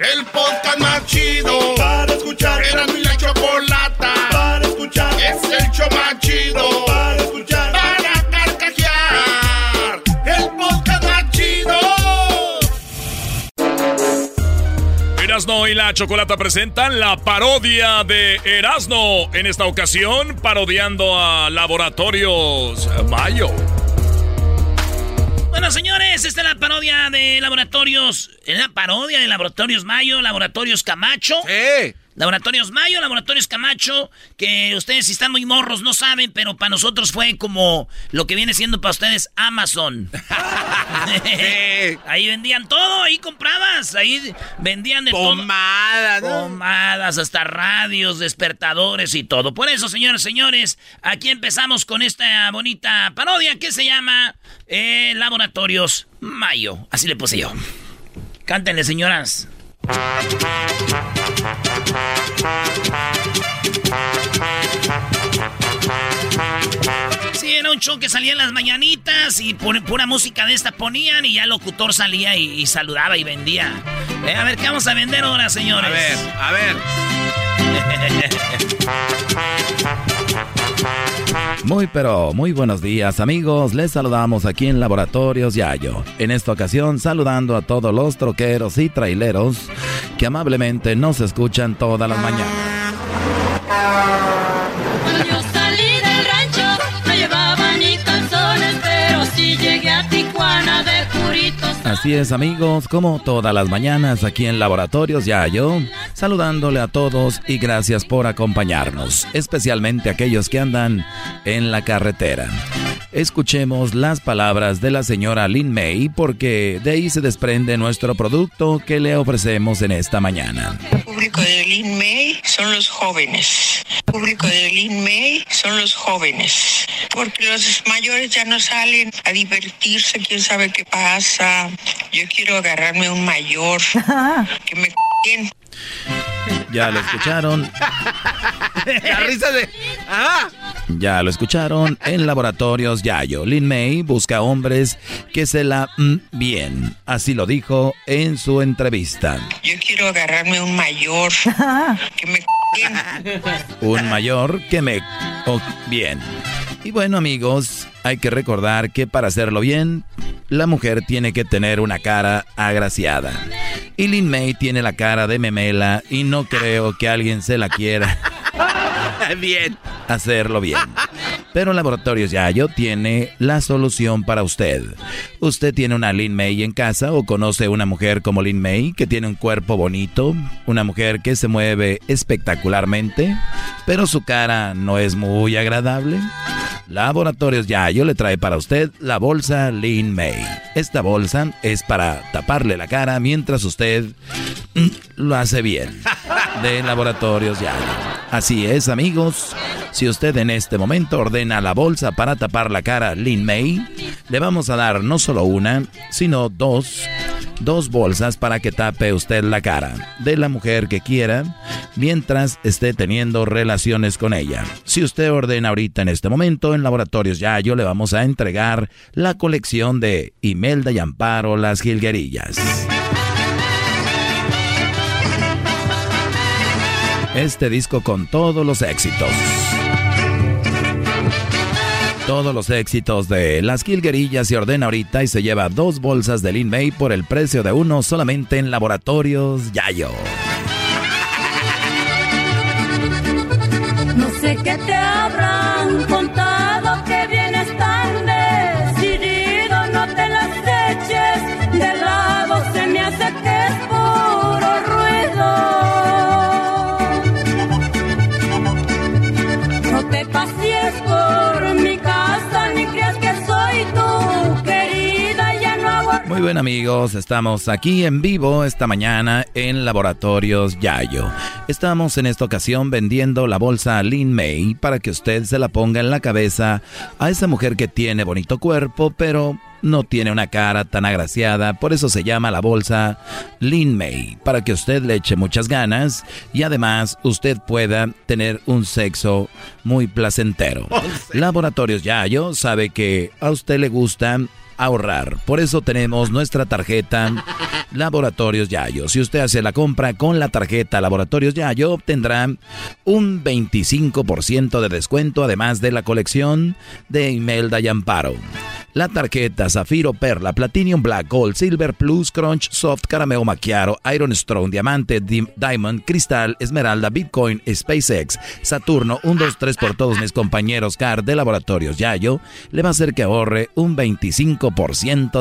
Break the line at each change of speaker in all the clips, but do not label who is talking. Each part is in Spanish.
El podcast más chido para escuchar. Era mi la chocolata para escuchar. Es el show más chido para escuchar. Para carcajear. El podcast más chido.
Erasno y la Chocolata presentan la parodia de Erasno. En esta ocasión, parodiando a Laboratorios Mayo.
Bueno, señores, esta es la parodia de Laboratorios. Es la parodia de Laboratorios Mayo, Laboratorios Camacho.
¡Eh!
Laboratorios Mayo, Laboratorios Camacho, que ustedes si están muy morros no saben, pero para nosotros fue como lo que viene siendo para ustedes Amazon. ahí vendían todo, ahí comprabas, ahí vendían de
Pomadas,
todo. Pomadas, hasta radios, despertadores y todo. Por eso, señores, señores, aquí empezamos con esta bonita parodia que se llama eh, Laboratorios Mayo. Así le puse yo. Cántenle, señoras. Sí, era un show que salía en las mañanitas y pura música de esta ponían y ya el locutor salía y, saludaba y vendía. Eh, a ver, ¿qué vamos a vender ahora, señores?
A ver, a ver.
Muy pero muy buenos días amigos, les saludamos aquí en Laboratorios Yayo. En esta ocasión saludando a todos los troqueros y traileros que amablemente nos escuchan todas las mañanas. Así es amigos, como todas las mañanas aquí en Laboratorios Yayo, saludándole a todos y gracias por acompañarnos, especialmente aquellos que andan en la carretera. Escuchemos las palabras de la señora Lin May porque de ahí se desprende nuestro producto que le ofrecemos en esta mañana.
Público de Lin May son los jóvenes. Público de Lin May son los jóvenes. Porque los mayores ya no salen a divertirse, quién sabe qué pasa. Yo quiero agarrarme un mayor que me bien.
Ya lo escucharon.
La risa de. ¡Ah!
Ya lo escucharon en Laboratorios Yayo. Lin May busca hombres que se la mm, bien. Así lo dijo en su entrevista.
Yo quiero agarrarme un mayor que me bien.
Un mayor que me oh, bien. Y bueno amigos, hay que recordar que para hacerlo bien, la mujer tiene que tener una cara agraciada. Y Lin May tiene la cara de memela y no creo que alguien se la quiera.
Bien.
Hacerlo bien. Pero Laboratorios Yayo tiene la solución para usted. Usted tiene una Lin May en casa o conoce una mujer como Lin May que tiene un cuerpo bonito, una mujer que se mueve espectacularmente, pero su cara no es muy agradable. Laboratorios Yayo le trae para usted la bolsa Lin May. Esta bolsa es para taparle la cara mientras usted mm, lo hace bien. De Laboratorios Yayo. Así es, amigos. Si usted en este momento ordena la bolsa para tapar la cara Lin May, le vamos a dar no solo una, sino dos dos bolsas para que tape usted la cara de la mujer que quiera mientras esté teniendo relaciones con ella. Si usted ordena ahorita en este momento en Laboratorios Yayo le vamos a entregar la colección de Imelda y Amparo las Gilguerillas. Este disco con todos los éxitos. Todos los éxitos de Las Quilguerillas se ordena ahorita y se lleva dos bolsas de Lin May por el precio de uno solamente en Laboratorios Yayo.
No sé qué te habrán
bien amigos, estamos aquí en vivo esta mañana en Laboratorios Yayo. Estamos en esta ocasión vendiendo la bolsa Lin May para que usted se la ponga en la cabeza a esa mujer que tiene bonito cuerpo, pero no tiene una cara tan agraciada, por eso se llama la bolsa Lin May, para que usted le eche muchas ganas y además usted pueda tener un sexo muy placentero. Laboratorios Yayo sabe que a usted le gusta ahorrar. Por eso tenemos nuestra tarjeta Laboratorios Yayo. Si usted hace la compra con la tarjeta Laboratorios Yayo, obtendrá un 25% de descuento, además de la colección de Imelda y Amparo. La tarjeta Zafiro, Perla, Platinum Black, Gold, Silver, Plus, Crunch, Soft, Carameo Macchiaro, Iron Strong, Diamante, Diamond, Cristal, Esmeralda, Bitcoin, SpaceX, Saturno, 1, 2, 3 por todos mis compañeros CAR de Laboratorios Yayo, le va a hacer que ahorre un 25%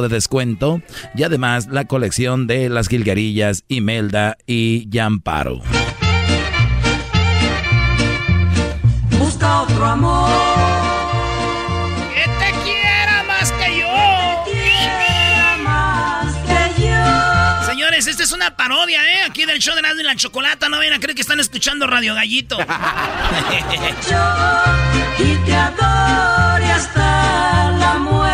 de descuento y además la colección de las Gilgarillas, Imelda y Yamparo.
Busca otro amor
esta es una parodia, ¿eh? Aquí del show de Nando y la Chocolata. No ven a creer que están escuchando Radio Gallito. y te
hasta la muerte.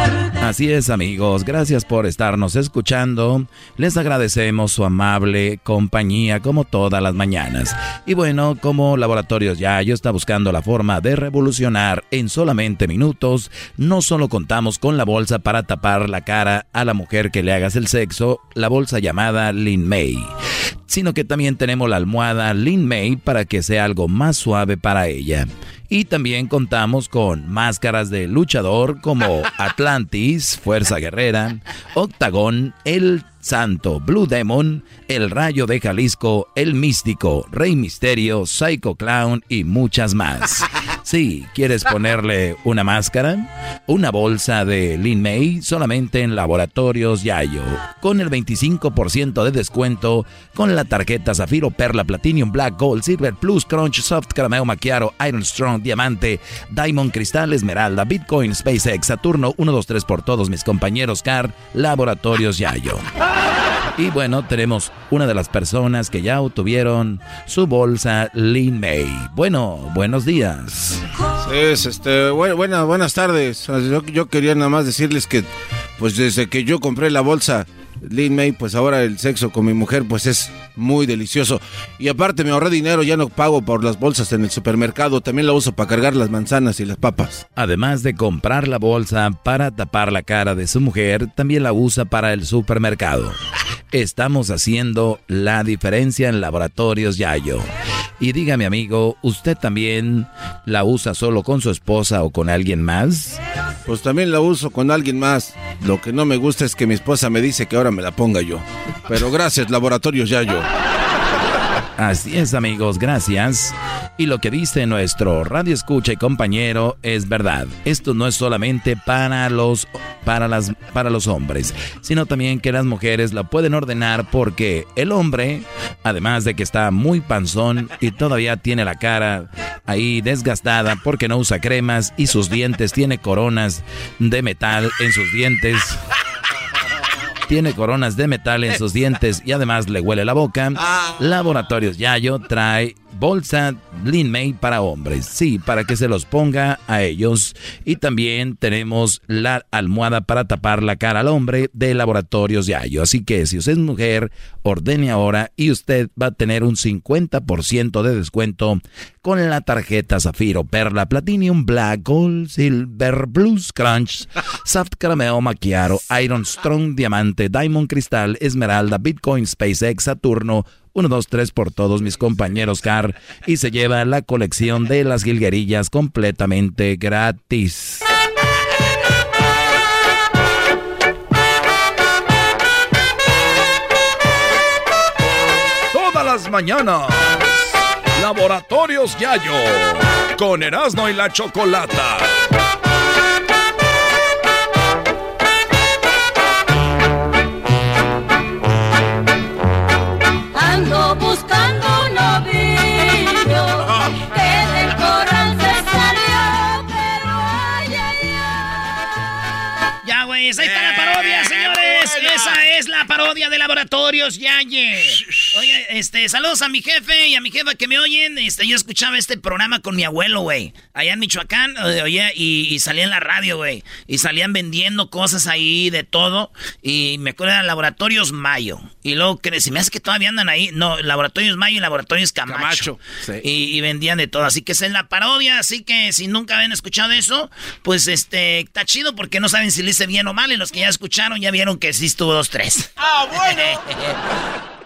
Así es, amigos. Gracias por estarnos escuchando. Les agradecemos su amable compañía como todas las mañanas. Y bueno, como Laboratorios Yayo está buscando la forma de revolucionar en solamente minutos, no solo contamos con la bolsa para tapar la cara a la mujer que le hagas el sexo, la bolsa llamada Lin May, sino que también tenemos la almohada Lin May para que sea algo más suave para ella. Y también contamos con máscaras de luchador como Atlantis, Fuerza Guerrera, Octagón, El Santo, Blue Demon, El Rayo de Jalisco, El Místico, Rey Misterio, Psycho Clown y muchas más. Sí, ¿quieres ponerle una máscara? Una bolsa de Lin May solamente en Laboratorios Yayo, con el 25% de descuento con la tarjeta Zafiro, Perla, Platinum, Black, Gold, Silver, Plus, Crunch, Soft, Carameo, Maquiaro, Iron Strong, Diamante, Diamond, Cristal, Esmeralda, Bitcoin, SpaceX, Saturno, 1, 2, 3 por todos mis compañeros CAR, Laboratorios Yayo. Y bueno, tenemos una de las personas que ya obtuvieron su bolsa Lin May. Bueno, buenos días.
Sí, este, buenas tardes. Yo, quería nada más decirles que, pues desde que yo compré la bolsa Lin May, pues ahora el sexo con mi mujer, pues es muy delicioso. Y aparte me ahorré dinero, ya no pago por las bolsas en el supermercado, también la uso para cargar las manzanas y las papas.
Además de comprar la bolsa para tapar la cara de su mujer, también la usa para el supermercado. Estamos haciendo la diferencia en laboratorios Yayo. Y dígame amigo, ¿usted también la usa solo con su esposa o con alguien más?
Pues también la uso con alguien más. Lo que no me gusta es que mi esposa me dice que ahora me la ponga yo. Pero gracias, laboratorios Yayo.
Así es amigos, gracias. Y lo que dice nuestro radio escucha y compañero es verdad. Esto no es solamente para los, para las, para los hombres, sino también que las mujeres la pueden ordenar porque el hombre, además de que está muy panzón y todavía tiene la cara ahí desgastada porque no usa cremas y sus dientes tiene coronas de metal en sus dientes tiene coronas de metal en sus dientes y además le huele la boca. Ah. Laboratorios Yayo trae bolsa Lin May para hombres. Sí, para que se los ponga a ellos. Y también tenemos la almohada para tapar la cara al hombre de Laboratorios Yayo. Así que si usted es mujer, ordene ahora y usted va a tener un 50% de descuento con la tarjeta Zafiro, Perla, Platinum, Black, Gold, Silver, Blues, Crunch, Soft Carameo, Maquiaro, Iron Strong, Diamante, Diamond Cristal, Esmeralda, Bitcoin, SpaceX, Saturno, 1, 2, 3 por todos mis compañeros CAR y se lleva la colección de las jilguerillas completamente gratis.
Todas las mañanas, Laboratorios Yayo, con Erasmo y la Chocolata
ahí es la parodia de Laboratorios Yaye. Oye, este, saludos a mi jefe y a mi jefa que me oyen. Este, yo escuchaba este programa con mi abuelo, güey. Allá en Michoacán, oye, y, y salía en la radio, güey. Y salían vendiendo cosas ahí de todo. Y me acuerdo eran Laboratorios Mayo. Y luego, que se me hace que todavía andan ahí. No, Laboratorios Mayo y Laboratorios Camacho.
Camacho, sí.
y, y vendían de todo. Así que es en la parodia. Así que si nunca habían escuchado eso, pues este, está chido porque no saben si le hice bien o mal. Y los que ya escucharon ya vieron que sí estuvo dos, tres.
¡Ah, bueno!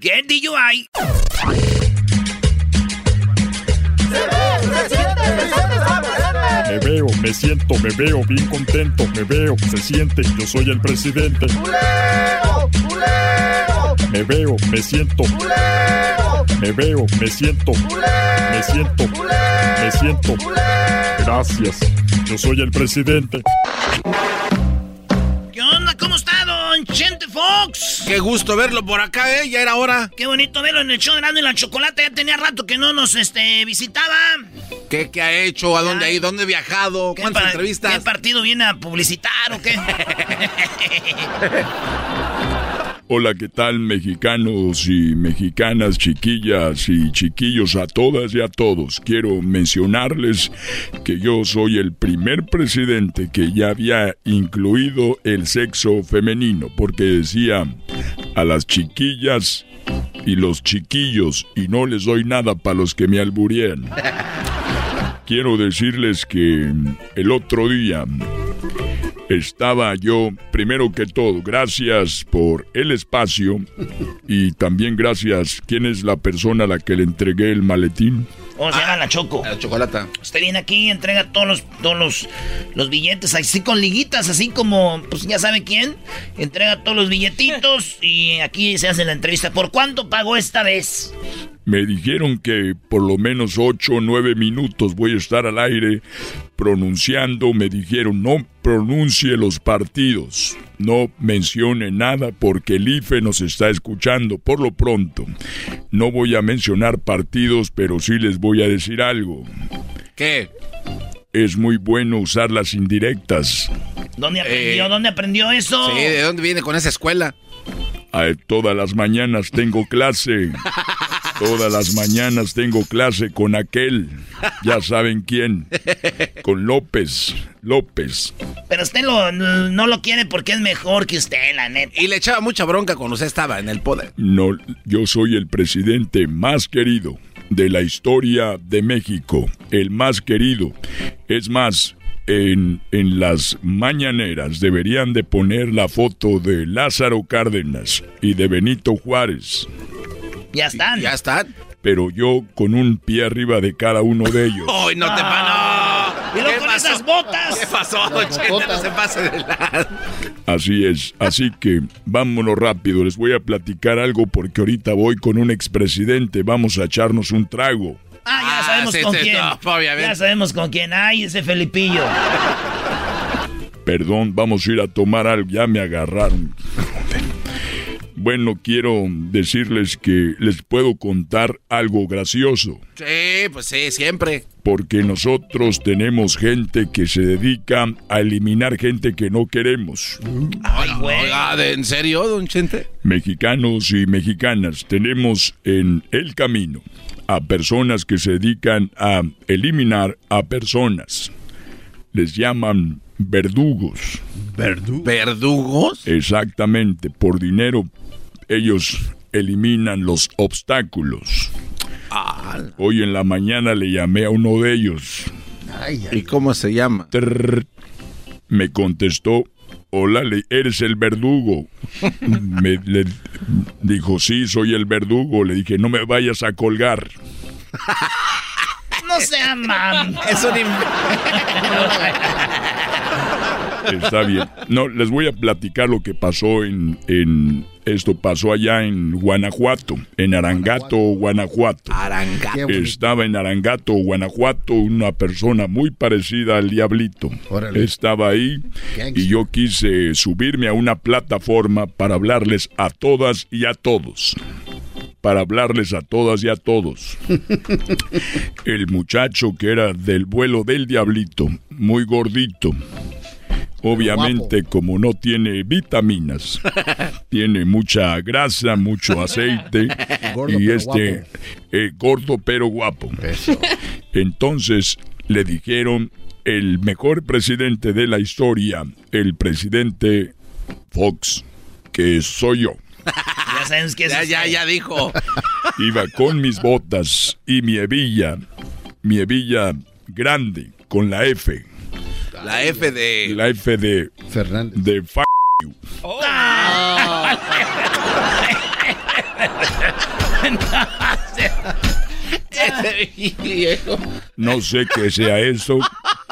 get DUI.
Me veo, me siento, me veo bien contento, me veo, se siente, yo soy el presidente. Me veo, me siento. Me veo, me siento. Me siento. Me siento. Gracias. Yo soy el presidente.
¿Qué onda? ¿Cómo está, Fox?
Qué gusto verlo por acá, ¿eh? Ya era hora.
Qué bonito verlo en el show de Erasmo y la Chocolate. Ya tenía rato que no nos este, visitaba.
¿Qué, qué ha hecho? ¿A dónde ha ido? ¿Dónde ha viajado?
¿Qué
¿Cuántas entrevistas?
¿Qué partido viene a publicitar o qué?
Hola, ¿qué tal mexicanos y mexicanas, chiquillas y chiquillos a todas y a todos? Quiero mencionarles que yo soy el primer presidente que ya había incluido el sexo femenino, porque decía a las chiquillas y los chiquillos y no les doy nada para los que me alburean. Quiero decirles que el otro día estaba yo, primero que todo, gracias por el espacio y también gracias, ¿quién es la persona a la que le entregué el maletín?
¿Cómo se llama la Choco?
La chocolata.
Usted viene aquí, entrega todos los, todos los, los billetes, así con liguitas, así como, pues ya sabe quién. Entrega todos los billetitos y aquí se hace la entrevista. ¿Por cuánto pagó esta vez?
Me dijeron que por lo menos ocho o nueve minutos voy a estar al aire pronunciando. Me dijeron no pronuncie los partidos, no mencione nada porque el IFE nos está escuchando. Por lo pronto, no voy a mencionar partidos, pero sí les voy a decir algo.
¿Qué?
Es muy bueno usar las indirectas.
¿Dónde aprendió?
Eh,
¿Dónde aprendió eso?
Sí, ¿de dónde viene con esa escuela?
A todas las mañanas tengo clase. Todas las mañanas tengo clase con aquel. Ya saben quién. Con López. López.
Pero usted lo- no lo quiere porque es mejor que usted, la neta.
Y le echaba mucha bronca cuando usted estaba en el poder.
No, yo soy el presidente más querido de la historia de México. El más querido. Es más, en, en las mañaneras deberían de poner la foto de Lázaro Cárdenas y de Benito Juárez.
Ya están.
Ya están.
Pero yo con un pie arriba de cada uno de ellos.
¡Ay, no te
Y
no!
luego
¿Qué
con
pasó?
esas botas.
¿Qué pasó, Chente? No se pase de lado.
Así es, así que vámonos rápido, les voy a platicar algo porque ahorita voy con un expresidente, vamos a echarnos un trago.
Ah, ya
Ah,
sabemos
sí,
con
sí,
quién.
no, obviamente.
ya sabemos con quién. Ay, ese Felipillo.
Perdón, vamos a ir a tomar algo, ya me agarraron. Bueno, quiero decirles que les puedo contar algo gracioso,
Sí, pues sí, siempre.
porque nosotros tenemos gente que se dedica a eliminar gente que no queremos.
Ay,
¿de- ¿en serio, don Chente?
Mexicanos y mexicanas, tenemos en el camino a personas que se dedican a eliminar a personas. Les llaman verdugos.
¿Verdugos?
Exactamente, por dinero ellos eliminan los obstáculos. Hoy en la mañana le llamé a uno de ellos.
¿Y cómo se llama?
Trrr. Me contestó, hola, le- eres el verdugo. Me le dijo, sí, soy el verdugo. Le dije, no me vayas a colgar.
No sea mam.
Es un...
Está bien. No, les voy a platicar lo que pasó en, en esto pasó allá en Guanajuato, en Arangato, Guanajuato.
Arangato.
Estaba en Arangato, Guanajuato, una persona muy parecida al diablito.
Órale.
Estaba ahí y yo quise subirme a una plataforma para hablarles a todas y a todos. Para hablarles a todas y a todos. El muchacho que era del vuelo del diablito, muy gordito. Obviamente, como no tiene vitaminas, tiene mucha grasa, mucho aceite
Gordo,
y
pero
este eh, gordo pero guapo. Entonces le dijeron el mejor presidente de la historia, el presidente Fox, que soy yo.
Ya sabes que es
Ya, ya, ya dijo.
Iba con mis botas y mi hebilla, mi hebilla grande, con la F,
La F de.
la F de,
Fernández.
de f
Ese viejo.
No sé qué sea eso,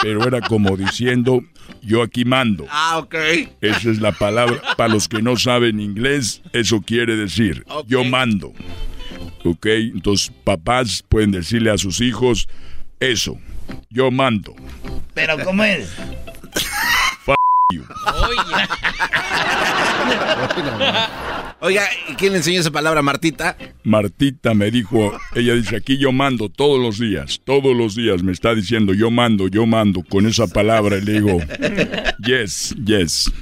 pero era como diciendo, yo aquí mando.
Ah, ok.
Esa es la palabra. Para los que no saben inglés, eso quiere decir, yo mando. ¿Ok? Entonces, papás pueden decirle a sus hijos eso, yo mando.
Pero ¿cómo es?
you.
Oiga, ¿y ¿quién le enseñó esa palabra, Martita?
Martita me dijo, ella dice, aquí yo mando todos los días, todos los días me está diciendo, yo mando, yo mando, con esa palabra y le digo, yes, yes.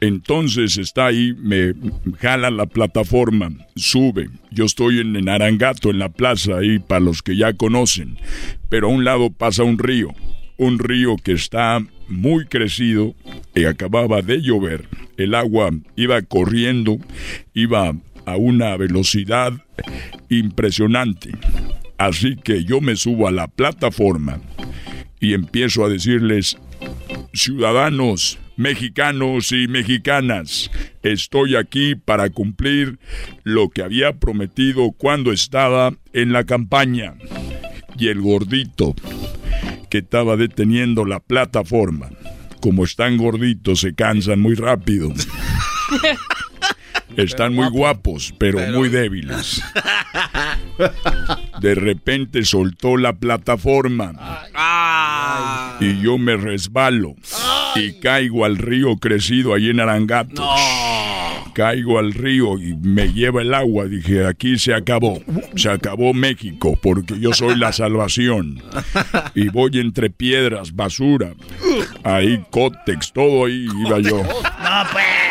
Entonces está ahí, me jala la plataforma, sube. Yo estoy en, en en la plaza, ahí para los que ya conocen. Pero a un lado pasa un río, un río que está muy crecido y acababa de llover. El agua iba corriendo, iba a una velocidad impresionante. Así que yo me subo a la plataforma y empiezo a decirles, ciudadanos mexicanos y mexicanas, estoy aquí para cumplir lo que había prometido cuando estaba en la campaña. Y el gordito que estaba deteniendo la plataforma, como están gorditos, se cansan muy rápido. Están muy guapos, pero, muy débiles. De repente soltó la plataforma y yo me resbalo y caigo al río crecido ahí en Arangato. Caigo al río y me lleva el agua. Dije, aquí se acabó. Se acabó México porque yo soy la salvación. Y voy entre piedras, basura. Ahí, cótex, todo ahí iba yo.
No, pues.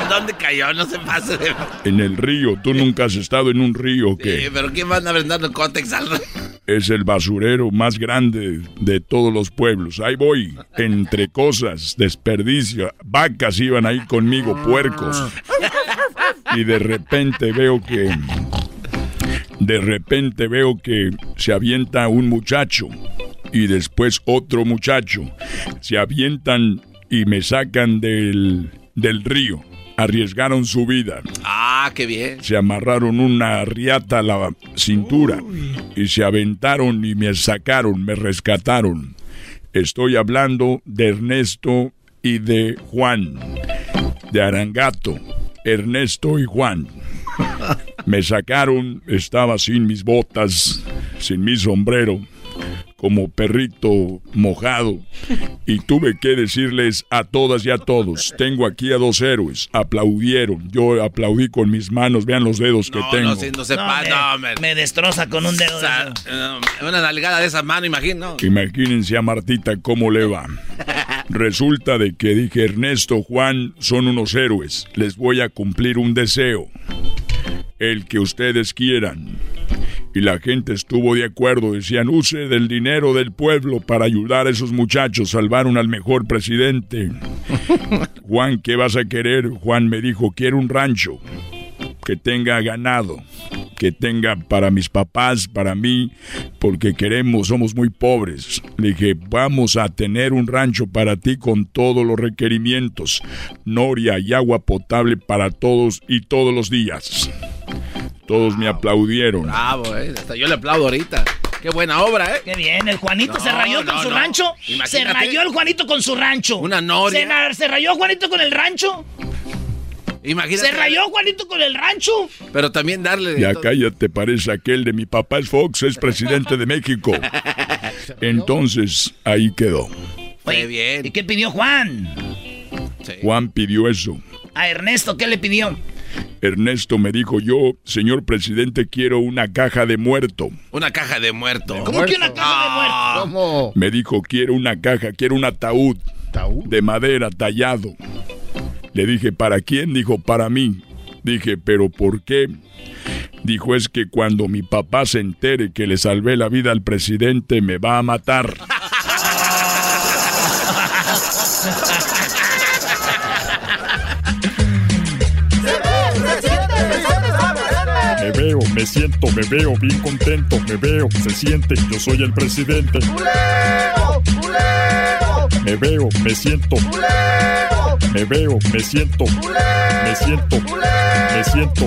¿En dónde cayó? No se pase de...
En el río. Tú nunca has estado en un río que...
Sí, pero ¿quién va a andar dando cótex al...
Es el basurero más grande de todos los pueblos. Ahí voy, entre cosas, desperdicio. Vacas iban ahí conmigo, puercos. Y de repente veo que... De repente veo que se avienta un muchacho y después otro muchacho. Se avientan y me sacan del, del río. Arriesgaron su vida
Ah, qué bien.
se amarraron una riata a la cintura y se aventaron y me sacaron, me rescataron. Estoy hablando de Ernesto y de Juan, de Arangato, Ernesto y Juan. Me sacaron, estaba sin mis botas, sin mi sombrero, como perrito mojado, y tuve que decirles a todas y a todos, tengo aquí a dos héroes, aplaudieron, yo aplaudí con mis manos, vean los dedos que
No,
tengo.
no, sí, no se
No, me,
No, me...
me destroza con un dedo. de eso.
eh, una nalgada de esa mano, imagino.
Imagínense a Martita cómo le va. Resulta de que dije, Ernesto, Juan son unos héroes. Les voy a cumplir un deseo. El que ustedes quieran. Y la gente estuvo de acuerdo. Decían, use del dinero del pueblo para ayudar a esos muchachos. Salvaron al mejor presidente. Juan, ¿qué vas a querer? Juan me dijo, quiero un rancho. Que tenga ganado que tenga para mis papás, para mí, porque queremos, somos muy pobres. Le dije, vamos a tener un rancho para ti con todos los requerimientos, noria y agua potable para todos y todos los días. Todos me aplaudieron.
Bravo, eh. Hasta yo le aplaudo ahorita.
Qué buena obra, ¿eh?
Qué bien, el Juanito
No,
se rayó con su
no.
rancho. Se rayó el Juanito con su rancho.
Una noria.
Se, se rayó Juanito con el rancho.
Imagínate.
Se rayó Juanito con el rancho.
Pero también darle. de
Ya
todo.
cállate, parece aquel de mi papá es Fox, es presidente de México. Entonces, ahí quedó.
Oye,
bien.
¿Y qué pidió Juan?
Juan pidió eso.
A Ernesto, ¿qué le pidió?
Ernesto me dijo yo, señor presidente, quiero una caja de muerto.
Una caja de muerto.
¿Cómo que una caja de muertos?
¿Cómo?
Me dijo, quiero una caja, quiero un ataúd de madera tallado. Le dije, ¿para quién? Dijo, para mí. Dije, ¿pero por qué? Dijo, es que cuando mi papá se entere que le salvé la vida al presidente, me va a matar. Me veo, me siento, me veo bien contento, me veo, se siente, yo soy el presidente. Me veo, me siento. Me veo, me siento. Me siento. Me siento.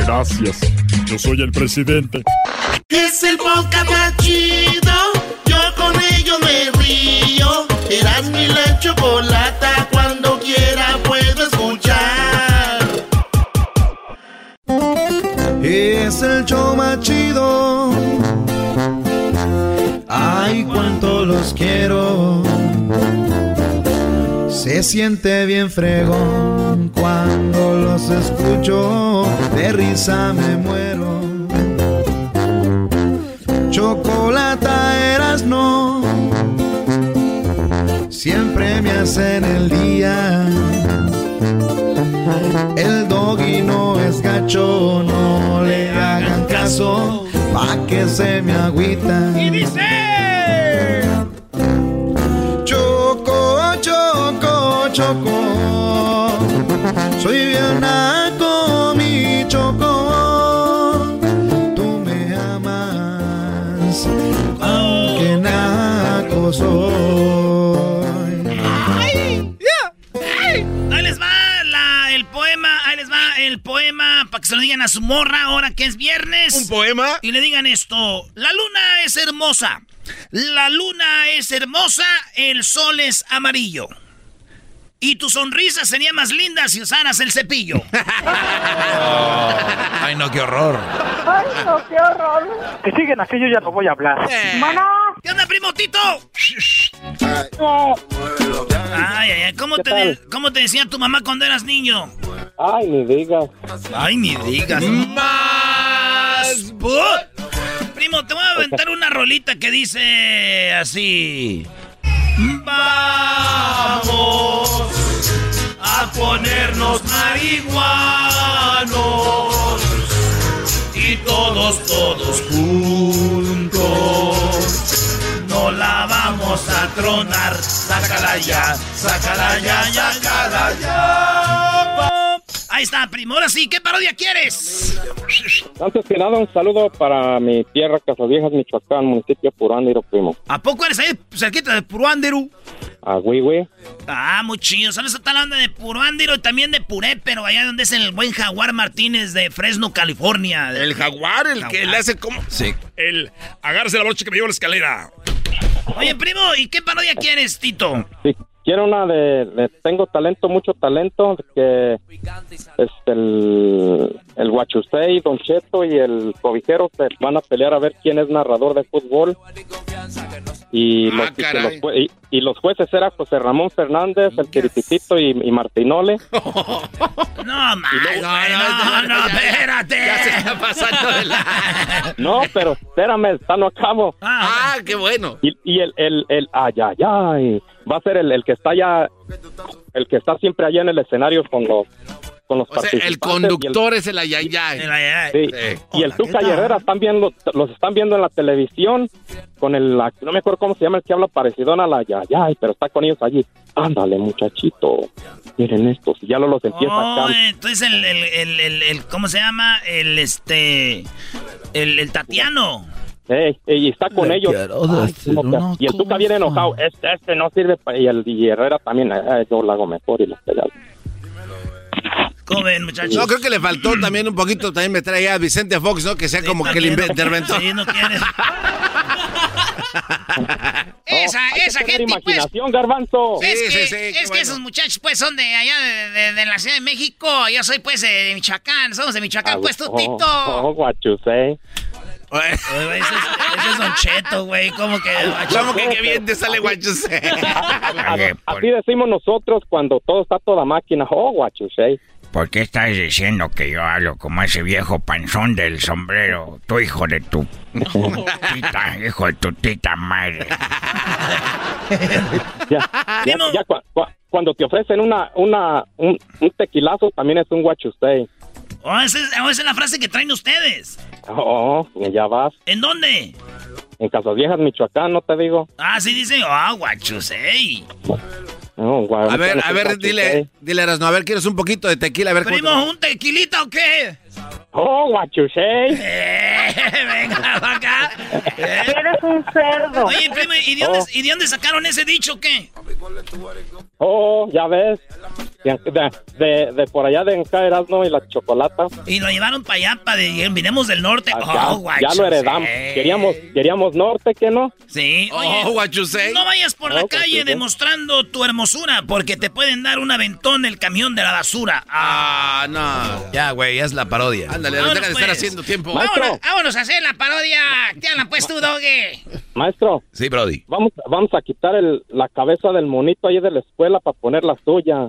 Gracias. Yo soy el presidente.
Es el podcast más chido. Yo con ello me río. Eras mi la chocolata. Cuando quiera puedo escuchar.
Es el show más chido. Ay, cuánto los quiero. Se siente bien fregón cuando los escucho. De risa me muero. Chocolata eras no. Siempre me hacen el día. El doggy no es gacho, no le hagan caso, pa' que se me agüita.
Y dice...
choco, choco, soy bien naco, mi choco. Tú me amas, aunque naco soy.
Ahí les va la- el poema, ahí les va el poema para que se lo digan a su morra ahora que es viernes.
¿Un poema?
Y le digan esto, la luna es hermosa, la luna es hermosa, el sol es amarillo. Y tu sonrisa sería más linda si usaras el cepillo.
Ay, no, qué horror.
Ay, no, qué horror.
Que siguen aquí, yo ya no voy a hablar.
Mana.
¿Qué onda, primo Tito?
No.
Ay, ay, ay, ¿cómo
¿Qué
te, de- ¿cómo te decía tu mamá cuando eras niño?
Ay, ni digas.
Ay, ni digas. Más. Primo, te voy a aventar una rolita que dice así. Vamos a ponernos marihuanos y todos, todos juntos. No la vamos a tronar. Sácala ya, sácala ya, sácala ya. Ahí está, primo. Ahora sí, ¿qué parodia quieres?
Antes que nada, un saludo para mi tierra, Casaviejas, Michoacán, municipio de Purándiro, primo.
¿A poco eres ahí cerquita de Puruándiru?
A Huihue.
Ah, muy chido. ¿Sabes? Está la onda de Puruándiro y también de Puré, pero allá donde es el buen Jaguar Martínez de Fresno, California.
El jaguar, el que le hace como.
Sí.
El agárrese la brocha que me llevo a la escalera.
Oye, primo, ¿y qué parodia quieres, Tito?
Sí, quiero una de, de- Tengo talento, mucho talento, que es el, el Huachusei, Don Cheto y el Cobijero se van a pelear a ver quién es narrador de fútbol. Y,
Ah,
los, y los jue- y- y los jueces eran José Ramón Fernández, el Tirititito y, y Martinole.
No, no,
no,
no,
no,
espérate.
Ya se está pasando de la.
No, pero espérame, está no acabo.
Ah,
Ah, qué bueno.
Y, y el, el, el, ay, ay, ay, va a ser el, el que está allá, el que está siempre allá en el escenario con los, con los
O sea, el conductor es el ayayay.
el- ay, ay.
Sí.
Sí.
Y el Tuca
¿qué
y? Herrera están viendo, los están viendo en la televisión con el, la- no me acuerdo cómo se llama el que habla parecido a la Yayay, pero está con ellos allí. Ándale, muchachito, miren estos, y ya lo los empieza
Oh,
acá.
entonces el, el, el, el, el- ¿cómo se llama? El, este, el, el Tatiano.
Ey, ey, y está con
Le
ellos. Ay, y el Tuca viene enojado. Este, este no sirve. pa-". Y el y Herrera también. "Ay, yo lo hago mejor y lo pegado.
¿Cómo ven, muchachos?
No, creo que le faltó también un poquito, también me trae a Vicente Fox, ¿no? Que sea como que el interventor.
Sí, no quiere.
esa,
que
esa gente, pues.
imaginación, garbanzo.
Es
Sí,
que,
sí, sí,
es que
bueno.
esos muchachos, pues, son de allá, de, de- de la Ciudad de México. Yo soy, pues, de, Michoacán. Somos de Michoacán, pues, tú,
Oh,
Tito.
Oh, guachusei.
Oye, ese, es, ese es Don Cheto, güey. ¿Cómo que?
¿Cómo que qué bien te sale guachuse?
Así decimos nosotros cuando todo está toda máquina. Oh, guachusei.
¿Por qué estás diciendo que yo hablo como ese viejo panzón del sombrero? Tu hijo de tu tita, hijo de tu tita madre.
Ya, ya, ya cua- cua- cuando te ofrecen una, una, un, un tequilazo también es un guachusei.
Oh, esa es, oh, esa es la frase que traen ustedes.
Oh, ya vas.
¿En dónde?
En Casas Viejas, Michoacán, ¿no te digo?
Ah, sí dicen, ah, guachos, ey.
No, gua-
A ver, a ver, dile, dile, Erasno, a ver, ¿quieres un poquito de tequila? A ver,
¿Primo, un tequilita o qué?
Oh, guachusei.
Eh, venga, pa' acá. Eh.
Eres un cerdo.
Oye, primo, ¿y de, dónde, ¿y de dónde sacaron ese dicho o qué?
Oh, ya ves. De, de, por allá de Encaeras, ¿no? Y la chocolata.
Y lo llevaron para allá, para de, vinimos del norte.
Ah, ya,
oh, guachos,
ya lo heredamos. Queríamos, queríamos norte, ¿qué no?
Sí, oye.
Oh, guachusei.
No vayas por la
Oh,
calle demostrando tu hermosura, porque te pueden dar un aventón el camión de la basura. Ah,
Ah, no.
Ya, güey, es la parodia.
Ándale,
Vámonos,
deja de estar
pues.
haciendo tiempo.
Maestro.
Vámonos, vámonos a hacer la parodia. ¿Qué hablan, pues, tú, Doge?
Maestro,
Sí, Brody.
vamos, vamos a quitar el, la cabeza del monito ahí de la escuela para poner la suya.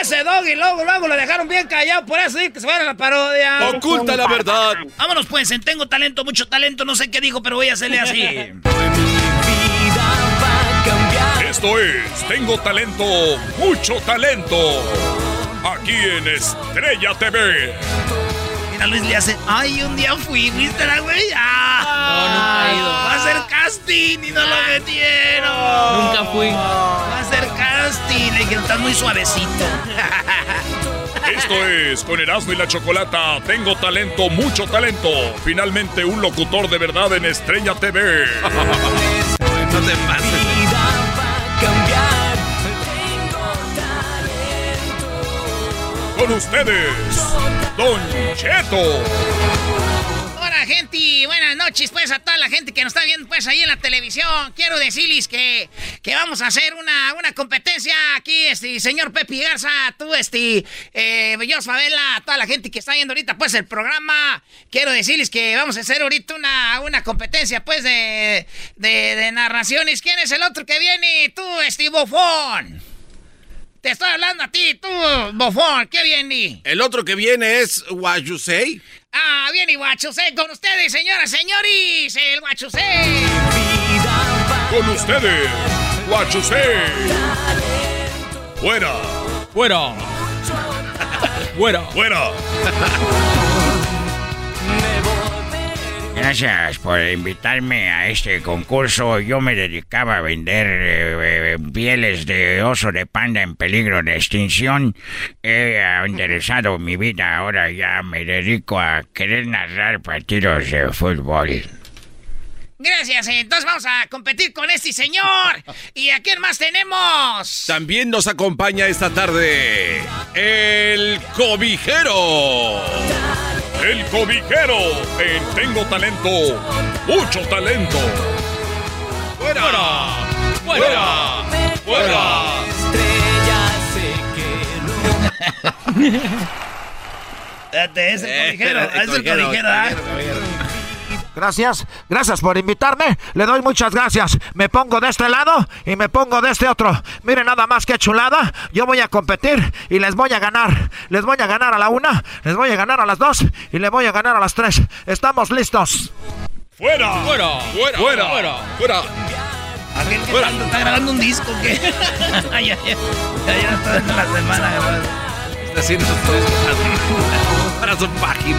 Ese Doggy, luego, luego lo dejaron bien callado. Por eso dice que se fuera a la parodia.
Oculta la verdad.
Vámonos, pues, en Tengo Talento, mucho talento, no sé qué dijo, pero voy a hacerle así.
Esto es Tengo Talento, mucho talento. Aquí en Estrella TV.
Mira, Luis le hace, ay, un día fui, ¿viste la güey? Ah,
No, nunca he ido.
Va a hacer casting y no lo metieron.
Nunca fui.
Va a hacer casting. Le dijeron, estás muy suavecito.
Esto es con Erasmo y la Chocolata. Tengo talento, mucho talento. Finalmente un locutor de verdad en Estrella TV.
No te pases.
Con ustedes, Don Cheto.
Hola, gente. Buenas noches, pues, a toda la gente que nos está viendo, pues, ahí en la televisión. Quiero decirles que, que vamos a hacer una, una competencia aquí, este, señor Pepe Garza, tú, este, eh, yo, Favela, toda la gente que está viendo ahorita, pues, el programa. Quiero decirles que vamos a hacer ahorita una, una competencia, pues, de, de, de narraciones. ¿Quién es el otro que viene? Tú, este, bofón. Te estoy hablando a ti, tú, bofón. ¿Qué viene?
El otro que viene es Guayusei.
Ah, bien, y Guachusei con ustedes, señoras, señores, el Guachusei.
Con ustedes, Guachusé. Fuera,
Fuera. Fuera.
fuera.
Gracias por invitarme a este concurso. Yo me dedicaba a vender eh, eh, pieles de oso de panda en peligro de extinción. He enderezado mi vida. Ahora ya me dedico a querer narrar partidos de fútbol.
Gracias, entonces vamos a competir con este señor. ¿Y a quién más tenemos?
También nos acompaña esta tarde el cobijero.
El cobijero en Tengo Talento, mucho talento.
¡Fuera!
¡Fuera! ¡Fuera!
Espérate, es el
Eh,
cobijero,
el
es el
cobijero,
cobijero, ¿ah?
cobijero, cobijero.
Gracias, gracias por invitarme. Le doy muchas gracias. Me pongo de este lado y me pongo de este otro. Miren nada más que chulada. Yo voy a competir y les voy a ganar. Les voy a ganar a la una, les voy a ganar a las dos y les voy a ganar a las tres. Estamos listos.
¡Fuera!
Fuera.
¡Fuera! ¡Fuera!
Fuera.
¡Fuera!
Aquel que está, está grabando un disco que. ya, ya, ya, ya está en la semana.
Está haciendo cosas para su página.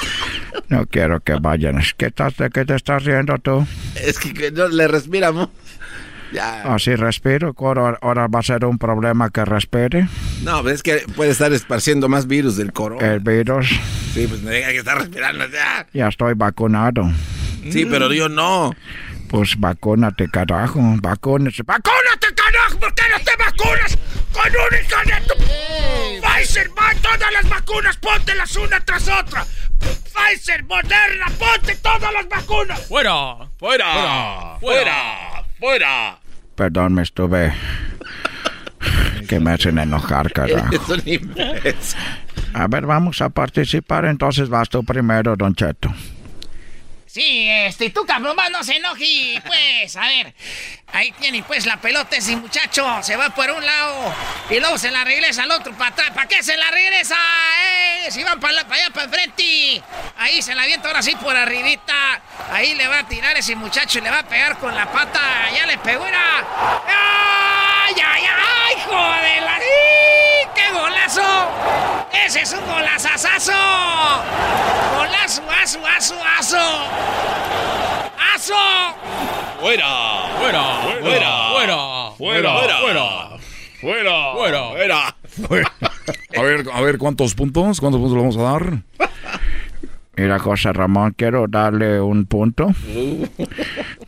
no quiero que vayan. ¿Qué, estás, ¿De qué te estás riendo tú?
Es que, no le respiramos. Ya.
Así respiro. Ahora, ahora va a ser un problema que respire.
No, es que puede estar esparciendo más virus del corona.
El virus.
Sí, pues me diga que está respirando ya.
Ya estoy vacunado.
Sí, pero yo no.
Pues vacúnate, carajo. Vacúnate. ¡Vacúnate, carajo! ¿Por qué no te vacunas con un hijo de tu... Pfizer, va, todas las vacunas, póntelas una tras otra. Pfizer, Moderna, ponte todas las vacunas.
¡Fuera!
¡Fuera! ¡Fuera! ¡Fuera!
Perdón, me estuve... Que me hacen enojar, carajo. A ver, vamos a participar. Entonces vas tú primero, Don Cheto.
Sí, este, tú cabrón, va, no se enoje, pues, a ver, ahí tiene pues la pelota ese muchacho, se va por un lado y luego se la regresa al otro para atrás, ¿para qué se la regresa? Eh? Si van para allá, para enfrente, ahí se la avienta ahora sí por arribita, ahí le va a tirar ese muchacho y le va a pegar con la pata, ya le pegó, era, ¡ay, ay, ay, joder, la... ¡Qué golazo! ¡Ese es un golazazazo! ¡Golazo, aso, aso, aso! ¡Aso!
¡Fuera!
¡Fuera!
¡Fuera!
¡Fuera!
¡Fuera!
¡Fuera!
¡Fuera!
¡Fuera!
¡Fuera!
A ver, a ver, ¿cuántos puntos? ¿Cuántos puntos le vamos a dar?
Mira, José Ramón, quiero darle un punto.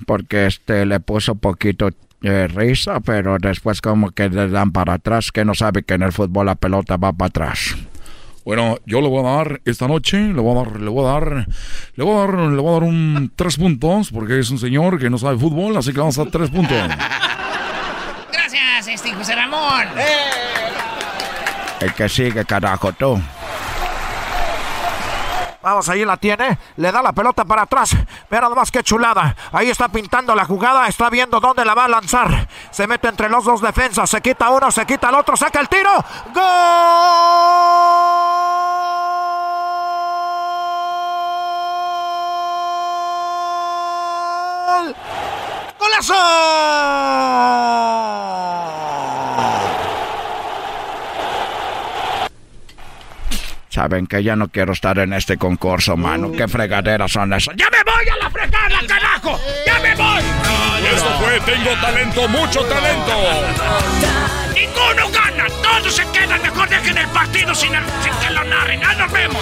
Porque este le puso poquito eh, risa, pero después como que le dan para atrás, que no sabe que en el fútbol la pelota va para atrás.
Bueno, yo le voy a dar esta noche, le voy a dar, le voy a dar, le voy a dar, le voy a dar un tres puntos, porque es un señor que no sabe fútbol, así que vamos a dar tres puntos.
Gracias, este José Ramón.
El que sigue, carajo, tú.
Vamos, ahí la tiene. Le da la pelota para atrás. Mira nada más que chulada. Ahí está pintando la jugada. Está viendo dónde la va a lanzar. Se mete entre los dos defensas. Se quita uno, se quita el otro. Saca el tiro. ¡Gol! ¡Golazo!
Saben que ya no quiero estar en este concurso, mano. ¿Qué fregaderas son esas? ¡Ya me voy a la fregada, carajo! ¡Ya me voy!
Esto fue Tengo Talento, mucho talento.
¡Ninguno gana! ¡Todos se quedan! Mejor dejen el partido sin, el- sin que lo narren. ¡Ya nos vemos!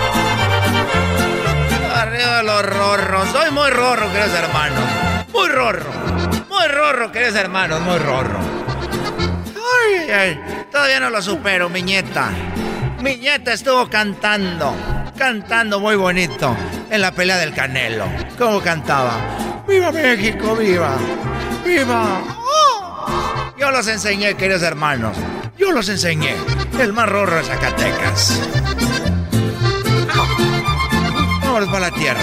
Rorros. Soy muy rorro, queridos hermanos. Muy rorro. Muy rorro, queridos hermanos. Muy rorro. Ay. Todavía no lo supero, mi nieta. Mi nieta estuvo cantando. Cantando muy bonito en la pelea del Canelo. ¿Cómo cantaba? ¡Viva México, viva! ¡Viva! ¡Oh! Yo los enseñé, queridos hermanos. Yo los enseñé. El más rorro de Zacatecas. Vámonos para la tierra.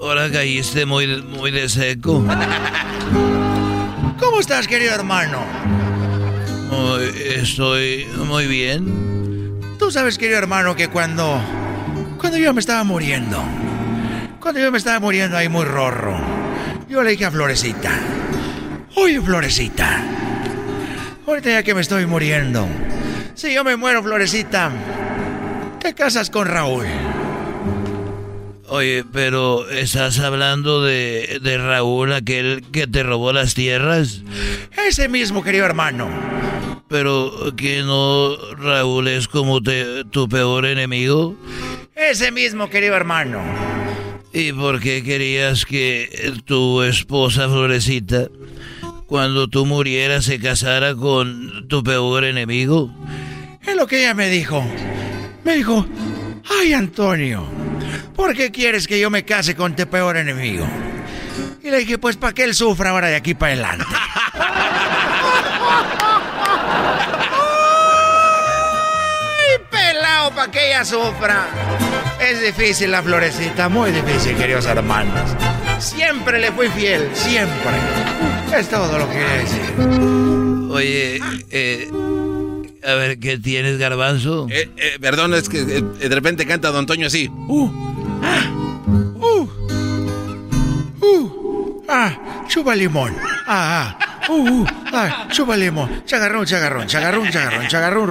Ahora caíste muy, muy de seco.
¿Cómo estás, querido hermano?
Estoy muy bien.
Tú sabes, querido hermano, que cuando. Cuando yo me estaba muriendo. Cuando yo me estaba muriendo ahí muy rorro. Yo le dije a Florecita. Oye, Florecita. Ahorita ya que me estoy muriendo. Si yo me muero, Florecita. ¿Te casas con Raúl?
Oye, pero ¿estás hablando de, de Raúl, aquel que te robó las tierras?
Ese mismo, querido hermano.
Pero que no, Raúl es como te- tu peor enemigo.
Ese mismo, querido hermano.
¿Y por qué querías que tu esposa Florecita, cuando tú murieras, se casara con tu peor enemigo?
Es lo que ella me dijo. Me dijo, ay Antonio, ¿por qué quieres que yo me case con tu peor enemigo? Y le dije, pues para que él sufra ahora de aquí para adelante. ¡Ay, pelado, para que ella sufra! Es difícil la florecita, muy difícil, queridos hermanos. Siempre le fui fiel, siempre. Es todo lo que quería decir.
Oye, eh, a ver, ¿qué tienes, garbanzo?
Eh, eh, perdón, es que eh, de repente canta Don Toño así. Uh,
Uh, ah, chupa limón. Ah, ah, uh, uh, ah, chupa limón. Chagarrón, chagarrón, chagarrón, chagarrón, chagarrón,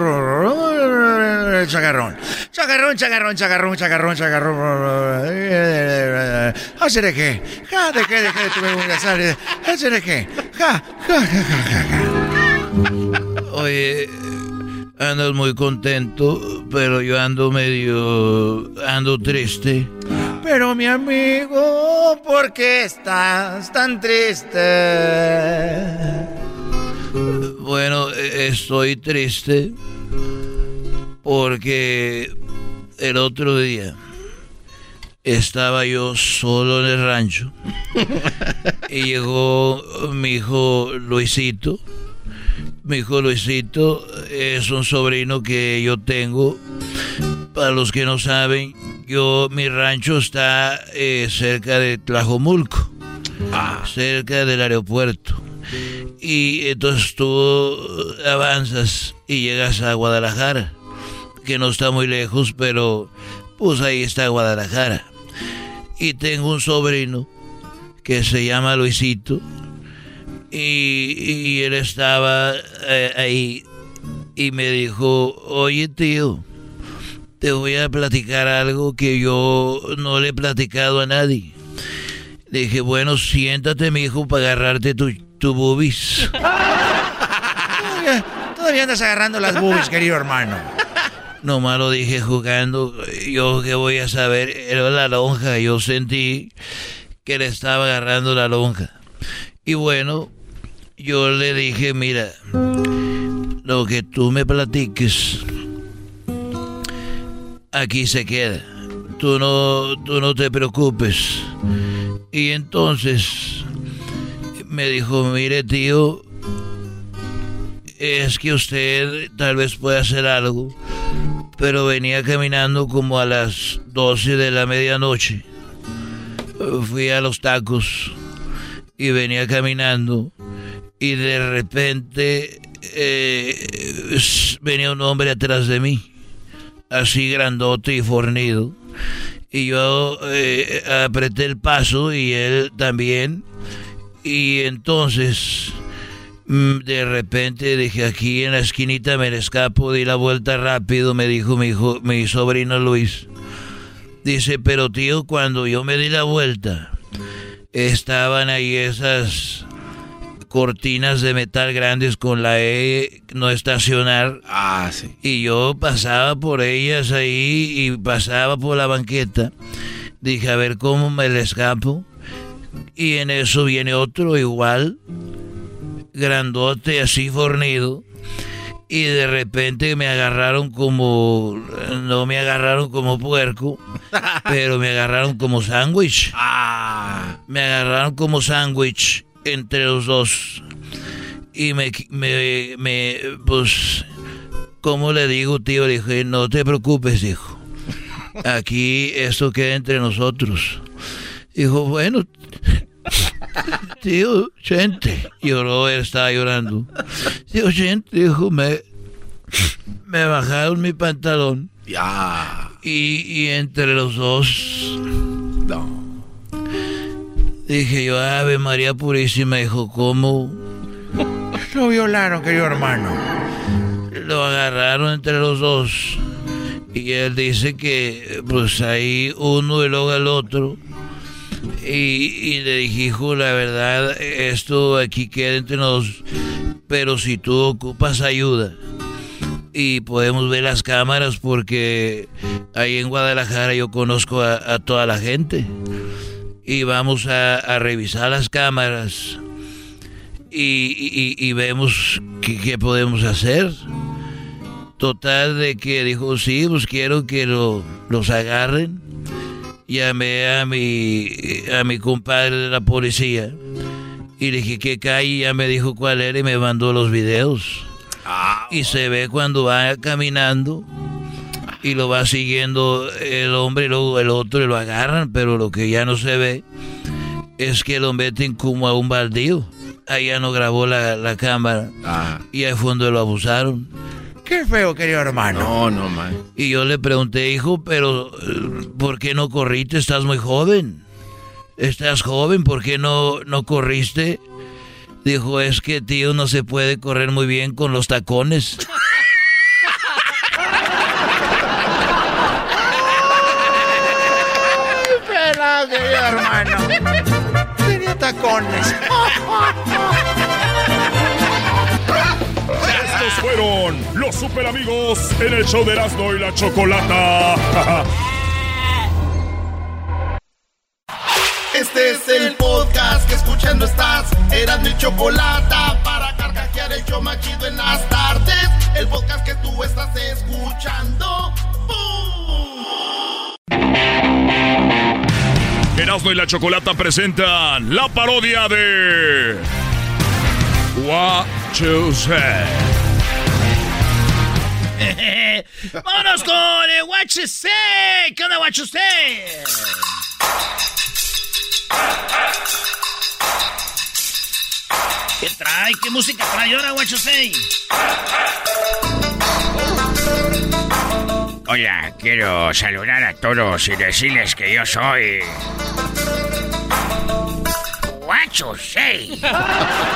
chagarrón. Chagarrón, chagarrón, chagarrón, chagarrón, chagarrón. Hacer qué? Ja, de qué, de qué, tuve un gasar. Hacer? Ja, ja, ja, ja, ja, ja.
Oye, andas muy contento, pero yo ando medio... ando triste.
Pero mi amigo, ¿por qué estás tan triste?
Bueno, eh, estoy triste porque el otro día estaba yo solo en el rancho y llegó mi hijo Luisito. Mi hijo Luisito es un sobrino que yo tengo. Para los que no saben, yo mi rancho está eh, cerca de Tlajomulco, cerca del aeropuerto. Y entonces tú avanzas y llegas a Guadalajara, que no está muy lejos, pero pues ahí está Guadalajara. Y tengo un sobrino que se llama Luisito y, y él estaba eh, ahí y me dijo, oye tío, te voy a platicar algo que yo no le he platicado a nadie. Le dije, bueno, siéntate, mi hijo, para agarrarte tu, tu boobies.
Todavía andas agarrando las boobies, querido hermano.
Nomás lo dije jugando. Yo qué voy a saber. Era la lonja. Yo sentí que le estaba agarrando la lonja. Y bueno, yo le dije, mira, lo que tú me platiques, aquí se queda. Tú no, tú no te preocupes. Y entonces me dijo, mire tío, es que usted tal vez pueda hacer algo, pero venía caminando como a las 12 de la medianoche. Fui a los tacos y venía caminando y de repente eh, venía un hombre atrás de mí, así grandote y fornido. Y yo eh, apreté el paso y él también. Y entonces mm, de repente dije aquí en la esquinita me escapo, di la vuelta rápido, me dijo mi hijo, mi sobrino Luis. Dice, pero tío, cuando yo me di la vuelta, estaban ahí esas cortinas de metal grandes con la E no estacionar.
Ah, sí.
Y yo pasaba por ellas ahí y pasaba por la banqueta. Dije, a ver cómo me le escapo. Y en eso viene otro igual, grandote, así fornido. Y de repente me agarraron como, no me agarraron como puerco, pero me agarraron como sándwich. Me agarraron como sándwich entre los dos. Y me, me, me, pues, ¿cómo le digo, tío? Le dije, no te preocupes, hijo. Aquí esto queda entre nosotros. Dijo, bueno, tío Chente. Lloró, él estaba llorando. Tío Chente, dijo, me, me bajaron mi pantalón.
Ya.
Y, y entre los dos.
No.
Dije yo, Ave María Purísima, dijo, ¿cómo?
Lo violaron, querido hermano.
Lo agarraron entre los dos. Y él dice que, pues ahí uno y luego el otro. Y, y le dije, hijo, la verdad, esto aquí queda entre nosotros. Pero si tú ocupas ayuda y podemos ver las cámaras porque ahí en Guadalajara yo conozco a, a toda la gente. Y vamos a, a revisar las cámaras y, y- y vemos qué, podemos hacer. Total de que dijo, sí, pues quiero que lo- los agarren. Llamé a mi, a mi compadre de la policía y le dije que calle, ya me dijo cuál era y me mandó los videos. Y se ve cuando va caminando y lo va siguiendo el hombre y luego el otro y lo agarran, pero lo que ya no se ve es que lo meten como a un baldío. Ahí ya no grabó la, la cámara y ahí fue donde lo abusaron.
Qué feo, querido hermano.
No, no, man.
Y yo le pregunté, hijo, pero eh, ¿por qué no corriste? Estás muy joven. Estás joven, ¿por qué no, no corriste? Dijo, es que tío no se puede correr muy bien con los tacones.
Querido hermano. Tenía tacones.
Estos fueron los super amigos en el show de Erasmo y la Chocolata.
Este es el podcast que escuchando estás. Eran mi chocolate para carcajear el show machido en las tardes. El podcast que tú estás escuchando.
Erasmo y la Chocolata presentan la parodia de What You Say.
Vámonos con el What You Say. ¿Qué onda, What You Say? ¿Qué trae? ¿Qué música trae ahora, What You Say?
Hola, quiero saludar a todos y decirles que yo soy. Guacho, sí.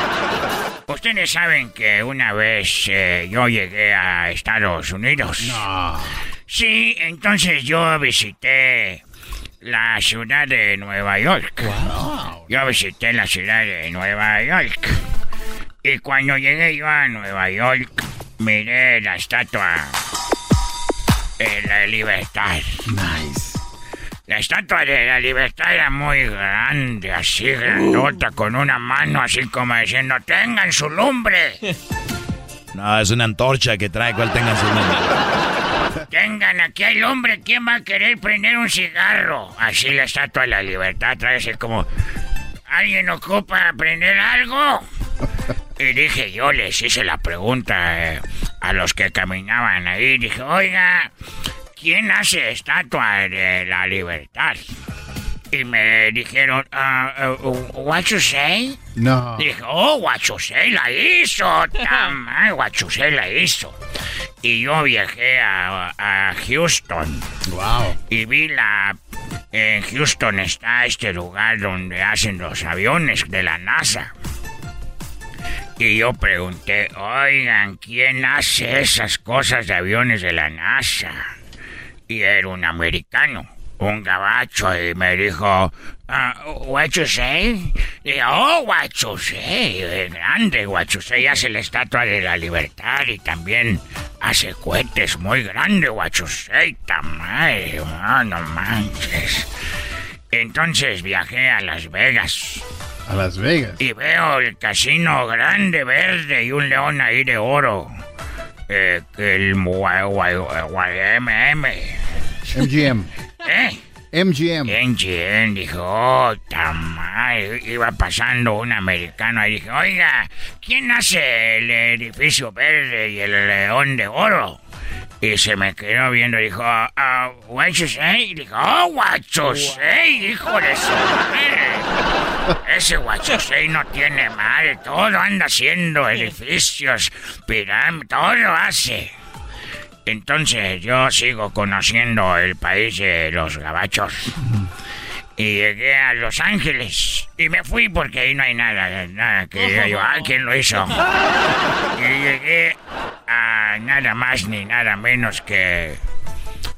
Ustedes saben que una vez eh, yo llegué a Estados Unidos. No. Sí, entonces yo visité la ciudad de Nueva York. Yo visité la ciudad de Nueva York. Y cuando llegué yo a Nueva York, miré la estatua de la libertad. Nice. La estatua de la libertad era muy grande, así grandota, con una mano así como diciendo, tengan su lumbre.
No, es una antorcha que trae, cual tenga su nombre.
Tengan, aquí hay lumbre, ¿quién va a querer prender un cigarro? Así la estatua de la libertad trae así como, ¿alguien ocupa prender algo? Y dije, yo les hice la pregunta eh, a los que caminaban ahí. Dije, oiga, ¿quién hace estatua de la libertad? Y me dijeron, ah, uh, what you say?
No.
Dije, oh, what you say la hizo. Tamay, say la hizo. Y yo viajé a, a Houston.
Wow.
Y vi la... En Houston está este lugar donde hacen los aviones de la NASA. Y yo pregunté, oigan, ¿quién hace esas cosas de aviones de la NASA? Y era un americano, un gabacho, y me dijo, ah, what you say? Y yo, oh, what you say, es grande, what you say, hace la estatua de la libertad y también hace cohetes muy grandes, what you say, tamaño, ah, no manches. Entonces viajé a Las Vegas.
A Las Vegas.
Y veo el casino grande, verde y un león ahí de oro. Eh, el gua- gua- gua- MM.
MGM.
¿Eh?
MGM.
MGM dijo, oh, tamal. Iba pasando un americano y dije, oiga, ¿quién hace el edificio verde y el león de oro? Y se me quedó viendo y dijo, ah, what you say? Y dijo, oh, what you say, hijo de su madre. Ese what you say no tiene madre, todo anda haciendo edificios, pirámides, todo hace. Entonces yo sigo conociendo el país de los gabachos. Y llegué a Los Ángeles. Y me fui porque ahí no hay nada, nada que diga yo, ah, ¿quién lo hizo? Y llegué a nada más ni nada menos que...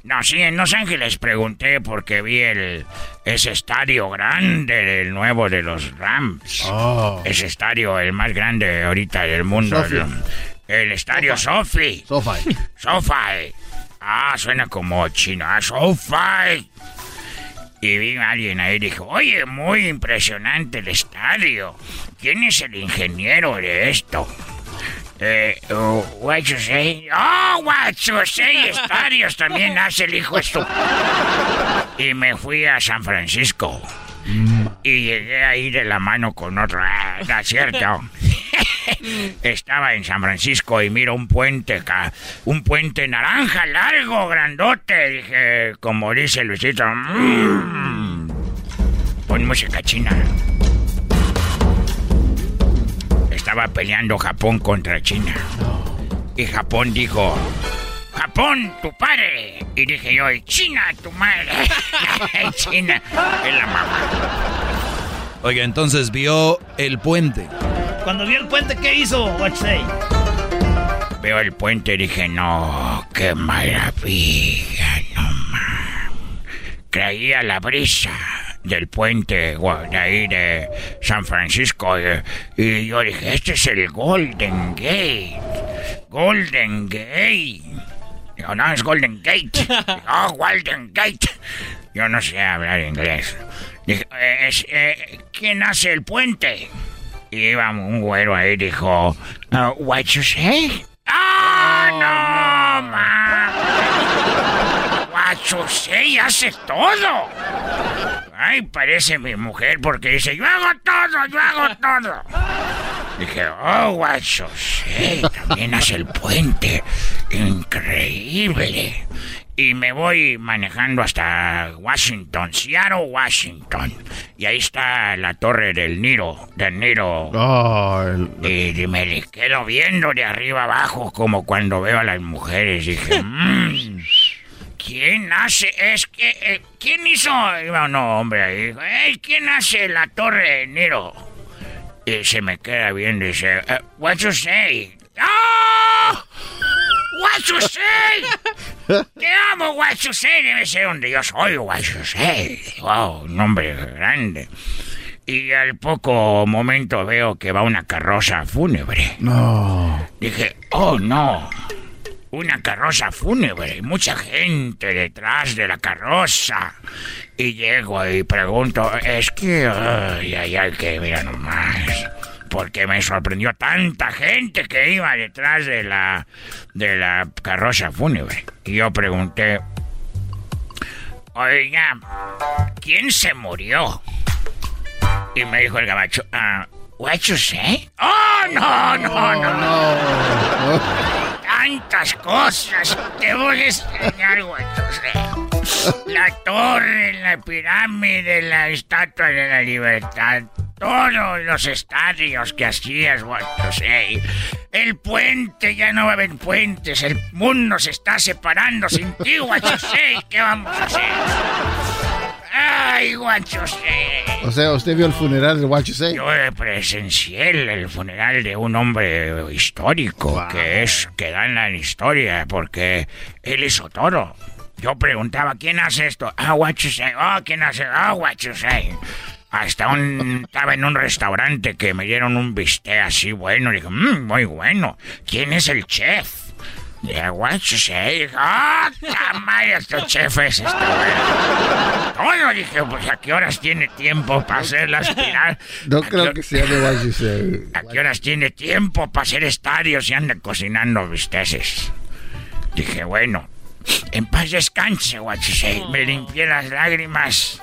No, sí, en Los Ángeles pregunté porque vi el ese estadio grande del nuevo de los Rams. Ese estadio, el más grande ahorita del mundo.
Sophie.
El, el estadio Sofi.
Sofi.
Sofi. Ah, suena como chino. Ah, Sofi. Y vi a alguien ahí y dijo, oye, muy impresionante el estadio. ¿Quién es el ingeniero de esto? Eh, uh, what you say? Oh, what you say, estadios también hace el hijo su... Y me fui a San Francisco. Y llegué ahí de la mano con otro. Ah, no cierto. Estaba en San Francisco y miro un puente, ca- un puente naranja largo, grandote. Dije, como dice Luisito, "Mm". pon música china. Estaba peleando Japón contra China. Y Japón dijo, Japón, tu padre. Y dije yo, "Y China, tu madre. China, es la mamá.
Oiga, entonces vio el puente.
Cuando vio el puente, ¿qué hizo? Say?
Veo el puente y dije, no, qué maravilla, no más. Traía la brisa del puente de ahí de San Francisco eh, y yo dije, este es el Golden Gate. Golden Gate. Digo, no, es Golden Gate. Oh, Golden Gate. Yo no sé hablar inglés. Dije, "Eh, es, eh, ¿quién hace el puente? Y iba un güero ahí dijo, "Uh, what you say? ¡Ah, no, ma! What you say hace todo. Ay, parece mi mujer porque dice, yo hago todo, yo hago todo. Dije, oh, you say, también hace el puente. Increíble. Y me voy manejando hasta Washington, Seattle, Washington. Y ahí está la torre del Niro, del Niro. Y, y me quedo viendo de arriba abajo como cuando veo a las mujeres. Dije, "Mm, ¿quién hace? Es que, eh, ¿quién hizo? Iba un hombre ahí. "Ey, ¿quién hace la torre del Niro? Y se me queda viendo y dice, "Eh, what you say? ¡Ah! What you say? Te amo, what you say. Debe ser donde yo soy, what you say. Wow, un hombre grande. Y al poco momento veo que va una carroza fúnebre.
No.
Dije, oh no, una carroza fúnebre, mucha gente detrás de la carroza. Y llego y pregunto, es que, ay, ay, ay, que mira nomás. Porque me sorprendió tanta gente que iba detrás de la, de la carroza fúnebre. Y yo pregunté, oiga, ¿quién se murió? Y me dijo el gabacho, ah, what you say? ¡Oh, no, no, no! no. Tantas cosas. Te voy a enseñar, say. La torre, la pirámide, la estatua de la libertad. Todos los estadios que hacías, say. El puente, ya no va a haber puentes. El mundo se está separando sin ti, say. ¿Qué vamos a hacer? Ay, say.
O sea, usted vio el funeral de Say.
Yo presencié el, funeral de un hombre histórico que es que da en la historia porque él hizo todo. Yo preguntaba quién hace esto. Ah, you say. Oh, quién hace. Ah, what you say. Hasta un estaba en un restaurante que me dieron un bistec así bueno. Dije, "Mm, muy bueno. ¿Quién es el chef? Dije, what you say. Ah, madre, este chef es este güey. Todo dije, pues a qué horas tiene tiempo para hacer las pirar.
No creo que sea de What You Say.
¿A qué horas tiene tiempo para hacer estadios y anda cocinando bisteces? Dije, bueno, en paz descanse, what you say. Me limpié las lágrimas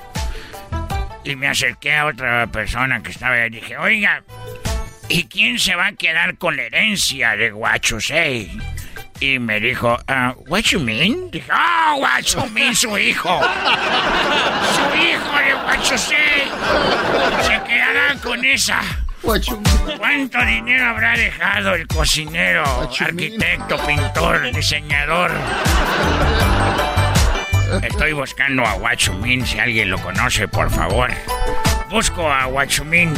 y me acerqué a otra persona que estaba ahí. Dije, oiga, ¿y quién se va a quedar con la herencia de what you say? Y me dijo, ah, what you mean? Dije, ah, what you mean, su hijo. su hijo de what you say. Se quedará con esa. ¿Cuánto dinero habrá dejado el cocinero, arquitecto, pintor, diseñador? Estoy buscando a Guachumín, si alguien lo conoce, por favor. Busco a Guachumín.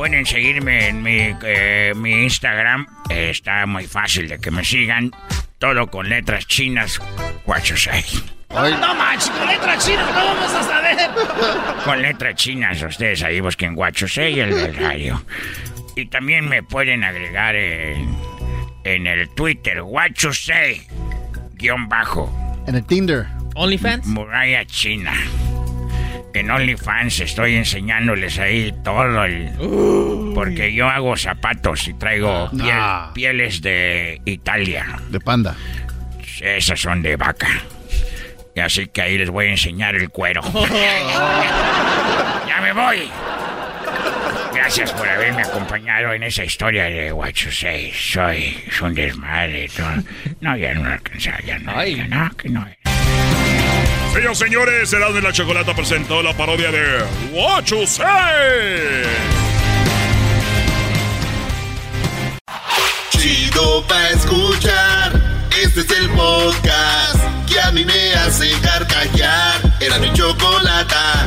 Pueden seguirme en mi, eh, mi Instagram. Eh, está muy fácil de que me sigan. Todo con letras chinas. Guachusei.
No manches, con letras chinas, no vamos a saber.
Con letras chinas, ustedes ahí busquen Guachusei, el del radio. Y también me pueden agregar en, en el Twitter, Guachusei, guion bajo.
En el Tinder.
OnlyFans.
Muralla China. En OnlyFans estoy enseñándoles ahí todo el... Porque yo hago zapatos y traigo piel-
Ah.
pieles de Italia.
De panda.
Esas son de vaca. Y así que ahí les voy a enseñar el cuero. ¡Ya me voy! Gracias por haberme acompañado en esa historia de You Say. Soy es un desmadre. todo. No, ya no alcanza, ya no. ya no, que no.
Señores, señores, Erasmo y la Chocolata presentó la parodia de What You Say.
Chido pa' escuchar. Este es el podcast que a mí me hace carcajear. Era mi chocolata.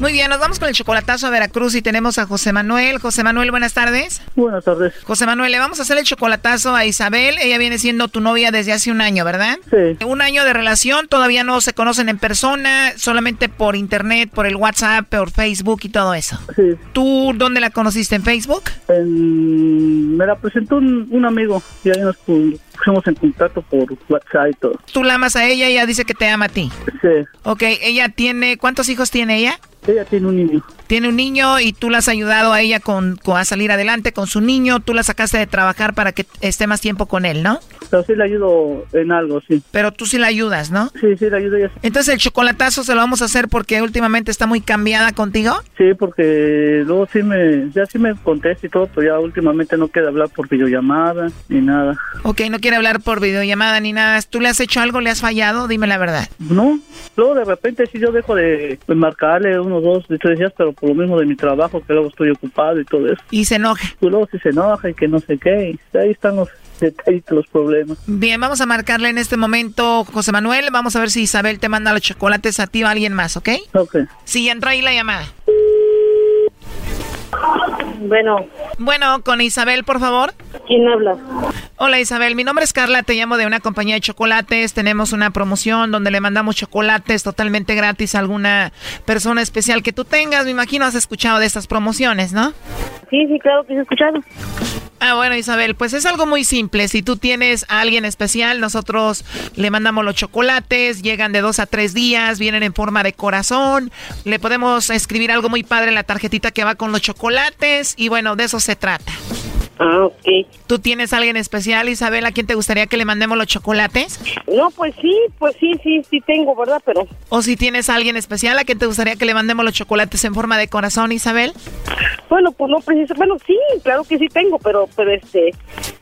Muy bien, nos vamos con el chocolatazo a Veracruz y tenemos a José Manuel. José Manuel, buenas tardes.
Buenas tardes.
José Manuel, le vamos a hacer el chocolatazo a Isabel. Ella viene siendo tu novia desde hace un año, ¿verdad?
Sí.
Un año de relación, todavía no se conocen en persona, solamente por internet, por el WhatsApp, por Facebook y todo eso.
Sí.
¿Tú dónde la conociste? ¿En Facebook?
En- me la presentó un, un amigo y ahí nos pusimos en contacto por WhatsApp y todo.
Tú la amas a ella y ella dice que te ama a ti.
Sí.
Ok, ella tiene... ¿Cuántos hijos tiene ella?
Ella tiene un niño.
Tiene un niño y tú la has ayudado a ella con, con- a salir adelante con su niño. Tú la sacaste de trabajar para que esté más tiempo con él, ¿no?
Pero sí le ayudo en algo, sí.
Pero tú sí la ayudas, ¿no?
Sí, sí le ayudo ella.
Entonces el chocolatazo se lo vamos a hacer porque últimamente está muy cambiada contigo.
Sí, porque luego sí me, ya sí me contesta y todo, pero ya últimamente no quiere hablar por videollamada ni nada.
Ok, no quiere hablar por videollamada ni nada. ¿Tú le has hecho algo? ¿Le has fallado? Dime la verdad.
No, luego de repente sí yo dejo de, de marcarle unos dos, de tres días, pero por lo mismo de mi trabajo, que luego estoy ocupado y todo eso.
Y se enoja.
Y luego sí se enoja y que no sé qué, y ahí están los detallitos, los problemas.
Bien, vamos a marcarle en este momento, José Manuel. Vamos a ver si Isabel te manda los chocolates a ti o a alguien más, ¿ok?
Ok.
Sí, ya entró ahí la llamada.
Bueno.
Bueno, con Isabel, por favor.
¿Quién habla?
Hola Isabel, mi nombre es Carla, te llamo de una compañía de chocolates. Tenemos una promoción donde le mandamos chocolates totalmente gratis a alguna persona especial que tú tengas. Me imagino has escuchado de estas promociones, ¿no?
Sí, sí, claro que he escuchado.
Ah, bueno, Isabel, pues es algo muy simple. Si tú tienes a alguien especial, nosotros le mandamos los chocolates, llegan de dos a tres días, vienen en forma de corazón. Le podemos escribir algo muy padre en la tarjetita que va con los chocolates y bueno, de eso se trata.
Ah, ok.
¿Tú tienes a alguien especial, Isabel, a quien te gustaría que le mandemos los chocolates?
No, pues sí, pues sí, sí, sí tengo, ¿verdad? Pero,
¿O si tienes a alguien especial a quien te gustaría que le mandemos los chocolates en forma de corazón, Isabel?
bueno, pues no preciso. Bueno, sí, claro que sí tengo, pero, pero este,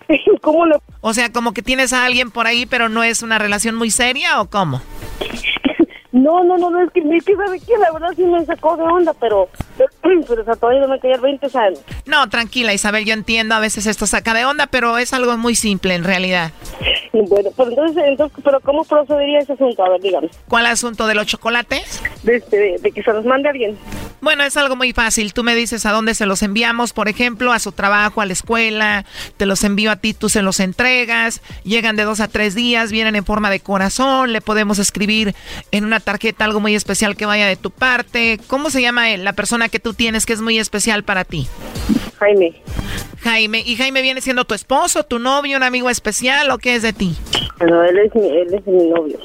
¿cómo lo?
O sea, como que tienes a alguien por ahí, pero no es una relación muy seria o cómo?
No, no, no, no, es que, es que sabe que la verdad sí me sacó de onda, pero, pero o sea, todavía no me caía el 20, o sea,
No, tranquila, Isabel, yo entiendo, a veces esto saca de onda, pero es algo muy simple en realidad.
Bueno, pero entonces, entonces, pero ¿cómo procedería ese asunto? A ver, dígame.
¿Cuál asunto de los chocolates?
De, este, de, de que se los mande alguien.
Bueno, es algo muy fácil. Tú me dices a dónde se los enviamos, por ejemplo, a su trabajo, a la escuela. Te los envío a ti, tú se los entregas. Llegan de dos a tres días, vienen en forma de corazón. Le podemos escribir en una tarjeta algo muy especial que vaya de tu parte. ¿Cómo se llama él? La persona que tú tienes que es muy especial para ti.
Jaime.
Jaime. ¿Y Jaime viene siendo tu esposo, tu novio, un amigo especial o qué es de ti?
No, él es mi, él es mi novio.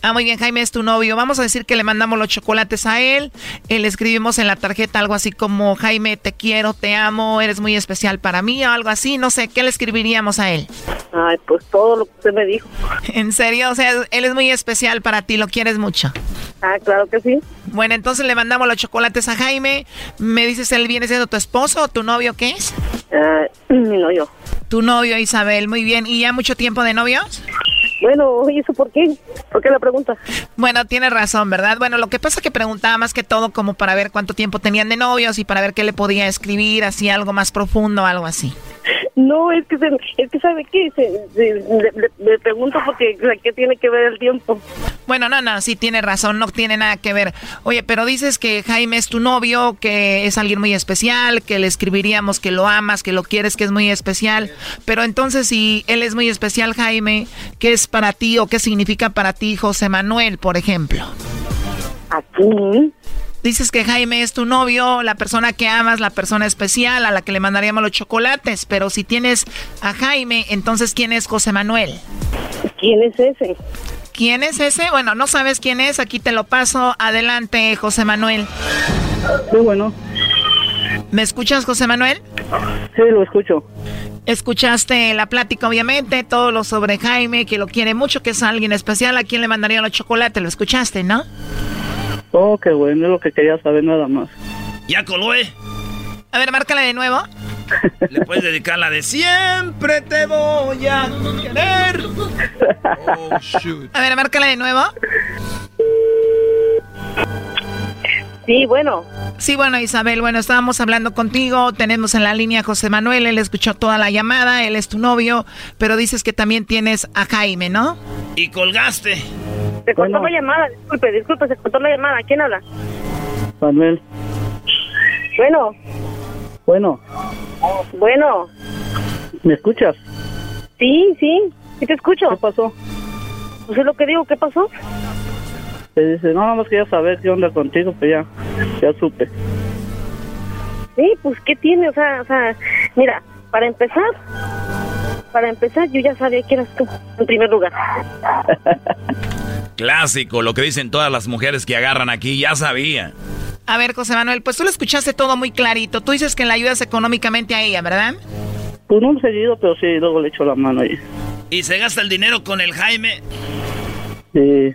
Ah, muy bien, Jaime es tu novio. Vamos a decir que le mandamos los chocolates a él. Eh, le escribimos en la tarjeta algo así como, Jaime, te quiero, te amo, eres muy especial para mí o algo así. No sé, ¿qué le escribiríamos a él?
Ay, pues todo lo que usted me dijo.
¿En serio? O sea, él es muy especial para ti, lo quieres mucho.
Ah, claro que sí.
Bueno, entonces le mandamos los chocolates a Jaime. ¿Me dices, él viene siendo tu esposo o tu novio qué es?
Ah, mi novio.
Tu novio, Isabel, muy bien. ¿Y ya mucho tiempo de novios?
Bueno, ¿y eso por qué? ¿Por qué la pregunta?
Bueno, tienes razón, ¿verdad? Bueno, lo que pasa es que preguntaba más que todo como para ver cuánto tiempo tenían de novios y para ver qué le podía escribir, así algo más profundo, algo así.
No, es que, se, es que ¿sabe qué? Se, se- le, le- le pregunto porque ¿qué tiene que ver el tiempo?
Bueno, no, no, sí tiene razón, no tiene nada que ver. Oye, pero dices que Jaime es tu novio, que es alguien muy especial, que le escribiríamos que lo amas, que lo quieres, que es muy especial. Pero entonces, si él es muy especial, Jaime, ¿qué es para ti o qué significa para ti José Manuel, por ejemplo?
Aquí.
Dices que Jaime es tu novio, la persona que amas, la persona especial a la que le mandaríamos los chocolates. Pero si tienes a Jaime, entonces ¿quién es José Manuel?
¿Quién es ese?
¿Quién es ese? Bueno, no sabes quién es, aquí te lo paso. Adelante, José Manuel.
Sí, bueno.
¿Me escuchas, José Manuel?
Sí, lo escucho.
Escuchaste la plática, obviamente, todo lo sobre Jaime, que lo quiere mucho, que es alguien especial, a quién le mandaría los chocolates, lo escuchaste, ¿no?
Oh, qué bueno, es lo que quería saber nada más.
Ya coló, ¿eh?
A ver, márcala de nuevo.
Le puedes dedicar la de siempre te voy a querer.
A ver, márcala de nuevo.
Sí, bueno.
Sí, bueno, Isabel, bueno, estábamos hablando contigo, tenemos en la línea a José Manuel, él escuchó toda la llamada, él es tu novio, pero dices que también tienes a Jaime, ¿no?
Y colgaste.
Se cortó la llamada, disculpe, disculpe, se cortó la llamada. ¿Quién habla?
Manuel.
Bueno,
Bueno,
bueno.
¿me escuchas?
Sí, sí, sí te escucho.
¿Qué pasó?
Pues es lo que digo, ¿qué pasó?
Te dice, no, nada más quería saber qué onda contigo, pues ya, ya supe.
Sí, pues ¿qué tiene? O sea, o sea, mira, para empezar, para empezar yo ya sabía que eras tú, en primer lugar.
Clásico, lo que dicen todas las mujeres que agarran aquí, ya sabía.
A ver, José Manuel, pues tú lo escuchaste todo muy clarito. Tú dices que le ayudas económicamente a ella, ¿verdad?
Pues no seguido, pero sí, luego le echo la mano ahí.
¿Y se gasta el dinero con el Jaime?
Sí.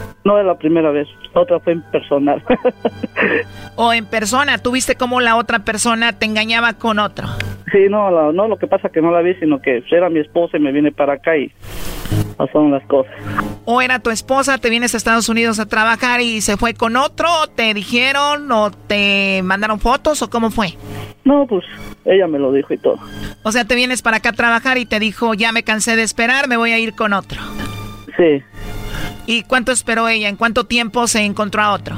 No es la primera vez, la otra fue en personal.
¿O en persona? ¿Tú viste cómo la otra persona te engañaba con otro?
sí, no, la- no, lo que pasa que no la vi, sino que era mi esposa y me viene para acá y pasaron las cosas.
¿O era tu esposa, te vienes a Estados Unidos a trabajar y se fue con otro? ¿O ¿Te dijeron o te mandaron fotos o cómo fue?
No, pues ella me lo dijo y todo.
O sea, te vienes para acá a trabajar y te dijo, ya me cansé de esperar, me voy a ir con otro.
Sí,
¿Y cuánto esperó ella? ¿En cuánto tiempo se encontró a otro?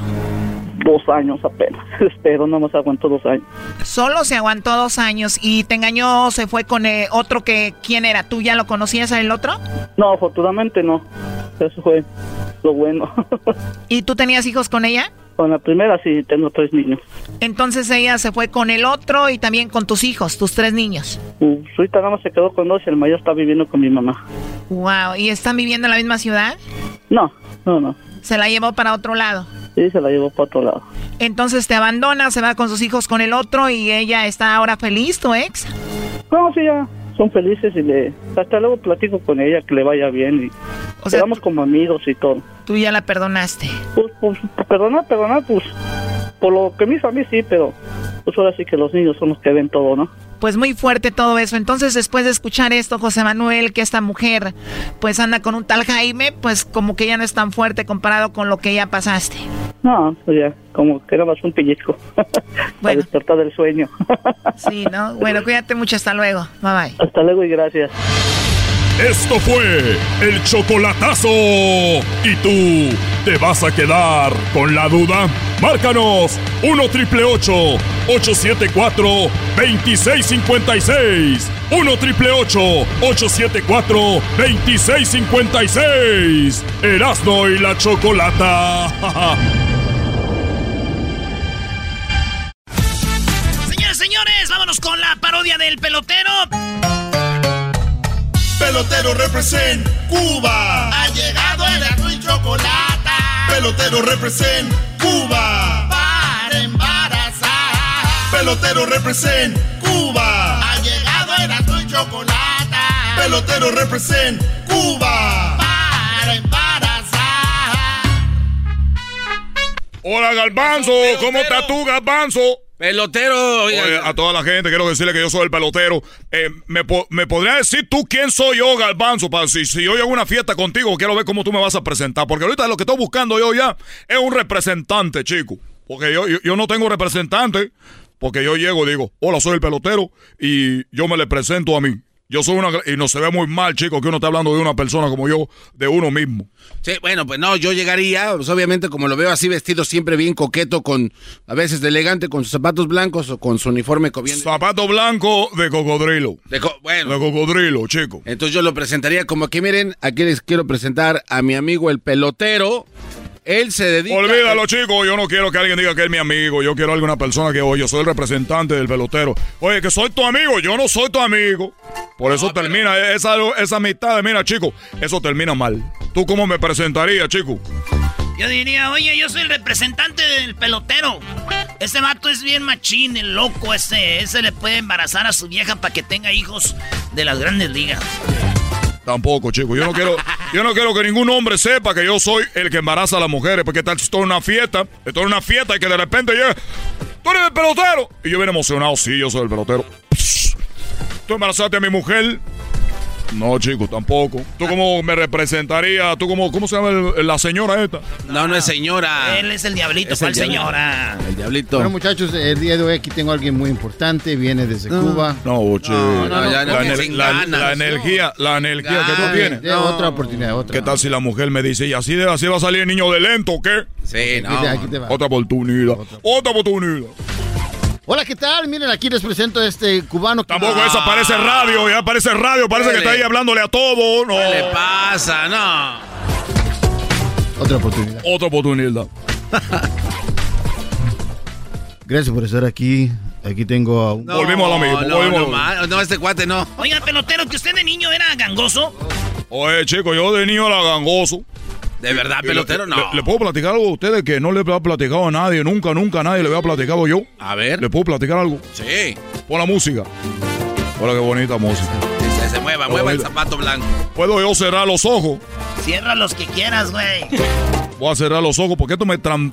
dos años apenas. Espero, no más aguantó dos años.
Solo se aguantó dos años y te engañó, se fue con eh, otro que, ¿quién era? ¿Tú ya lo conocías el otro?
No, afortunadamente no. Eso fue lo bueno.
¿Y tú tenías hijos con ella?
Con la primera sí tengo tres niños.
Entonces ella se fue con el otro y también con tus hijos, tus tres niños.
Mm, Ahorita nada más se quedó con dos y el mayor está viviendo con mi mamá.
Wow, ¿y están viviendo en la misma ciudad?
No, no, no.
Se la llevó para otro lado.
Sí, se la llevó para otro lado.
Entonces te abandona, se va con sus hijos con el otro y ella está ahora feliz, tu ex.
No, sí, ya, son felices y le hasta luego platico con ella que le vaya bien y
O sea,
quedamos como amigos y todo.
Tú ya la perdonaste.
Pues, pues perdonar, perdonar, pues por lo que me hizo a mí sí, pero pues ahora sí que los niños son los que ven todo, ¿no?
Pues muy fuerte todo eso. Entonces, después de escuchar esto, José Manuel, que esta mujer pues anda con un tal Jaime, pues como que ya no es tan fuerte comparado con lo que ya pasaste.
No, pues ya, como que era más un pellizco. Para despertar del sueño.
Sí, ¿no? Bueno, cuídate mucho. Hasta luego. Bye bye.
Hasta luego y gracias.
Esto fue el chocolatazo. ¿Y tú te vas a quedar con la duda? Márcanos 1 triple 874 2656. 1 triple 874 2656. Erasno y la chocolata.
Señores, vámonos con la parodia del pelotero.
Pelotero represent Cuba. Ha llegado el azul y chocolate. Pelotero represent Cuba. Para embarazar. Pelotero represent Cuba. Ha llegado el azul y chocolate. Pelotero represent Cuba. Para embarazar.
Hola, Galbanzo. ¿Cómo estás tú, Galbanzo?
Pelotero.
a toda la gente quiero decirle que yo soy el pelotero. Eh, ¿me, po- me decir tú quién soy yo, Galbanzo? Para si, si yo a una fiesta contigo, quiero ver cómo tú me vas a presentar. Porque ahorita lo que estoy buscando yo ya es un representante, chico. Porque yo, yo, yo no tengo representante. Porque yo llego y digo, hola, soy el pelotero. Y yo me le presento a mí. Yo soy una... Y no se ve muy mal, chico, que uno está hablando de una persona como yo, de uno mismo.
Sí, bueno, pues no, yo llegaría, pues obviamente como lo veo así vestido siempre bien coqueto, con a veces de elegante, con sus zapatos blancos o con su uniforme cobiendo.
Zapato blanco de cocodrilo.
De co- bueno.
De cocodrilo, chico.
Entonces yo lo presentaría como que miren, aquí les quiero presentar a mi amigo el pelotero. Él se dedica...
Olvídalo, chico. Yo no quiero que alguien diga que es mi amigo. Yo quiero alguna persona que, oye, yo soy el representante del pelotero. Oye, que soy tu amigo. Yo no soy tu amigo. Por eso termina esa, esa amistad. Mira, chico, eso termina mal. ¿Tú cómo me presentarías, chico?
Yo diría, oye, yo soy el representante del pelotero. Ese vato es bien machín, el loco ese. Ese le puede embarazar a su vieja para que tenga hijos de las grandes ligas.
Tampoco, chico. Yo no quiero, yo no quiero que ningún hombre sepa que yo soy el que embaraza a las mujeres. Porque tal si estoy en una fiesta, estoy en una fiesta y que de repente llega, tú eres el pelotero. Y yo bien emocionado, sí, yo soy el pelotero. ¿Tú embarazaste a mi mujer? No, chico, tampoco. ¿Tú cómo me representarías? ¿Tú cómo, cómo se llama el- la señora esta?
No, no es señora.
Él es el diablito,
Es
¿cuál
el
señora?
El diablito.
Bueno, muchachos, el día de hoy aquí tengo a alguien muy importante, viene desde Cuba.
No, che.
no, no,
la, la-
ganas.
la energía, la energía que tú tienes.
De otra oportunidad, otra.
¿Qué tal si la mujer me dice, y así, de, así va a salir el niño de lento, o qué?
Sí,
no. Aquí te- aquí te va.
Otra oportunidad. Otra oportunidad.
Hola, ¿qué tal? Miren, aquí les presento a este cubano. que-
Tampoco esa parece radio, ya parece radio, parece que está ahí hablándole a todo. No.
¿Qué le pasa? No.
Otra oportunidad.
Otra oportunidad.
Gracias por estar aquí. Aquí tengo a un...
Volvimos a lo mismo,
No,
volvimos a
no, no, este cuate no.
Oiga, pelotero, que usted de niño era gangoso.
Oye, chico, yo de niño era gangoso.
De verdad, pelotero, no.
le- le puedo platicar algo a ustedes que no le he platicado a nadie, nunca, nunca a nadie le había platicado yo.
A ver.
¿Le puedo platicar algo?
Sí.
Pon la música. Hola, qué bonita música.
Que se mueva, mueva el zapato blanco.
¿Puedo yo cerrar los ojos?
Cierra los que quieras, güey.
Voy a cerrar los ojos porque esto me tra-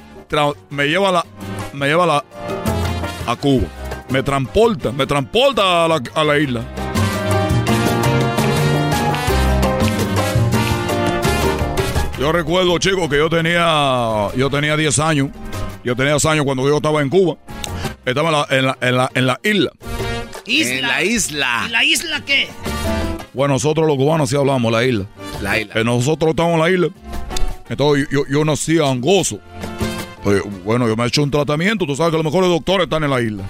me lleva a la me lleva a la a Cuba. Me transporta, me transporta a la, a la isla. Yo recuerdo, chicos, que yo tenía yo tenía 10 años. Yo tenía 10 años cuando yo estaba en Cuba. Estaba en la, en la, en la, en la isla.
Isla.
En la isla.
¿Y la isla qué?
Bueno, nosotros los cubanos sí hablamos la isla.
La isla.
Eh, nosotros estamos en la isla. Entonces yo, yo nací angoso. Bueno, yo me he hecho un tratamiento. Tú sabes que los mejores doctores están en la isla.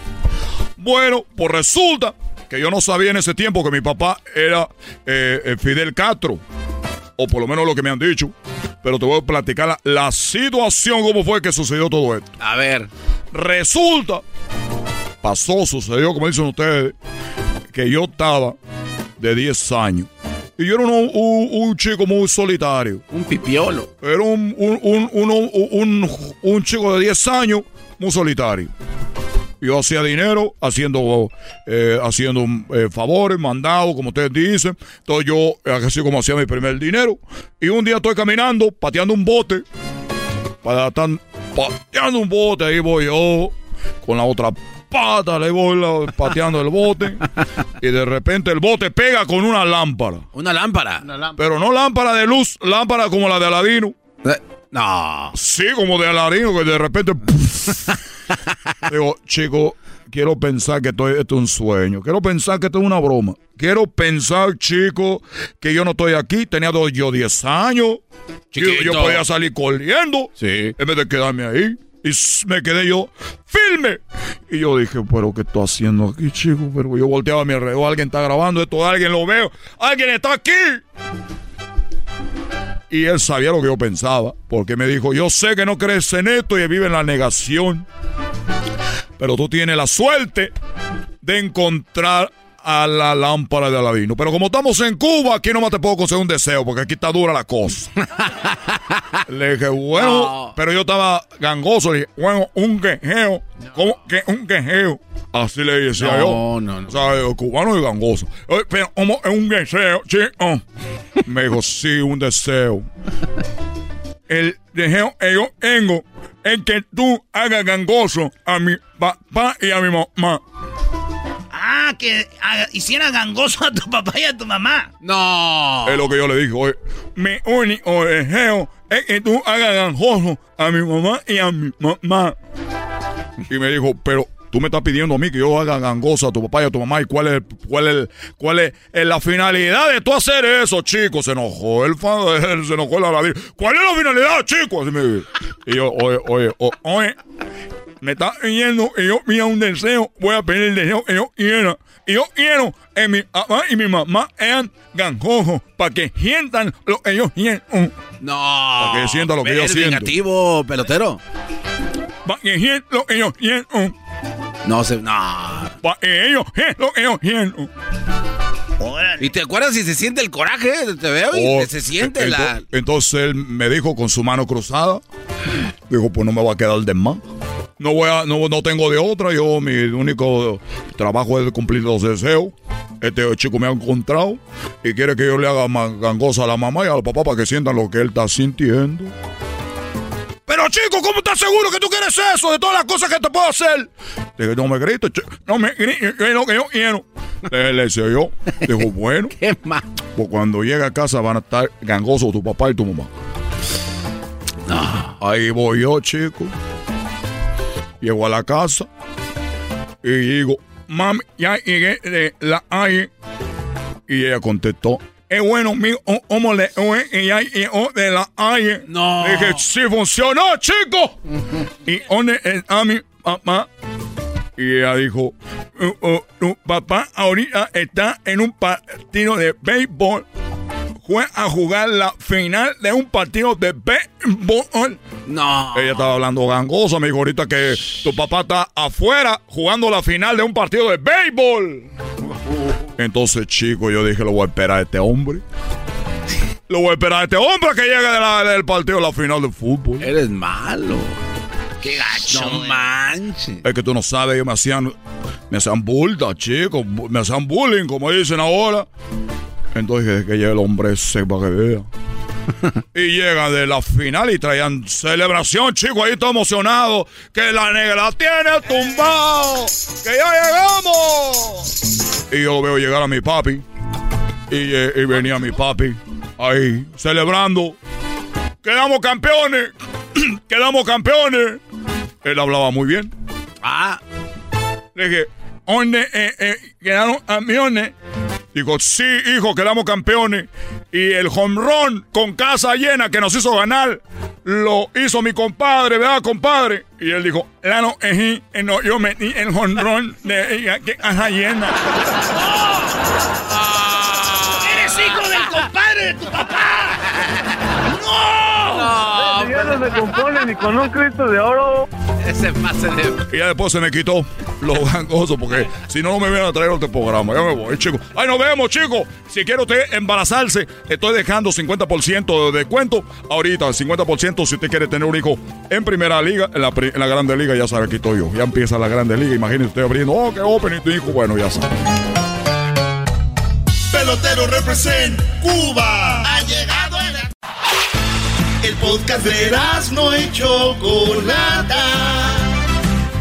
Bueno, pues resulta que yo no sabía en ese tiempo que mi papá era eh, eh, Fidel Castro. O por lo menos lo que me han dicho. Pero te voy a platicar la, la situación, cómo fue que sucedió todo esto.
A ver.
Resulta, pasó, sucedió, como dicen ustedes, que yo estaba de 10 años. Y yo era un, un- un chico muy solitario.
Un pipiolo.
Era un, un, un, un- un- un chico de 10 años muy solitario. Yo hacía dinero haciendo, eh, haciendo eh, favores, mandados, como ustedes dicen. Entonces yo, eh, así como hacía mi primer dinero. Y un día estoy caminando, pateando un bote. Para estar pateando un bote, ahí voy yo, con la otra pata, le voy la- pateando el bote. y de repente el bote pega con una lámpara.
¿Una lámpara?
Pero no lámpara de luz, lámpara como la de Aladino.
No.
Sí, como de Aladino, que de repente. Digo, chico, quiero pensar que estoy, esto es un sueño. Quiero pensar que esto es una broma. Quiero pensar, chico, que yo no estoy aquí. Tenía dos- yo 10 años. Yo, yo podía salir corriendo.
Sí.
En vez de quedarme ahí. Y me quedé yo, filme. Y yo dije, pero ¿qué estoy haciendo aquí, chico? Pero yo volteaba a mi alrededor, alguien está grabando esto, alguien lo veo, alguien está aquí. Y él sabía lo que yo pensaba, porque me dijo, yo sé que no crees en esto y vive en la negación, pero tú tienes la suerte de encontrar a la lámpara de Aladino. Pero como estamos en Cuba, aquí nomás te puedo conseguir un deseo, porque aquí está dura la cosa. Le dije, bueno, pero yo estaba gangoso. Le dije, bueno, un quejeo. ¿Cómo que un quejeo? Así le decía
No,
yo.
no, no.
O sea, el cubano y gangoso. Oye, Pero, ¿cómo es un deseo, chico? Me dijo, sí, un deseo. El deseo que yo tengo es que tú hagas gangoso a mi papá y a mi mamá.
Que hiciera gangoso a tu papá y a tu mamá.
No.
Es lo que yo le dije. Oye, mi único deseo es que tú hagas gangoso a mi mamá y a mi mamá. Y me dijo, pero tú me estás pidiendo a mí que yo haga gangoso a tu papá y a tu mamá. ¿Y cuál es, cuál es, cuál es, la finalidad de tú hacer eso, chico? Se enojó el fan, él se enojó el aladino. ¿Cuál es la finalidad, chico? Así me dijo. Y yo, oye, oye, oye, me está pidiendo que yo pida un deseo. Voy a pedir el deseo que yo quiera. Y yo quiero que mi papá y mi mamá sean gangosos para que sientan lo que yo siento.
No.
Para que sientan lo que yo siento.
negativo, pelotero.
Para que sientan lo que yo siento.
No se. No.
Para que ellos sientan lo que yo siento.
¿Y te acuerdas si se siente el coraje? Te veo y
Oh,
se siente
ento-
la.
Entonces él me dijo con su mano cruzada, dijo, pues no me va a quedar de más. No voy a, no, no tengo de otra, yo mi único trabajo es cumplir los deseos. Este chico me ha encontrado y quiere que yo le haga gangosa a la mamá y al papá para que sientan lo que él está sintiendo. Pero chico, ¿cómo estás seguro que tú quieres eso de todas las cosas que te puedo hacer? Dije, no me grites, no me grites, que yo quiero. Le, le decía yo, dijo, bueno, pues cuando llegue a casa van a estar gangosos tu papá y tu mamá. Ahí voy yo, chico. Llego a la casa y digo, mami, ya llegué de la calle. Y ella contestó, es bueno, mi ¿cómo le? Y ya llegó de la calle.
No.
Dije, sí funcionó, chico. ¿Y dónde está mi papá? Y ella dijo, "Uh, uh, tu papá ahorita está en un partido de béisbol. Fue a jugar la final de un partido de béisbol.
No.
Ella estaba hablando gangosa, me dijo ahorita que tu papá está afuera jugando la final de un partido de béisbol. Entonces, chico, yo dije, lo voy a esperar a este hombre. Lo voy a esperar a este hombre que llegue de la- del partido de la final de fútbol.
Eres malo.
Qué gacho.
No
güey.
manches.
Es que tú no sabes, ellos me hacían, me hacían bulta, chicos, me hacían bullying, como dicen ahora. Entonces que llegue el hombre ese para que vea. y llega de la final y traían celebración, chicos, ahí todo emocionado. Que la negra la tiene tumbado. Que ya llegamos. Y yo veo llegar a mi papi. Y, eh, y venía mi papi ahí celebrando. Quedamos campeones. Quedamos campeones. Él hablaba muy bien.
Ah.
Le dije, ¿dónde eh, eh, quedaron campeones? Digo, sí, hijo, quedamos campeones. Y el home run con casa llena que nos hizo ganar, lo hizo mi compadre, ¿verdad, compadre? Y él dijo, la no, eh, eh, no, yo metí el home run de casa llena.
¡Eres hijo del compadre de tu papá! ¡No!
Ya no se compone ni con un Cristo de oro.
Ese pase de.
Y ya después se me quitó. lo gangoso, porque si no, no me vienen a traer otro programa. Ya me voy, chicos. Ay, nos vemos, chicos. Si quiere usted embarazarse, estoy dejando 50% de descuento. Ahorita, 50% si usted quiere tener un hijo en primera liga, en la, en la grande liga, ya sabe, aquí estoy yo. Ya empieza la grande liga. Imagínese usted abriendo, oh, qué open tu hijo. Bueno, ya sabe.
Pelotero represent Cuba. Ha llegado el... El podcast de no y Chocolata.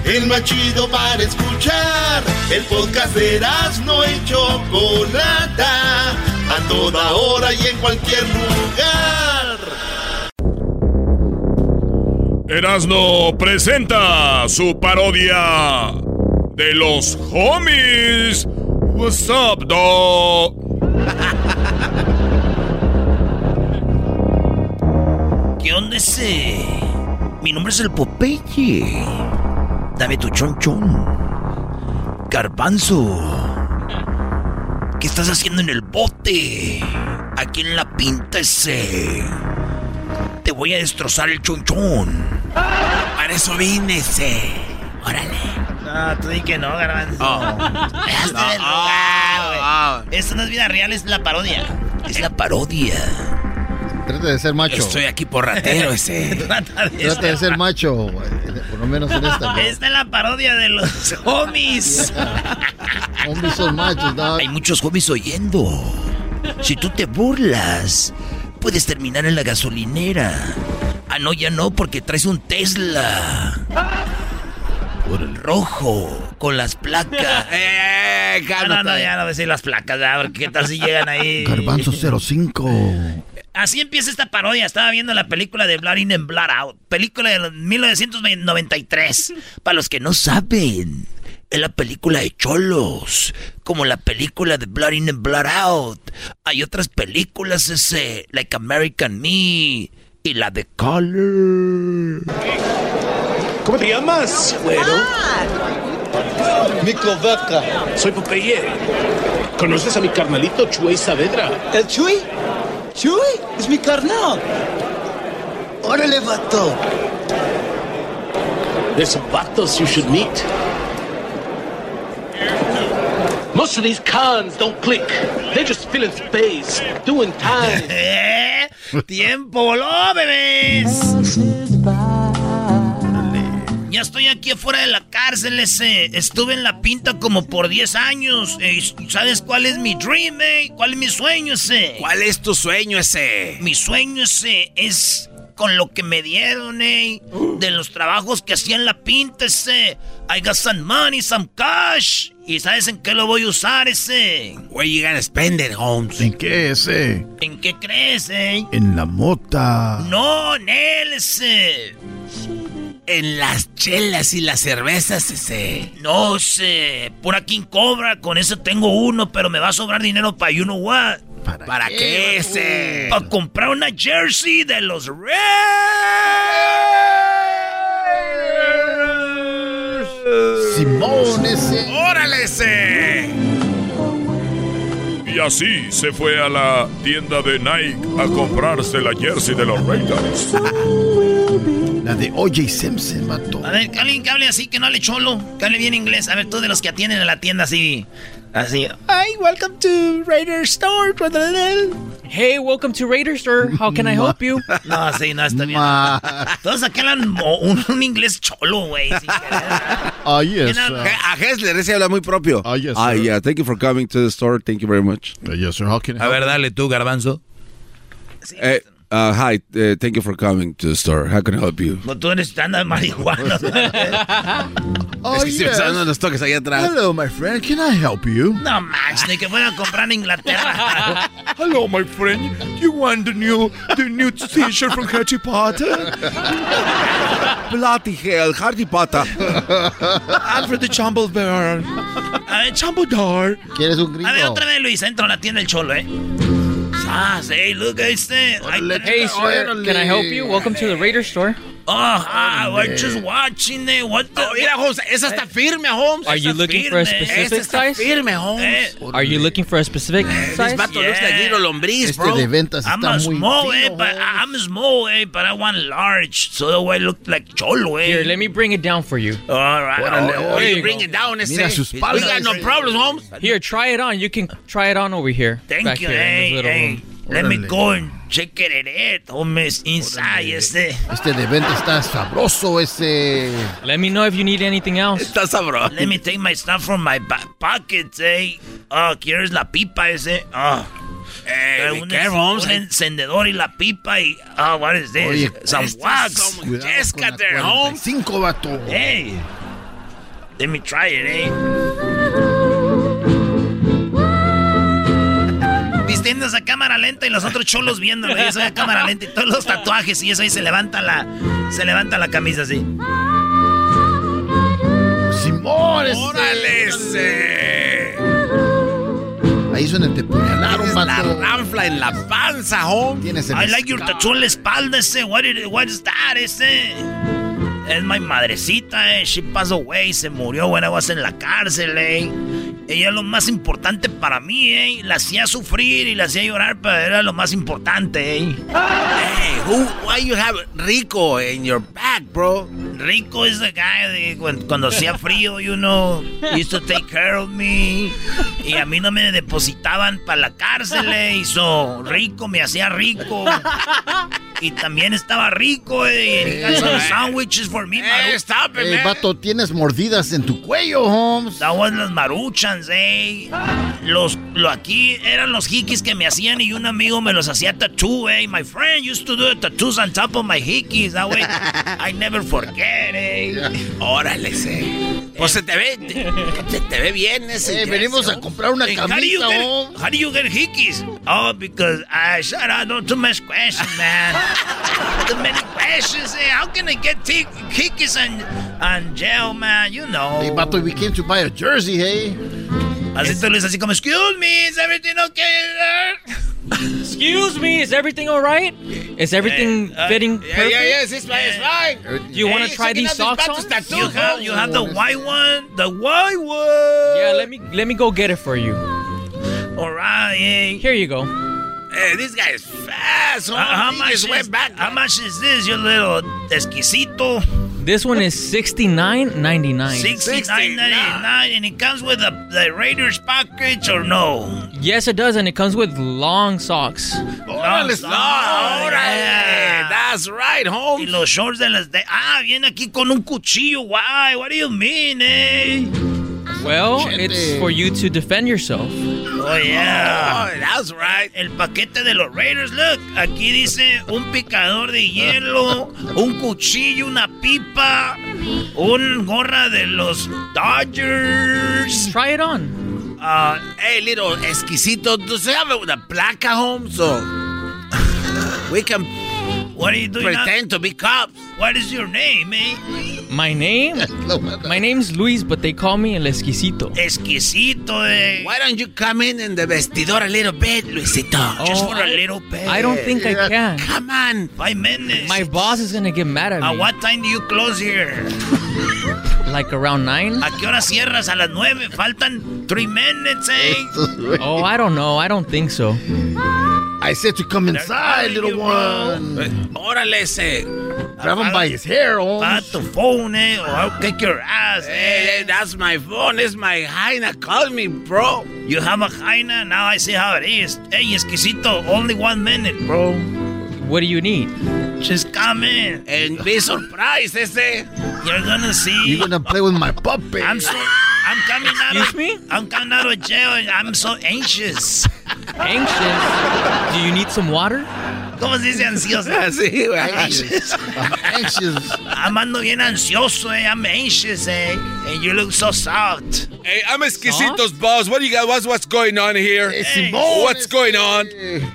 El más chido para escuchar. El podcast de no y Chocolata. A toda hora y en cualquier lugar.
Erasno presenta su parodia de los homies. What's up, dog?
ese? Mi nombre es el Popeye. Dame tu chonchón. Garbanzo. ¿Qué estás haciendo en el bote? Aquí en la pinta ese. Te voy a destrozar el chonchón. Para eso vine ese. Órale. No, tú di que no, Garbanzo. Hazte del lugar, güey. Esto no es vida real, es la parodia. Es la parodia.
Trata de ser macho.
Estoy aquí por ratero ese. Trata de
Trata de ser macho. Por lo menos en esta. ¿no?
Esta es la parodia de los homies.
Hombres son machos, dog.
Hay muchos homies oyendo. Si tú te burlas, puedes terminar en la gasolinera. Ah, no, ya no, porque traes un Tesla. Por el rojo, con las placas.
Eh,
Ah, no, no, ya no voy a decir las placas, ya, porque qué tal si llegan ahí.
Garbanzo 05.
Así empieza esta parodia. Estaba viendo la película de Blood In and Blood Out. Película de 1993. Para los que no saben, es la película de Cholos. Como la película de Blood In and Blood Out. Hay otras películas ese, like American Me y la de Color.
¿Cómo te llamas, güero? Mico Vaca. Soy Popeye. ¿Conoces a mi carnalito Chuy Saavedra?
¿El Chuy? Chuy, es mi carnal. Órale, vato.
There's some vatos you should meet. Most of these cons don't click. They're just filling space, doing time.
¿Eh? ¡Tiempo voló, bebés! Ya estoy aquí afuera de la cárcel, ese. Estuve en la pinta como por 10 años. Eh, ¿Sabes cuál es mi dream, eh? ¿Cuál es mi sueño, ese?
¿Cuál es tu sueño ese?
Mi sueño, ese, es con lo que me dieron, eh. De los trabajos que hacía en la pinta, ese. I got some money, some cash. ¿Y sabes en qué lo voy a usar, ese?
Where you gonna spend it, Holmes?
¿En qué ese?
¿En qué crees, eh?
En la mota.
No, Nel, ese.
En las chelas y las cervezas ese.
No sé, pura King Cobra, con eso tengo uno, pero me va a sobrar dinero para you know what.
¿Para, qué ese?
Para comprar una jersey de los Reds.
Simón ese.
¡Órale ese!
Y así se fue a la tienda de Nike a comprarse la jersey de los Raiders.
La de O.J. Simpson, vato.
A ver, que alguien que hable así, que no hable cholo, que hable bien inglés. A ver, tú de los que atienden a la tienda así. Así. Hi, welcome to Raider Store.
Hey, welcome to Raider Store. How can I help you?
No, sí, no, está bien. Todos aquí hablan un, un inglés cholo, güey.
Ah, yes.
A Hessler ese habla muy propio.
Ah, yes,
Ah, yeah. Thank you for coming to the store. Thank you very much.
Uh, yes, sir. How can I
A
help
ver, dale tú, Garbanzo.
Eh, uh, hi. Uh, thank you for coming to the store. How can I help you?
No, tú eres de marihuana.
Oh,
es que
yes.
dando los toques ahí atrás.
Hello, my friend. Can I help you?
no manches, ni que fuera a comprar en Inglaterra.
Hello, my friend. You want the new, the new t-shirt from Harry Potter?
Bloody hell, Hardy Potter.
Alfred the Chumblebear.
A ver,
Chumbledore.
¿Quieres un gringo?
A ver, otra vez, Luis, entro a la tienda del cholo, ¿eh? Ah, hey, look, este. Ay,
Hey, sir, can I help you? Welcome to the Raider Store.
Oh, ah, we're just watching it. What the?
Oh, mira, Holmes, esa está firme, Holmes.
Are you
Esa
looking for a specific
Esa está
size?
firme, Holmes.
Are you looking for a specific size?
vato looks like little lombriz,
Este
bro.
de ventas
I'm
está
a
muy
small, eh, but I'm small, eh, but I want large, so that way I look like cholo, eh.
Here, let me bring it down for you.
All right.
Órale,
oh,
Oh,
There
you
you
bring
go.
it down, ese.
Mira sus
We got no problems, Holmes.
Here, try it on. You can try it on over here.
Thank you,
here in
hey, hey. Let me go and check it in it, homies, inside, este.
Este de venta está sabroso, ese.
Let me know if you need anything else.
Está sabroso.
Let me take my stuff from my back pockets, eh. Oh, ¿quieres la pipa ese? Oh.
Hey, be
un,
Holmes.
un encendedor y la pipa y... Oh, what is this?
Oye,
Some
Estas
wax.
Cuidado
Yes, Holmes.
45, vato.
Hey. Let me try it, eh. Vistiendo esa cámara lenta y los otros cholos viéndolo. Y eso de cámara lenta y todos los tatuajes y eso ahí se levanta la... Se levanta la camisa así.
Simón.
Órale.
Ahí donde te puñalaron,
la ranfla en la panza,
el
I like your tattoo en la espalda ese. What, it- what is that ese? Es mi madrecita, eh. She passed away. Se murió when I was en la cárcel, eh. Ella es lo más importante para mí, eh. La hacía sufrir y la hacía llorar, pero era lo más importante, eh.
Hey, who, why you have Rico in your back, bro?
Rico is the guy de cuando, cuando hacía frío, you know, used to take care of me. Y a mí no me depositaban para la cárcel, eh. So, Rico me hacía rico. Y también estaba rico, eh. Some sandwiches for me,
Hey, stop it,
Eh,
man.
vato, tienes mordidas en tu cuello, Holmes.
That was los maruchans, eh. Los, lo aquí eran los hikis que me hacían y un amigo me los hacía tattoo, eh. My friend used to do the tattoos on top of my hikis. That way I never forget, eh.
Órale, ese. Pues se te ve, te, se te ve bien ese.
Eh, venimos a comprar una
Hey, how do you
camisa,
get
Holmes.
how do you get hikis? Oh, because I shut up. Don't too much questions, man. too many questions. Eh? How can I get hikis on on jail, man? You know.
Hey, vato, we came to buy a jersey, hey.
Así tú le dices así como, excuse me, is everything okay? there?"
Excuse me, is everything all right? Is everything
uh,
fitting
Yeah,
perfect?
yeah, yes, it's fine, it's fine.
Do you want to try these socks on?
tattoo,
You have, you have the white one, the white one.
Yeah, let me let me go get it for you.
All right, yeah.
Here you go.
Hey, this guy is fast,
Uh, how much is,
went back.
How much is this, you little exquisito?
This one is sixty nine ninety nine.
Sixty nine ninety nine, and it comes with the, the Raiders package or no?
Yes, it does, and it comes with long socks.
Órale,
No, órale.
yeah.
That's right,
Y
Holmes.
los shorts de las de. Ah, viene aquí con un cuchillo. Why? What do you mean, eh?
Well, it's for you to defend yourself.
Oh, yeah.
Oh, that's right.
El paquete de los Raiders, look. Aquí dice un picador de hielo, un cuchillo, una pipa, un gorra de los Dodgers.
Try it on.
Uh,
Hey, little exquisito, does it have a placa, Holmes? So we can
what are you doing? now?
pretend to be cops.
What is your name, eh?
My name? My name's Luis, but they call me El Esquisito.
Esquisito, eh.
Why don't you come in in the vestidor a little bit, Luisito?
Just
Oh,
for a
I-
little bit.
I don't think I can.
Come on.
Five minutes.
My boss is gonna get mad at me.
At what time do you close here?
Like around nine?
¿A qué hora cierras? A las nueve. Faltan three minutes, eh?
Oh, I don't know. I don't think so.
I said to come inside,
calling
little
you,
one.
Órale, ese.
Grab him by his hair,
Paga
Holmes.
tu phone, eh? Or I'll kick your ass,
Hey,
eh?
that's my phone. It's my hyena. Call me, bro.
You have a jaina? Now I see how it is. Hey, exquisito. Only one minute, bro.
What do you need?
Just come in.
And be surprised, ese.
You're gonna see.
You're gonna play with my puppy.
I'm so. I'm coming out
Excuse
of.
me?
I'm coming out of jail and I'm so anxious.
Anxious? Do you need some water?
¿Cómo se dice ansioso?
Así, güey.
Anxious.
I'm anxious.
I'm ando bien ansioso, eh. I'm anxious, eh. And you look so soft.
Hey, I'm Esquisito's boss. What do you got? What's, what's going on here?
Hey,
Hey.
What's going on?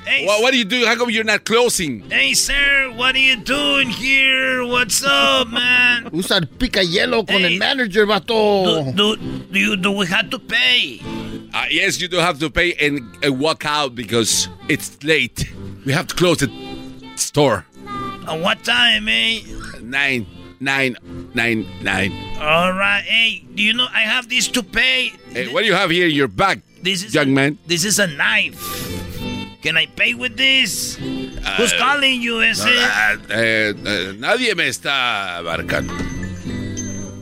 Hey,
What, what do you do? How come you're not closing?
hey, sir, what are you doing here? What's up, man?
Usa el pica hielo con
Hey.
el manager,
Do,
vato.
do, do, you, do we have to pay?
Uh, yes, you do have to pay and uh, walk out because it's late. We have to close the store.
At what time, eh?
nine, nine, nine, nine.
All right. Hey, do you know I have this to pay?
Hey, what do you have here in your bag,
This is
young
a,
man?
This is a knife. Can I pay with this? Who's
Uh,
calling you, ese?
No, ah, eh, eh, nadie me está abarcando.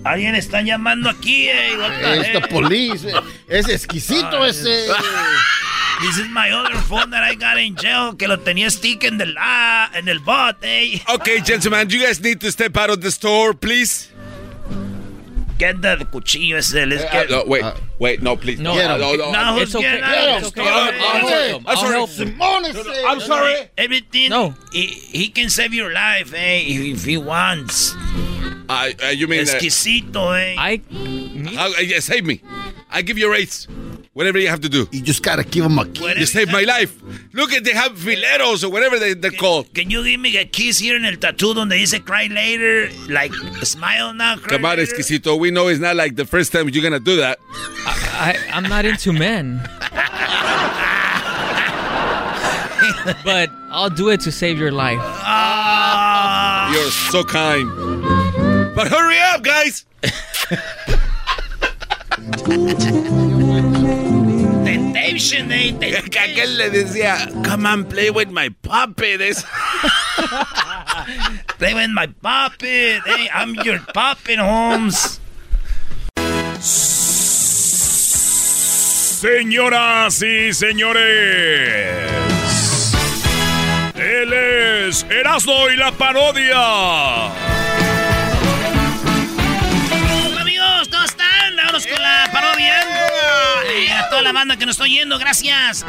Alguien está llamando aquí, eh. What the
Esta police. eh, Es exquisito
Ay,
ese.
This is my other phone that I got in jail, que lo tenía stick en el, ah, en el bot, eh.
Okay, gentlemen, you guys need to step out of the store, please.
Get the cuchillo ese. Let's
Uh,
get...
no, wait, wait, no, please.
No,
no, no, no.
no,
It's okay.
the
It's okay.
I'll help him.
I'm sorry.
Help him.
I'm sorry.
Everything. No. He, he can save your life, eh, if he wants.
Uh, uh, you mean... uh,
Exquisito, eh.
I...
How, uh, yeah, save me. I give you rates. Whatever you have to do.
You just gotta give him a kiss.
You saved my life. Look at they have fileros or whatever they, they're called.
Can you give me a kiss here in el tattoo donde dice cry later? Like, smile now, cry
Come on,
later?
Esquisito. We know it's not like the first time you're gonna do that.
I, I'm not into men. but I'll do it to save your life.
You're so kind. But hurry up, guys.
Temptation, eh.
Que aquel le decía, come on, play with my puppet. Es-
Play with my puppet. Hey, I'm your puppet, Holmes.
Señoras y señores, él es Erasmo y la parodia.
Vámonos con la parodia. Eh, a toda la banda que nos está oyendo, gracias.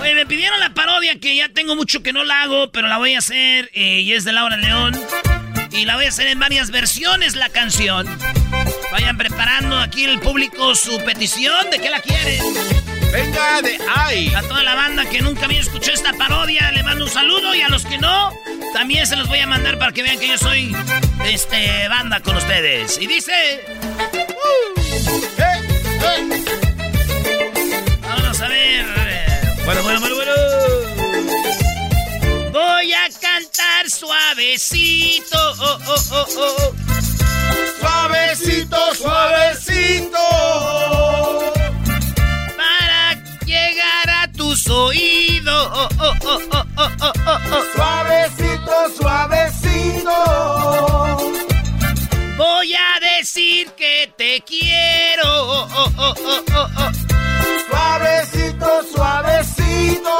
Oye, me pidieron la parodia que ya tengo mucho que no la hago, pero la voy a hacer eh, y es de Laura León. Y la voy a hacer en varias versiones la canción. Vayan preparando aquí el público su petición de que la quieren.
Venga de ahí.
A toda la banda que nunca había escuchado esta parodia, le mando un saludo y a los que no, también se los voy a mandar para que vean que yo soy este banda con ustedes. Y dice. Vamos a ver. Bueno, bueno, bueno, bueno. Voy a cantar suavecito. oh, oh, oh, oh.
Suavecito, suavecito.
Para llegar a tus oídos. oh, oh, oh, oh, oh, oh, oh, oh.
Suavecito, suavecito.
Voy a decir que te quiero. Oh, oh, oh, oh, oh, oh.
Suavecito, suavecito.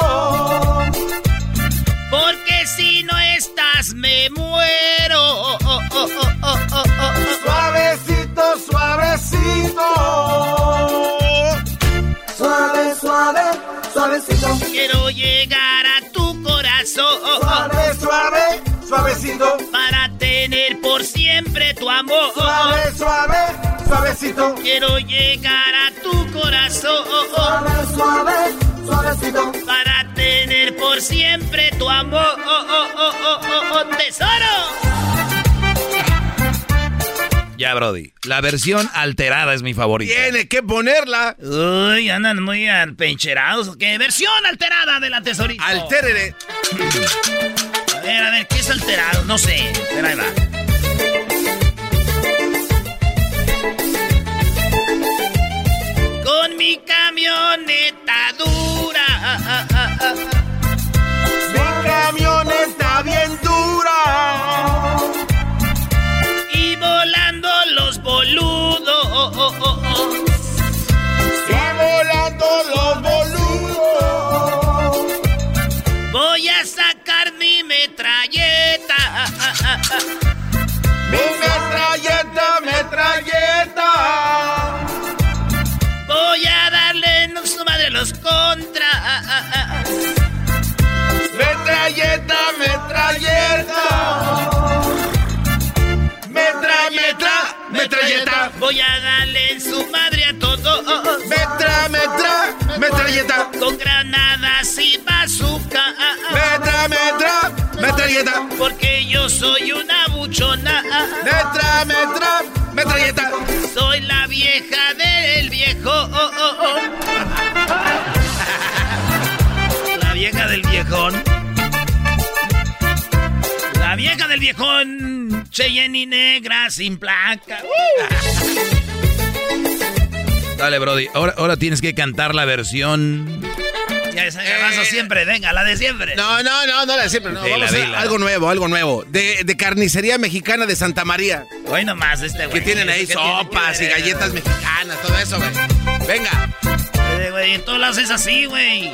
Porque si no estás me muero. oh, oh, oh, oh, oh, oh, oh.
Suavecito, suavecito. Suave, suave, suavecito.
Quiero llegar a tu corazón.
Suave, suave, suavecito.
Para tener por siempre tu amor.
Suave, suave, suavecito.
Quiero llegar a tu corazón.
Suave, suave, suavecito.
Para tener por siempre tu amor. Oh, oh, oh, oh, oh, oh, tesoro.
Ya, Brody. La versión alterada es mi favorita.
Tiene que ponerla.
Uy, andan muy pencherados. ¿o ¿Qué? Versión alterada de la tesorita.
Altérere.
A ver, a ver, ¿qué es alterado? No sé. Pero ahí va. Mi camioneta dura.
Mi camioneta bien dura.
Y volando los boludos.
Y volando los boludos.
Voy a sacar mi metralleta. Madre a los contra.
Metralleta, metralleta. Metralleta, metralleta.
Voy a darle en su madre a todos.
Metra, metra, metralleta.
Con granadas y bazooka.
Metra, metra, metralleta.
Porque yo soy una buchona.
Metra, metra, metralleta.
Soy la vieja del viejo. oh, oh, oh. La vieja del viejón. La vieja del viejón. Cheyenne y negra sin placa.
Dale, Brody. Ahora, ahora tienes que cantar la versión.
Ya esa garbanzo siempre, venga, la de siempre.
No, no, no, no la de siempre. No. Vamos a hacer algo nuevo, algo nuevo. De, de carnicería mexicana de Santa María.
Hoy nomás este güey.
Que tienen ahí
¿Qué tiene
sopas
que
y galletas mexicanas, todo eso, güey. Venga.
Eh, güey, en todos lados es así, güey.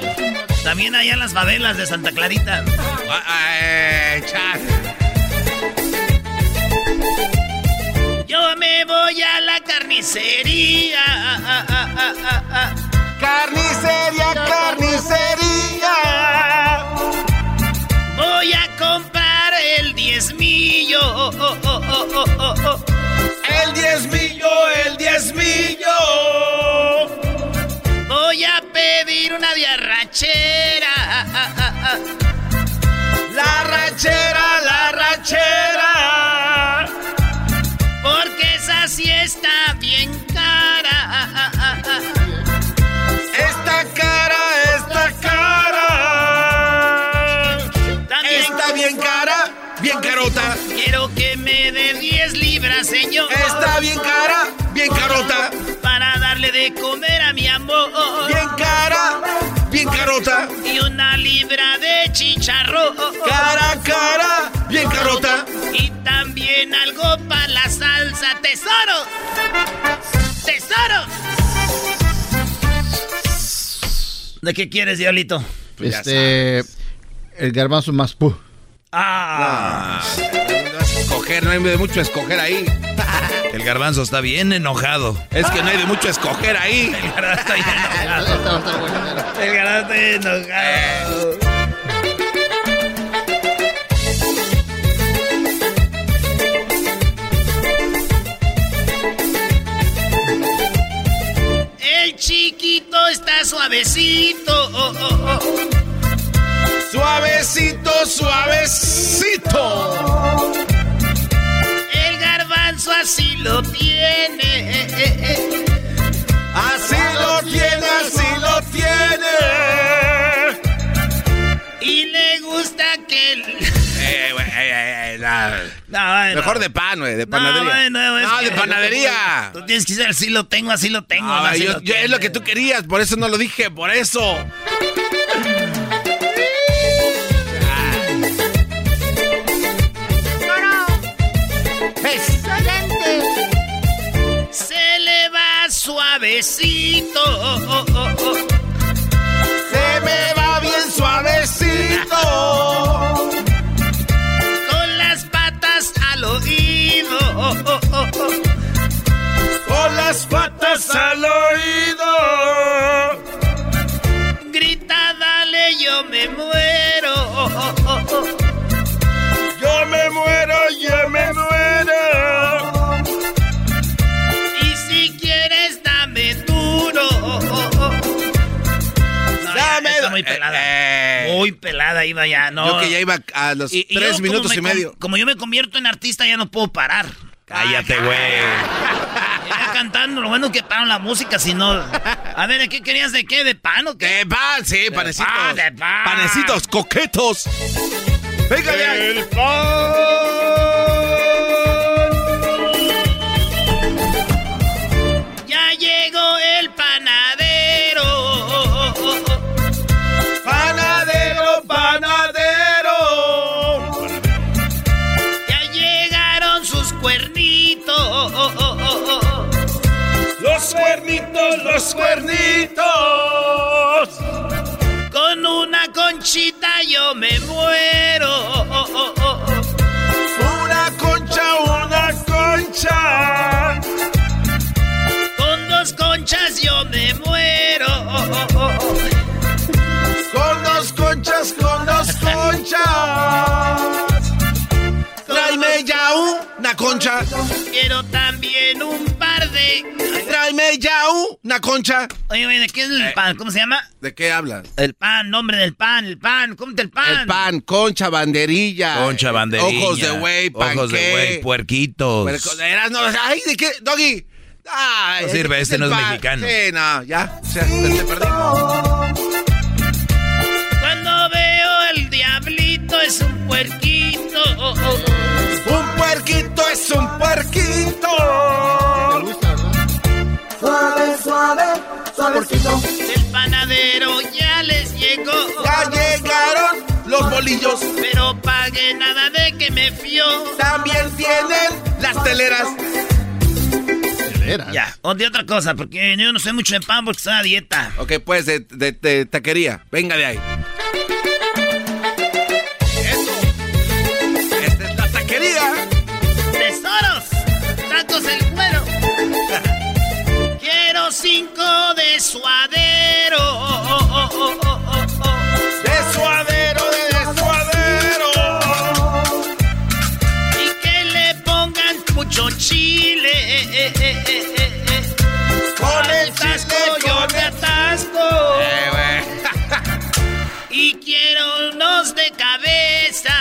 También allá en las favelas de Santa Clarita. Yo me voy a la carnicería.
Carnicería, carnicería.
Voy a comprar el diezmillo.
El diezmillo, el diezmillo.
Voy a pedir una diarrachera.
La rachera, la rachera.
Porque esa sí está bien cara.
Esta cara, esta cara.
También
Está bien cara, bien carota.
Quiero que me dé 10 libras, señor.
Está bien cara, bien carota.
Para darle de comer ¿De qué quieres, Diablito?
Este. El garbanzo más pu.
Ah.
Escoger, no hay de mucho escoger ahí.
El garbanzo está bien enojado.
Es que no hay de mucho escoger ahí.
El garbanzo está bien enojado. El garbanzo está bien enojado. Chiquito está suavecito.
Suavecito, suavecito.
El garbanzo así lo tiene.
Así lo tiene, así lo tiene.
Y le gusta que.
Eh, eh, eh, eh, la-
No.
Mejor de pan, güey, de panadería. No, de panadería.
Tú tienes que decir, así lo tengo, así lo tengo.
No,
así
yo-
lo
yo- es lo que tú querías, por eso no lo dije, por eso.
Se le va suavecito.
Se me va bien suavecito.
Iba ya, ¿no?
Yo que ya iba a los
Y-
tres minutos y medio.
Como yo me convierto en artista, ya no puedo parar.
Cállate, güey.
Ya cantando, lo bueno que pararon la música, si no. A ver, ¿de qué querías? ¿De qué? ¿De pan o qué?
De pan, sí, panecitos.
pan, de pan.
Panecitos coquetos. Venga ya.
El pan. Sus cuernitos.
Los cuernitos, los cuernitos.
Con una conchita yo me muero.
Una concha, una concha.
Con dos conchas yo me muero.
Concha.
Quiero también un par de.
Tráeme ya una concha.
Oye, oye, ¿de qué es el pan? ¿Cómo se llama?
¿De qué hablas?
El pan, nombre del pan, el pan. Cómete el pan.
El pan, concha, banderilla.
Concha, banderilla.
Ojos de güey,
Ojos de güey, puerquitos.
Puerco- eras, no, ay, ¿de qué? Doggy. Ay,
No sirve,
¿qué
este no es
pan?
mexicano.
Sí, no, ya. O sea, te, te perdimos.
Cuando veo el diablito es un puerquito.
Un puerquito es un puerquito.
Suave, suave, suavecito.
El panadero ya les llegó.
Ya llegaron los bolillos.
Pero pague nada de que me fió.
También tienen las teleras.
Ya, o de otra cosa, porque yo no sé mucho de pan porque estoy a dieta.
Ok, pues de, de, de taquería. Venga de ahí.
De suadero.
De suadero, de suadero.
Y que le pongan mucho chile.
Con el chile,
yo me atasco.
Eh,
Y quiero unos de cabeza.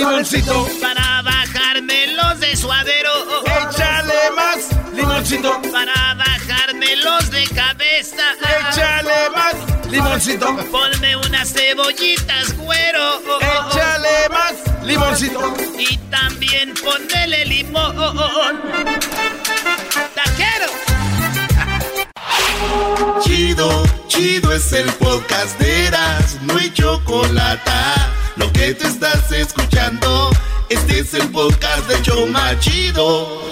Limoncito.
Para bajarme los de suadero.
Échale más limoncito.
Para bajarme los de cabeza.
Échale más limoncito.
Ponme unas cebollitas, güero.
Échale más limoncito.
Y también ponele limón. ¡Taquero!
Chido, chido es el podcast de Eras, no hay chocolate. Lo que te estás escuchando, este es el podcast de Choma Chido.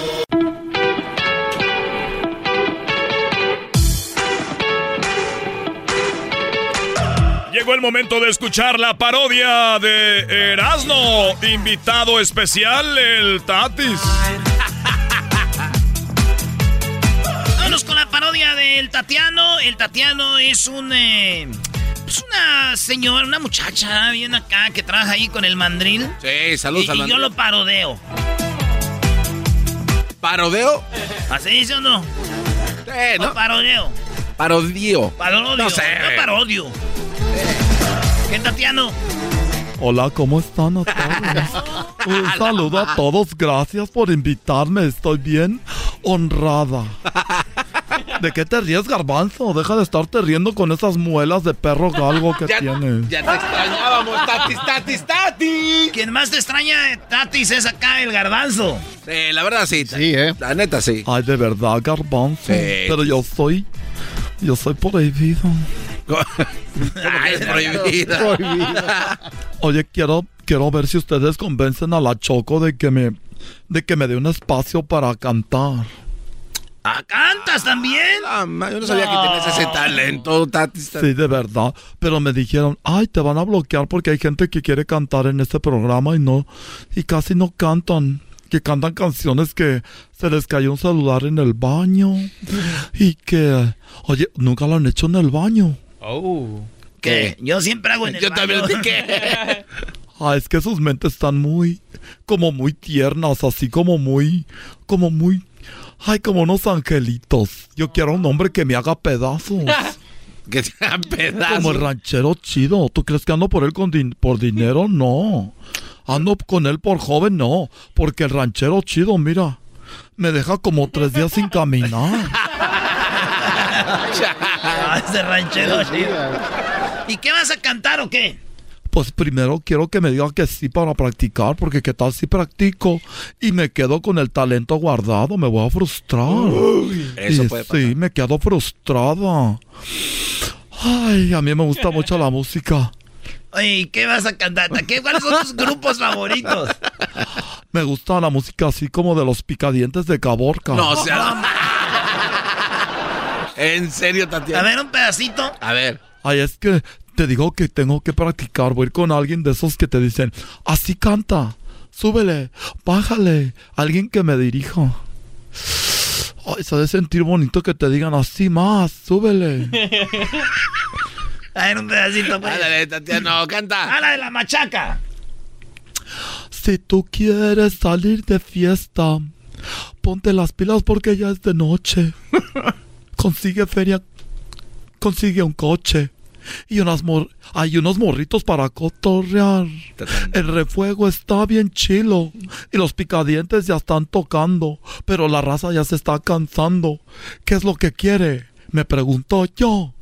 Llegó el momento de escuchar la parodia de Erasmo. Invitado especial, el Tatis.
Vámonos con la parodia del Tatiano. El Tatiano es un. eh, pues una señora, una muchacha bien acá que trabaja ahí con el mandril.
Sí,
Y,
saludos
y
al
yo lo parodeo.
¿Parodeo?
¿Así dice o no?
Eh,
O
no.
parodeo.
Parodio.
Parodio.
No sé.
Yo parodio. ¿Qué Tatiano?
Hola, ¿cómo están a todos? Un saludo a todos, gracias por invitarme, estoy bien honrada. ¿De qué te ríes, garbanzo? Deja de estarte riendo con esas muelas de perro galgo que
Ya,
tienes.
ya te extrañábamos, Tatis, Tatis, Tatis.
Quien más te extraña, Tatis, es acá el garbanzo.
Sí, la verdad sí.
Sí, ¿eh?
La neta sí.
Ay, de verdad, garbanzo.
Sí.
Pero yo soy... Yo soy prohibido.
Ay, es prohibida.
Oye, quiero, quiero ver si ustedes convencen a la Choco de que me... De que me dé un espacio para cantar.
¿Ah, cantas también?
Ah, ma, yo no sabía que tenías ese talento, Tatis.
Sí, de verdad. Pero me dijeron, ay, te van a bloquear porque hay gente que quiere cantar en este programa y no, y casi no cantan. Que cantan canciones que se les cayó un celular en el baño. Y que, oye, nunca lo han hecho en el baño.
Oh.
¿Qué? Yo siempre hago en el
Yo también
baño.
dije.
Ah, es que sus mentes están muy, como muy tiernas, así como muy, como muy, ay, como unos angelitos. Yo quiero un hombre que me haga pedazos.
Que sean pedazos.
Como el ranchero chido. ¿Tú crees que ando por él con din- por dinero? No. Ando con él por joven, no. Porque el ranchero chido, mira, me deja como tres días sin caminar.
Ah, ese ranchero chido. ¿Y qué vas a cantar o qué?
Pues primero quiero que me diga que sí para practicar, porque qué tal si practico y me quedo con el talento guardado, me voy a frustrar.
Eso
Y
puede pasar.
Sí, me quedo frustrada. Ay, a mí me gusta mucho la música.
Oye, ¿y qué vas a cantar? ¿Qué, ¿Cuáles son tus grupos favoritos?
Me gusta la música así como de los picadientes de Caborca.
No, o sea. en serio,
A
Tatiana.
ver, un pedacito.
A ver.
Ay, es que te digo que tengo que practicar. Voy a ir con alguien de esos que te dicen, así canta, súbele, bájale, alguien que me dirija. Ay, se ha de sentir bonito que te digan así más, súbele.
A ver, un pedacito. Pues.
Ándale, Tatiana, no, canta.
A la de la machaca.
Si tú quieres salir de fiesta, ponte las pilas porque ya es de noche. Consigue feria, consigue un coche y unas mor hay unos morritos para cotorrear. El refuego está bien chilo y los picadientes ya están tocando, pero la raza ya se está cansando. ¿Qué es lo que quiere? Me pregunto yo.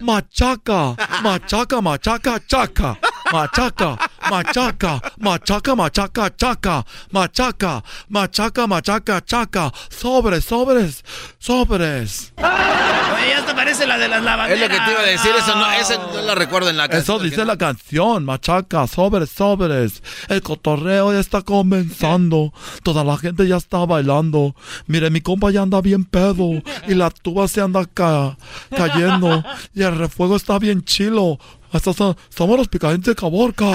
Machaca, machaca, machaca, chaca. Machaca, machaca, machaca, machaca, chaca. Machaca, machaca, machaca, chaca. Sobres, sobres, sobres.
Oye, te parece la de las lavanderas.
Es lo que te iba a decir, eso no, ese no lo recuerdo en la canción.
Eso dice la canción, machaca, sobres, sobres. El cotorreo ya está comenzando. Toda la gente ya está bailando. Mire, mi compa ya anda bien pedo. Y la tuba se anda ca- cayendo. Y el refuego está bien chilo. Hasta somos los picadientes de Caborca.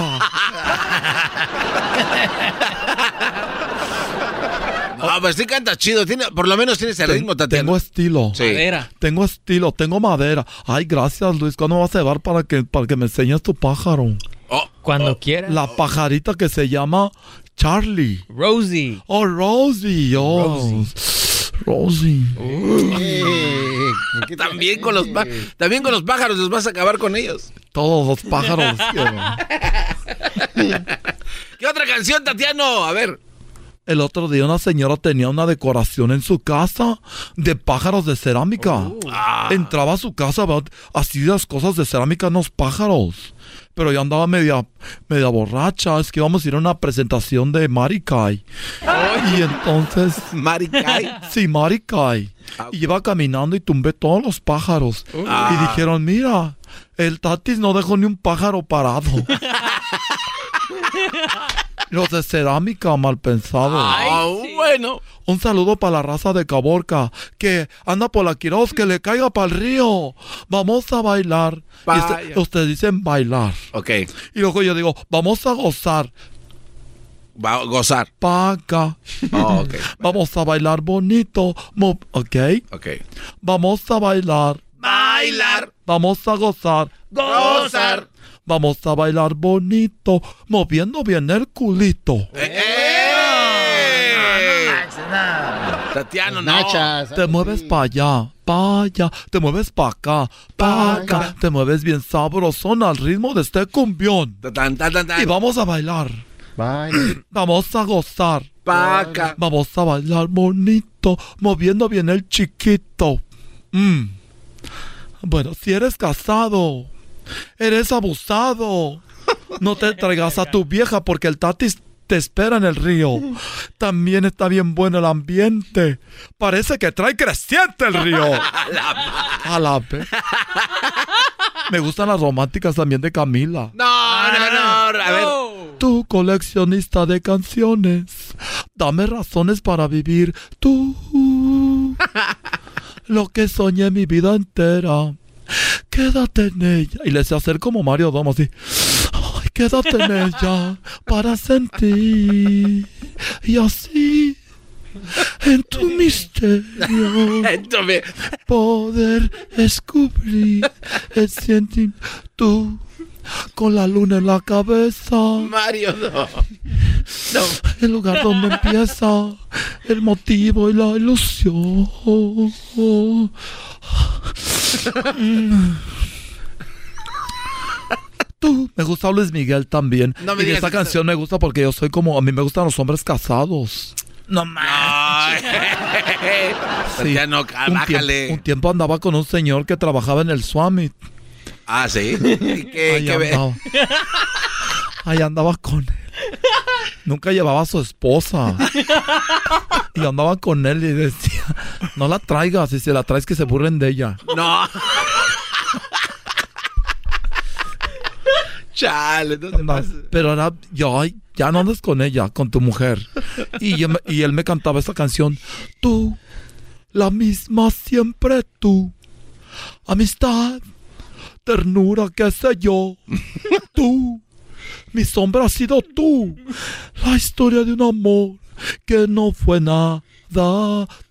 No, pues sí canta chido. Tiene, por lo menos tiene ese ritmo, Tatiana.
Tengo estilo.
Sí. Madera.
Tengo estilo, tengo madera. Ay, gracias, Luis. ¿Cuándo vas a llevar para que, para que me enseñes tu pájaro?
Cuando quieras.
La pajarita que se llama Charlie.
Rosie.
Oh, Rosie. Oh. Rosie.
También con los también con los pájaros los vas a acabar con ellos.
Todos los pájaros.
¿Qué otra canción, Tatiano? A ver.
El otro día una señora tenía una decoración en su casa de pájaros de cerámica. Entraba a su casa, ¿verdad? así las cosas de cerámica en los pájaros. Pero yo andaba media, media borracha. Es que íbamos a ir a una presentación de Marikai. Y entonces...
¿Marikai?
Sí, Marikai. Y iba caminando y tumbé todos los pájaros.
Ah.
Y dijeron, mira, el Tatis no dejó ni un pájaro parado. Los de cerámica mal pensados.
Ah, bueno.
Un saludo para la raza de Caborca que anda por la Quiroz, que le caiga para el río. Vamos a bailar.
Vaya.
ustedes dicen bailar.
Ok.
Y luego yo digo, vamos a gozar.
Va a gozar.
Paca.
Oh.
Vamos a bailar bonito. mo- ok.
Ok.
Vamos a bailar.
Bailar.
Vamos a gozar.
Gozar.
Vamos a bailar bonito, moviendo bien el culito.
Tatiano, no.
Nachas.
Te mueves para allá, para allá, te mueves para acá, para acá, te mueves bien sabrosón al ritmo de este cumbión.
Tan, tan, tan, tan.
Y vamos a bailar.
Bye.
Vamos a gozar.
Paca.
Vamos a bailar bonito, moviendo bien el chiquito. Mm. Bueno, si eres casado, eres abusado. No te traigas a tu vieja porque el tatis te espera en el río. También está bien bueno el ambiente. Parece que trae creciente el río. A la vez. Me gustan las románticas también de Camila.
No, no, no. A ver.
Tú, coleccionista de canciones, dame razones para vivir. Tú, lo que soñé mi vida entera. Quédate en ella. Y le sé hacer como Mario Domo así. Ay, quédate en ella para sentir. Y así, en tu misterio, poder descubrir el sentimiento. Con la luna en la cabeza.
Mario, no. No.
El lugar donde empieza el motivo y la ilusión. Mm. Tú, me gusta Luis Miguel también.
No me
y esta canción me gusta porque yo soy como, a mí me gustan los hombres casados.
No más.
Sí.
Tatiano,
Un tiempo,
bájale.
un tiempo andaba con un señor que trabajaba en el Swami.
Ah, sí. ¿Y qué,
Ahí
qué ve?
andaba. Ahí andaba con él. Nunca llevaba a su esposa. Y andaba con él y decía, no la traigas, y si la traes que se burlen de ella.
No. Chale, no
Anda. Pero era, yo, ya no andes con ella, con tu mujer. Y, yo y él me cantaba esta canción. Tú, la misma siempre tú. Amistad, ternura, qué sé yo. Tú, mi sombra ha sido tú. La historia de un amor que no fue nada.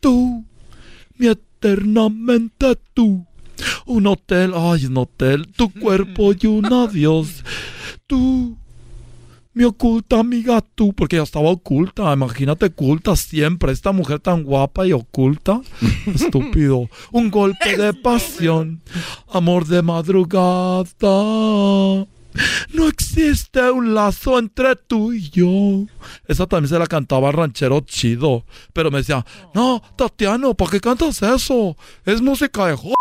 Tú, mi eternamente tú. Un hotel, ay, un hotel, tu cuerpo y un adiós. Tú, Mi oculta amiga tú, porque ella estaba oculta, imagínate oculta siempre, esta mujer tan guapa y oculta. Estúpido. Un golpe de pasión, amor de madrugada. No existe un lazo entre tú y yo. Esa también se la cantaba ranchero chido. Pero me decía, no, Tatiano, ¿por qué cantas eso? Es música de jo...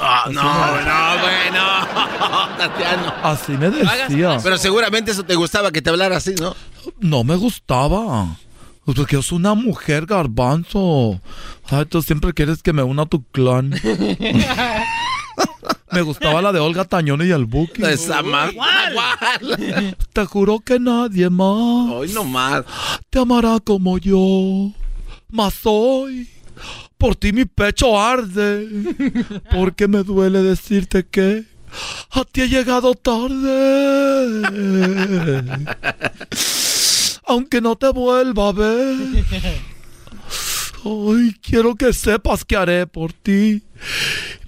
Ah, no, no, bueno, Tatiano.
Así me decía.
Pero seguramente eso te gustaba que te hablara así, ¿no?
No me gustaba. Pues porque yo soy una mujer garbanzo. Ay, tú siempre quieres que me una a tu clan. me gustaba la de Olga Tañón y el Buki.
Esa más.
Te juro que nadie más
Hoy no más.
te amará como yo. Mas hoy, por ti mi pecho arde. Porque me duele decirte que a ti he llegado tarde. Aunque no te vuelva a ver. Hoy quiero que sepas que haré por ti,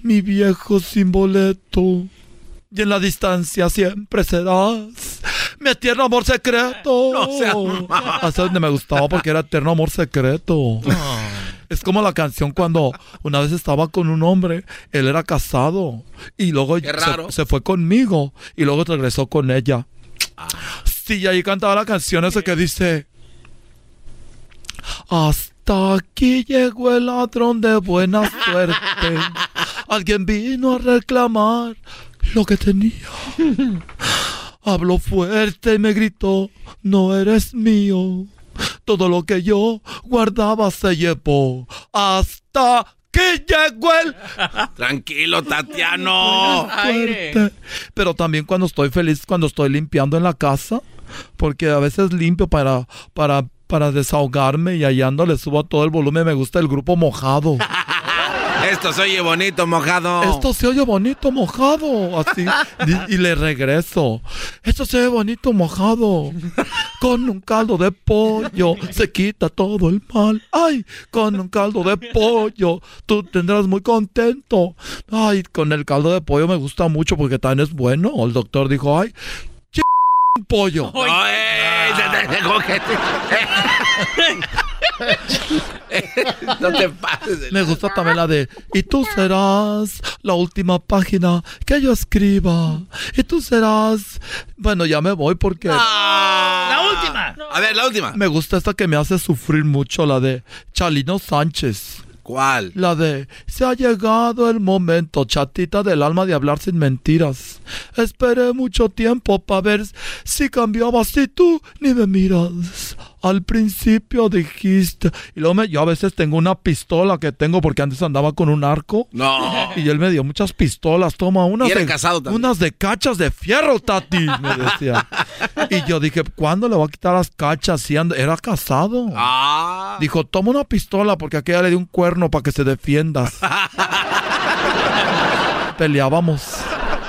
mi viejo sin boleto. Y en la distancia siempre serás mi eterno amor secreto.
No
donde me gustaba porque era eterno amor secreto. Es como la canción cuando una vez estaba con un hombre, él era casado y luego se-. Se, fue conmigo y luego regresó con ella. Sí, y ahí cantaba la canción esa que dice Hasta aquí llegó el ladrón de buena suerte. Alguien vino a reclamar lo que tenía. Habló fuerte y me gritó, no eres mío. Todo lo que yo guardaba se llevó. Hasta que llegó el
Tranquilo, Tatiano.
Pero también cuando estoy feliz, cuando estoy limpiando en la casa, porque a veces limpio para, para, para desahogarme y allá ando le subo a todo el volumen. Me gusta el grupo mojado.
Esto se oye bonito, mojado.
Esto se oye bonito mojado, así. Y, y le regreso. Esto se oye bonito mojado. Con un caldo de pollo se quita todo el mal. Ay, con un caldo de pollo tú tendrás muy contento. Ay, con el caldo de pollo me gusta mucho porque también es bueno. El doctor dijo, ay, ch un pollo.
No, eh, te- te- te- ¿cómo que te- no te pases. de-
Me gusta también la de Y tú serás la última página que yo escriba. Y tú serás. Bueno, ya me voy porque.
La última.
A ver, la última.
Me gusta esta que me hace sufrir mucho, la de Chalino Sánchez.
¿Cuál?
La de Se ha llegado el momento, chatita del alma, de hablar sin mentiras. Esperé mucho tiempo para ver si cambiabas y tú ni me miras. Al principio dijiste. Y luego me- yo a veces tengo una pistola que tengo porque antes andaba con un arco.
No.
Y él me dio muchas pistolas. Toma unas de,
casado
unas de cachas de fierro, Tati. Me decía. y yo dije, ¿cuándo le voy a quitar las cachas? Si anda- era casado.
Ah.
Dijo, toma una pistola porque aquella le dio un cuerno para que se defienda. Peleábamos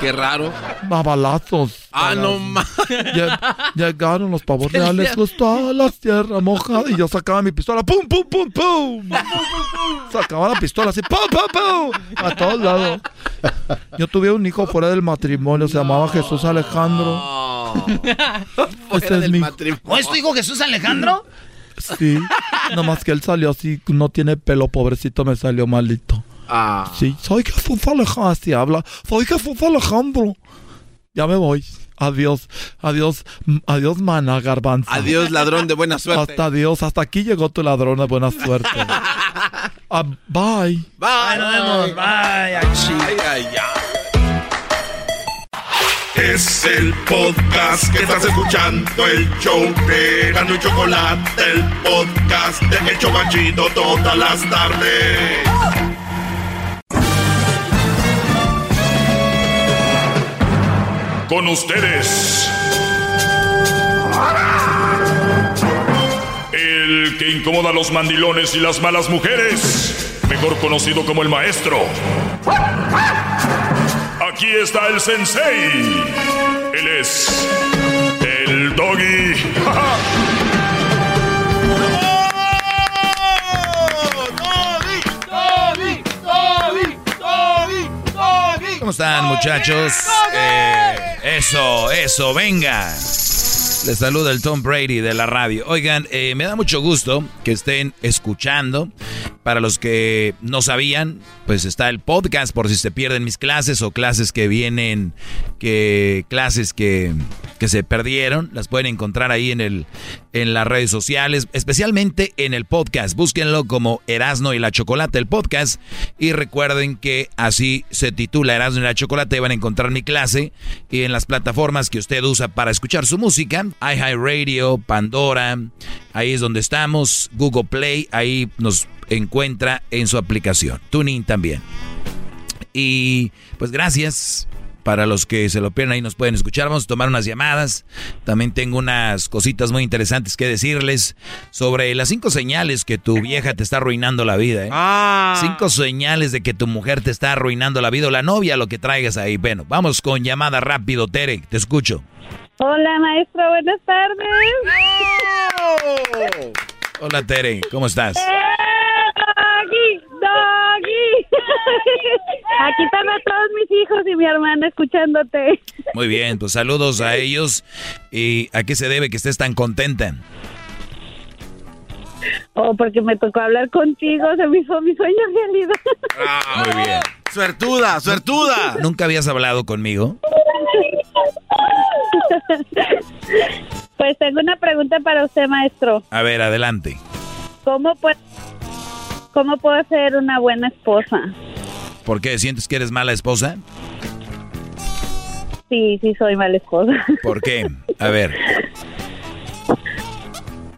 Qué raro.
a balazos.
Ah,
A
no más.
Lle- Llegaron los pavos reales, gustó la tierra mojada. Y yo sacaba mi pistola, ¡pum, pum, pum, pum! Sacaba la pistola así, ¡pum, pum, pum! A todos lados. Yo tuve un hijo fuera del matrimonio, se llamaba Jesús Alejandro. Ese es mi hijo.
¿O es tu hijo Jesús Alejandro?
Sí, nomás que él salió así, no tiene pelo, pobrecito, me salió malito.
Ah.
Sí, soy Jesús Alejandro, así habla. Soy Jesús Alejandro. Ya me voy. Adiós, adiós, adiós, mana garbanzo.
Adiós, ladrón de buena suerte.
Hasta adiós, hasta aquí llegó tu ladrón de buena suerte. Ah, bye.
Bye.
nos vemos. Bye.
Ay, ay, ay.
Es el podcast que estás escuchando, el show de Gano y Chocolate, el podcast de El Chobachito todas las tardes.
Con ustedes. El que incomoda a los mandilones y las malas mujeres. Mejor conocido como el maestro. Aquí está el sensei. Él es el doggy.
¿Cómo están, muchachos? Eh, eso, eso, venga. Les saluda el Tom Brady de la radio. Oigan, eh, me da mucho gusto que estén escuchando. Para los que no sabían, pues está el podcast por si se pierden mis clases o clases que vienen, que clases que, que se perdieron, las pueden encontrar ahí en el en las redes sociales, especialmente en el podcast. Búsquenlo como Erasno y la Chocolate, el podcast. Y recuerden que así se titula Erasno y la Chocolate. Van a encontrar mi clase y en las plataformas que usted usa para escuchar su música. iHeartRadio, Pandora, ahí es donde estamos. Google Play, ahí nos encuentra en su aplicación. Tuning también. Y pues gracias para los que se lo pierden ahí nos pueden escuchar. Vamos a tomar unas llamadas. También tengo unas cositas muy interesantes que decirles sobre las cinco señales que tu vieja te está arruinando la vida. ¿eh?
Ah.
Cinco señales de que tu mujer te está arruinando la vida o la novia, lo que traigas ahí. Bueno, vamos con llamada rápido, Tere. Te escucho.
Hola, maestro. Buenas tardes.
Hola, Tere. ¿Cómo estás?
Doggy. Aquí están a todos mis hijos y mi hermana escuchándote.
Muy bien, pues saludos a ellos. ¿Y a qué se debe que estés tan contenta?
Oh, porque me tocó hablar contigo, se me hizo mi sueño realidad.
Muy bien.
Suertuda, suertuda.
¿Nunca habías hablado conmigo?
Pues tengo una pregunta para usted, maestro.
A ver, adelante.
¿Cómo puedo, cómo puedo ser una buena esposa?
¿Por qué? ¿Sientes que eres mala esposa?
Sí, sí soy mala esposa.
¿Por qué? A ver.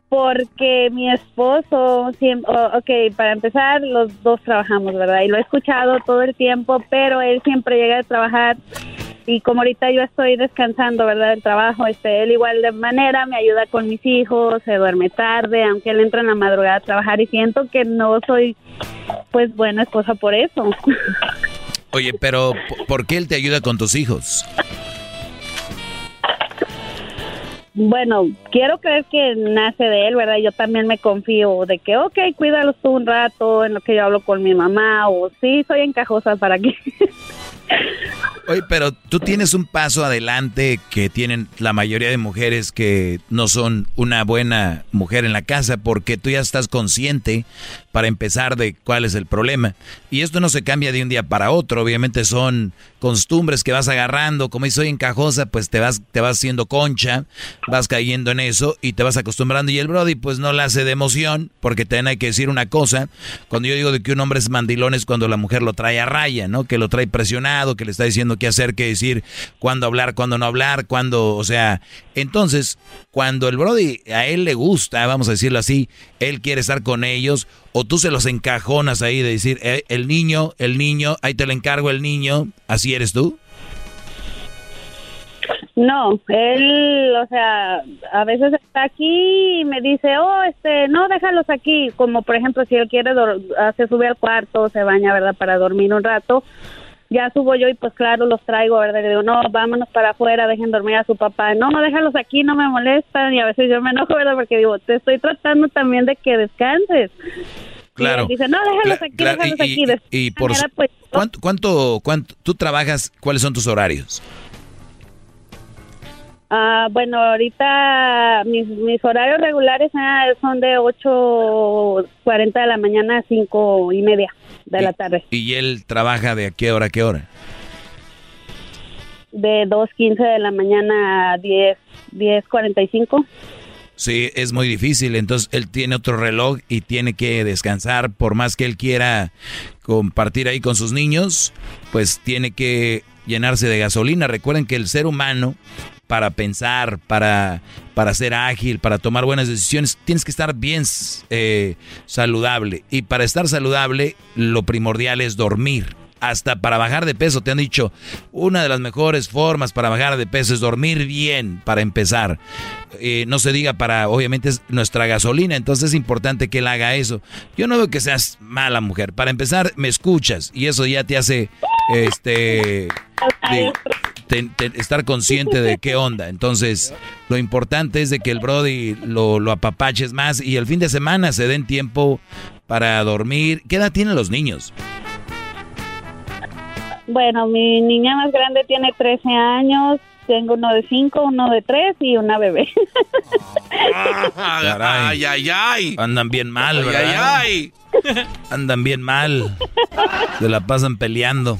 Porque mi esposo, siempre, ok, para empezar, los dos trabajamos, ¿verdad? Y lo he escuchado todo el tiempo, pero él siempre llega a trabajar y como ahorita yo estoy descansando, ¿verdad? Del trabajo, este, él igual de manera me ayuda con mis hijos, se duerme tarde, aunque él entra en la madrugada a trabajar y siento que no soy, pues, buena esposa por eso.
Oye, pero ¿por- ¿por qué él te ayuda con tus hijos?
Bueno, quiero creer que nace de él, ¿verdad? Yo también me confío de que, ok, cuídalos tú un rato en lo que yo hablo con mi mamá, o sí, soy encajosa para que...
Oye, pero tú tienes un paso adelante que tienen la mayoría de mujeres que no son una buena mujer en la casa porque tú ya estás consciente para empezar de cuál es el problema. Y esto no se cambia de un día para otro, obviamente son costumbres que vas agarrando, como soy encajosa, pues te vas te vas haciendo concha, vas cayendo en eso y te vas acostumbrando y el brody pues no la hace de emoción porque también hay que decir una cosa, cuando yo digo de que un hombre es mandilón es cuando la mujer lo trae a raya, ¿no? Que lo trae presionado, que le está diciendo qué hacer, qué decir, cuándo hablar, cuándo no hablar, cuándo, o sea, entonces, cuando el Brody a él le gusta, vamos a decirlo así, él quiere estar con ellos, o tú se los encajonas ahí de decir, "Eh, el niño, el niño, ahí te lo encargo el niño, así eres tú.
No, él, o sea, a veces está aquí y me dice, oh, este, no, déjalos aquí. Como por ejemplo, si él quiere, se sube al cuarto, se baña, ¿verdad? Para dormir un rato. Ya subo yo y pues claro, los traigo, ¿verdad? Y digo, no, vámonos para afuera, dejen dormir a su papá. No, déjalos aquí, no me molestan. Y a veces yo me enojo, ¿verdad? Porque digo, te estoy tratando también de que descanses.
Claro.
Y dice, no, déjalos aquí,
claro,
déjalos
y-
aquí.
y- por
manera, pues,
¿cuánto, cuánto, cuánto, tú trabajas, cuáles son tus horarios?
Ah, bueno, ahorita mis, mis horarios regulares ah, son de 8.40 de la mañana a 5 y media de la tarde.
Y él trabaja de a qué hora a qué hora.
De 2.15 de la mañana a 10, 10.45.
Sí, es muy difícil. Entonces él tiene otro reloj y tiene que descansar. Por más que él quiera compartir ahí con sus niños, pues tiene que llenarse de gasolina. Recuerden que el ser humano, para pensar, para, para ser ágil, para tomar buenas decisiones, tienes que estar bien eh, saludable. Y para estar saludable, lo primordial es dormir. Hasta para bajar de peso, te han dicho, una de las mejores formas para bajar de peso es dormir bien, para empezar. Eh, no se diga para, obviamente es nuestra gasolina, entonces es importante que él haga eso. Yo no veo que seas mala mujer. Para empezar, me escuchas y eso ya te hace, este, de- te- te- estar consciente de qué onda. Entonces, lo importante es de que el Brody lo, lo apapaches más y el fin de semana se den tiempo para dormir. ¿Qué edad tienen los niños?
Bueno, mi niña más grande tiene 13 años tengo uno de cinco, uno de tres y una bebé.
Ay, ay, ay.
Andan bien mal,
Ay,
¿verdad?
ay,
Andan bien mal. Se la pasan peleando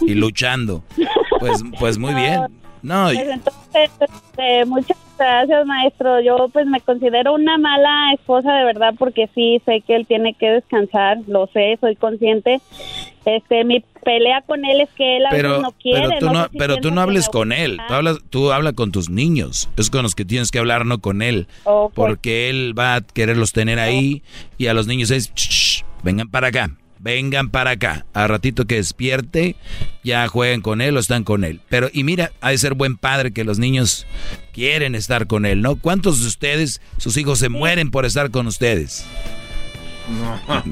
y luchando. Pues, pues muy bien. No,
Pues entonces, este, muchas gracias, maestro. Yo pues me considero una mala esposa de verdad porque sí sé que él tiene que descansar, lo sé, soy consciente. Este, mi pelea con él es que él a
pero,
veces no quiere.
pero tú
no
no,
sé si
pero tú no hables con él. Tú hablas, tú habla con tus niños. Es con los que tienes que hablar, no con él. Porque él va a quererlos tener ahí y a los niños es, "Shh, shh, vengan para acá, vengan para acá. A ratito que despierte, ya jueguen con él o están con él. Pero, y mira, ha de ser buen padre que los niños quieren estar con él, ¿no? ¿Cuántos de ustedes, sus hijos se mueren por estar con ustedes?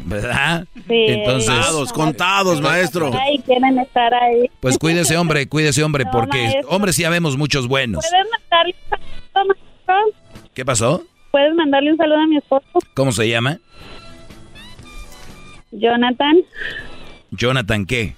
¿Verdad?
Sí,
Entonces,
Contados, contados, maestro.
Ay, quieren estar ahí.
pues cuídese, hombre, cuídese, hombre,
No,
porque
maestro.
hombres sí habemos muchos buenos.
¿Puedes mandarle un saludo, maestro?
¿Qué pasó?
¿Puedes mandarle un saludo a mi esposo,
¿Cómo se llama?
Jonathan?
Jonathan, ¿qué?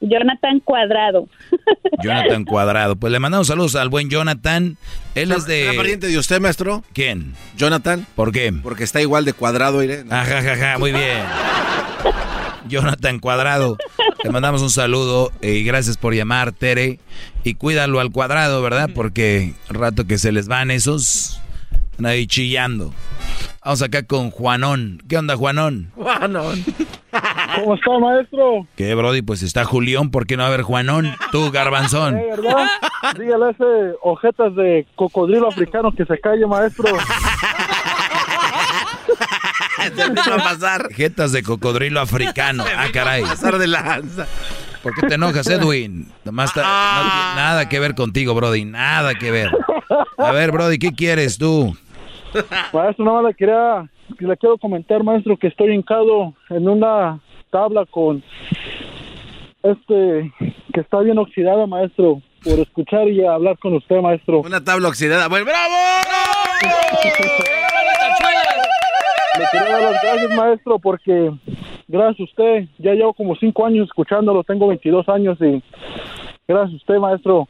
Jonathan Cuadrado.
Jonathan Cuadrado. Pues le mandamos saludos al buen Jonathan. Él es
¿Era
de...
pariente de usted, maestro?
¿Quién?
Jonathan.
¿Por qué?
Porque está igual de cuadrado, Irene.
Ajá, ajá, ajá, muy bien. Jonathan Cuadrado. Le mandamos un saludo y gracias por llamar, Tere. Y cuídalo al cuadrado, ¿verdad? Porque rato que se les van esos, ahí chillando. Vamos acá con Juanón. ¿Qué onda, Juanón?
Juanón. ¿Cómo está, maestro?
¿Qué, Brody? Pues está Julián, ¿por qué no va a haber Juanón? Tú, Garbanzón.
Eh, ¿Verdad? Dígale a ese ojetas de cocodrilo africano que se calle, maestro.
va a pasar.
Jetas de cocodrilo africano. Ah, caray.
Pasar de lanza.
¿Por qué te enojas, Edwin? Nomás ta- no tiene nada que ver contigo, Brody. Nada que ver. A ver, Brody, ¿qué quieres tú?
Maestro, nada más le quería, le quiero comentar, maestro, que estoy hincado en una tabla con este que está bien oxidada, maestro, por escuchar y hablar con usted, maestro.
Una tabla oxidada. ¡Bueno, bravo!
Le quería dar las gracias, maestro, porque gracias a usted, ya llevo como cinco años escuchándolo, tengo 22 años y gracias a usted, maestro,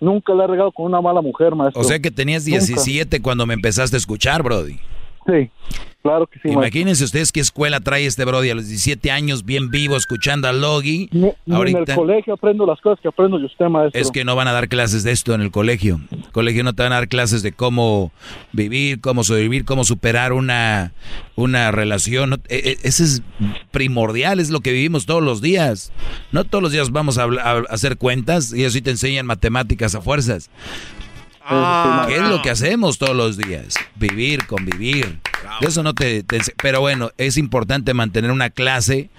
nunca le he regado con una mala mujer, maestro.
O sea que tenías
Nunca.
17 cuando me empezaste a escuchar, Brody.
Sí, claro que sí, maestro.
Imagínense ustedes qué escuela trae este Brody a los 17 años, bien vivo, escuchando a Logi.
Ni en el
Ahorita
colegio aprendo las cosas que aprendo de usted, maestro.
es que no van a dar clases de esto en el colegio. El colegio no te van a dar clases de cómo vivir, cómo sobrevivir, cómo superar una, una relación. E- e- Ese es primordial, es lo que vivimos todos los días. No todos los días vamos a hacer cuentas y así te enseñan matemáticas a fuerzas. ¿Qué es lo que hacemos todos los días? Vivir, convivir. De eso no te, te Pero bueno, es importante mantener una clase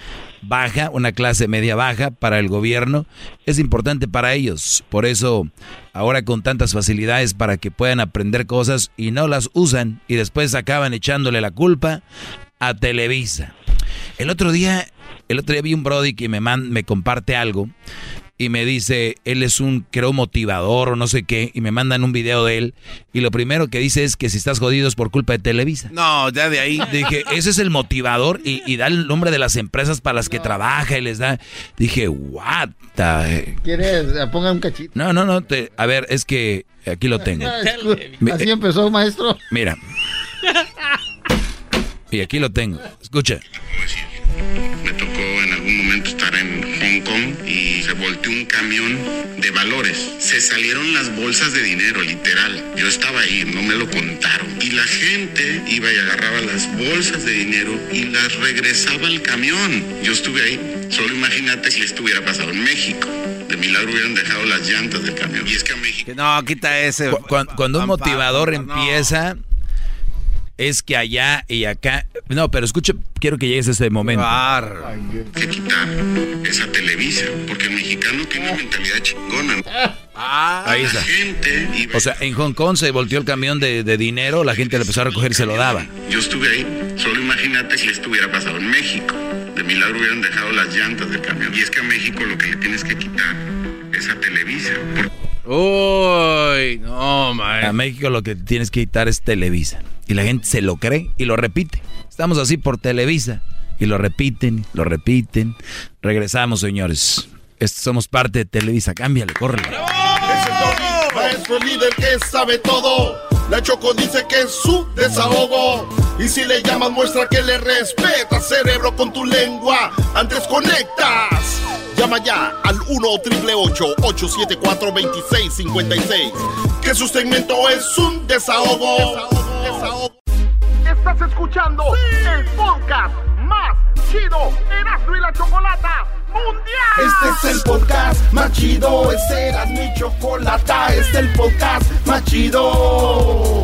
baja, una clase media baja para el gobierno. Es importante para ellos. Por eso, ahora con tantas facilidades para que puedan aprender cosas y no las usan y después acaban echándole la culpa a Televisa. El otro día, el otro día vi un Brody que me, man- me comparte algo y me dice, él es un, creo, motivador o no sé qué, y me mandan un video de él, y lo primero que dice es que si estás jodido es por culpa de Televisa.
No, ya de ahí.
Dije, ese es el motivador, y, y da el nombre de las empresas para las que trabaja y les da. Dije, what the...
¿Quieres? Ponga un cachito.
No, no, no, te- a ver, es que aquí lo tengo. Mi-
Así empezó, maestro.
Mira. Y aquí lo tengo. Escucha.
Me Hong Kong y se volteó un camión de valores. Se salieron las bolsas de dinero, literal. Yo estaba ahí, no me lo contaron. Y la gente iba y agarraba las bolsas de dinero y las regresaba al camión. Yo estuve ahí. Solo imagínate si esto hubiera pasado en México. De milagro hubieran dejado las llantas del camión. Y es que a México...
No, quita ese.
Cu- cuan- Cuando, un motivador
no.
empieza, es que allá y acá. No, pero escuche, quiero que llegues a ese momento.
que quitar esa Televisa, porque el mexicano tiene mentalidad chingona.
Ahí está.
La gente iba
O sea, en Hong Kong se volteó el camión de, de dinero, la gente le empezó a recoger y se lo daba.
Yo estuve ahí. Solo imagínate si esto hubiera pasado en México. De milagro hubieran dejado las llantas del camión. Y es que a México lo que le tienes que quitar es a Televisa.
Uy, no, man.
A México lo que tienes que quitar es Televisa. Y la gente se lo cree y lo repite. Estamos así por Televisa. Y lo repiten, lo repiten. Regresamos, señores. somos parte de Televisa. Cámbiale, córrele.
Es el doggy, maestro líder que sabe todo. La Choco dice que es su desahogo. Y si le llamas, muestra que le respeta, cerebro, con tu lengua. Antes conectas. Llama ya al 1-888-874-2656. Que su segmento es un desahogo. Desahogo, desahogo.
Estás escuchando el podcast más chido Erasmo y la Chocolata Mundial.
Este es el podcast más chido. Este era mi chocolata. Este es el podcast más chido.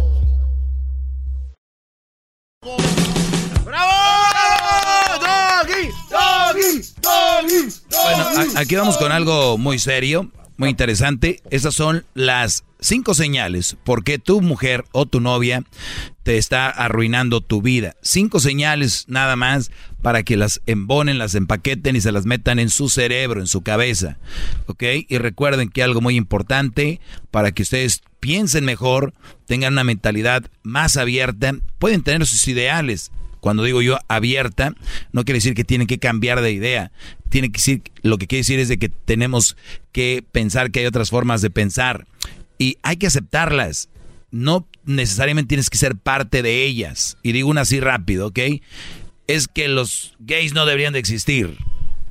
¡Doggy! ¡Doggy! ¡Doggy!
Bueno, aquí vamos con algo muy serio, muy interesante. Esas son las cinco señales por qué tu mujer o tu novia te está arruinando tu vida. Cinco señales nada más para que las embonen, las empaqueten y se las metan en su cerebro, en su cabeza. ¿Ok? Y recuerden que algo muy importante para que ustedes piensen mejor, tengan una mentalidad más abierta, pueden tener sus ideales. Cuando digo yo abierta, no quiere decir que tienen que cambiar de idea. Tiene que decir, lo que quiere decir es de que tenemos que pensar que hay otras formas de pensar. Y hay que aceptarlas. No necesariamente tienes que ser parte de ellas. Y digo una así rápido, ¿ok? Es que los gays no deberían de existir.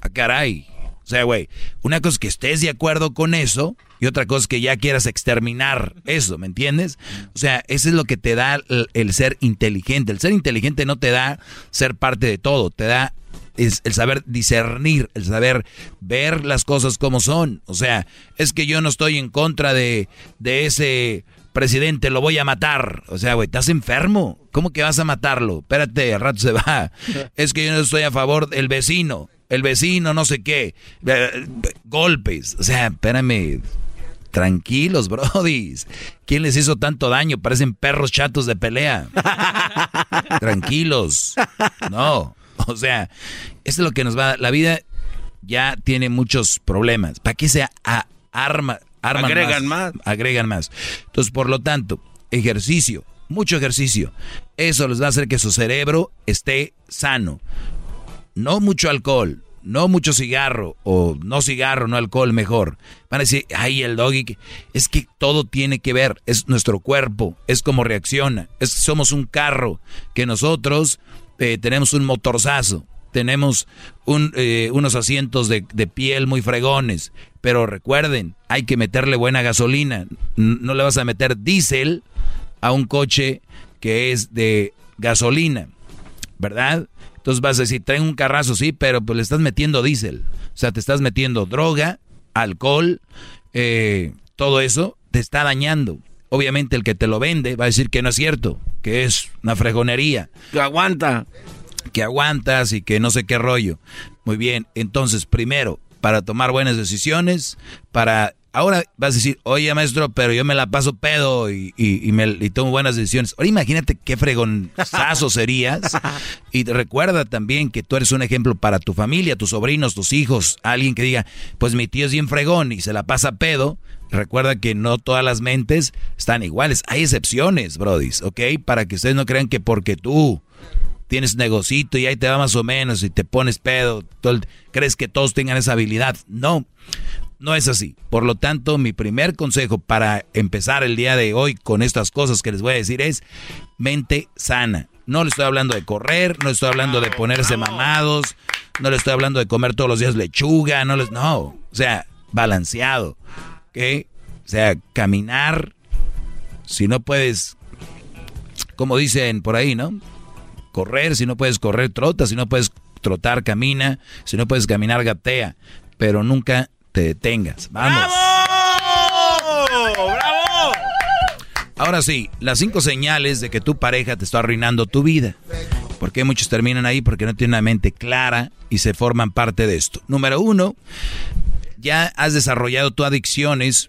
Ah, caray. O sea, güey, una cosa es que estés de acuerdo con eso y otra cosa es que ya quieras exterminar eso, ¿me entiendes? O sea, eso es lo que te da el, el ser inteligente. El ser inteligente no te da ser parte de todo, te da es el saber discernir, el saber ver las cosas como son. O sea, es que yo no estoy en contra de, de ese presidente, lo voy a matar. O sea, güey, estás enfermo. ¿Cómo que vas a matarlo? Espérate, al rato se va. Es que yo no estoy a favor del vecino. El vecino, no sé qué. Eh, Golpes. O sea, espérame. Tranquilos, brodis. ¿Quién les hizo tanto daño? Parecen perros chatos de pelea. Tranquilos. No. O sea, esto es lo que nos va. La vida ya tiene muchos problemas. ¿Para qué se a- arma, arman
Agregan más.
Agregan más. Entonces, por lo tanto, ejercicio, mucho ejercicio. Eso les va a hacer que su cerebro esté sano. No mucho alcohol, no mucho cigarro, o no cigarro, no alcohol, mejor. Van a decir, ay, el doggy, que-". es que todo tiene que ver, es nuestro cuerpo, es como reacciona, es somos un carro, que nosotros eh, tenemos un motorzazo, tenemos un, eh, unos asientos de, de piel muy fregones, pero recuerden, hay que meterle buena gasolina, no le vas a meter diésel a un coche que es de gasolina, ¿verdad? Entonces vas a decir, traen un carrazo, sí, pero pues le estás metiendo diésel. O sea, te estás metiendo droga, alcohol, eh, todo eso te está dañando. Obviamente el que te lo vende va a decir que no es cierto, que es una fregonería.
Que aguanta.
Que aguantas y que no sé qué rollo. Muy bien, entonces primero, para tomar buenas decisiones, para... Ahora vas a decir, oye maestro, pero yo me la paso pedo y, y- y me, y tomo buenas decisiones. Ahora imagínate qué fregonzazo serías. Y recuerda también que tú eres un ejemplo para tu familia, tus sobrinos, tus hijos. Alguien que diga, pues mi tío es bien fregón y se la pasa pedo. Recuerda que no todas las mentes están iguales. Hay excepciones, brodis, ¿ok? Para que ustedes no crean que porque tú tienes negocito y ahí te va más o menos y te pones pedo, todo el- crees que todos tengan esa habilidad. No, no es así. Por lo tanto, mi primer consejo para empezar el día de hoy con estas cosas que les voy a decir es mente sana. No le estoy hablando de correr, no estoy hablando de ponerse mamados, no le estoy hablando de comer todos los días lechuga, no les, no, o sea, balanceado, ¿ok? O sea, caminar, si no puedes, como dicen por ahí, ¿no? correr, si no puedes correr, trota, si no puedes trotar, camina, si no puedes caminar, gatea, pero nunca te detengas. Vamos.
¡Bravo!
Ahora sí, las cinco señales de que tu pareja te está arruinando tu vida. ¿Por qué muchos terminan ahí? Porque no tienen una mente clara y se forman parte de esto. Número uno, ya has desarrollado tu adicciones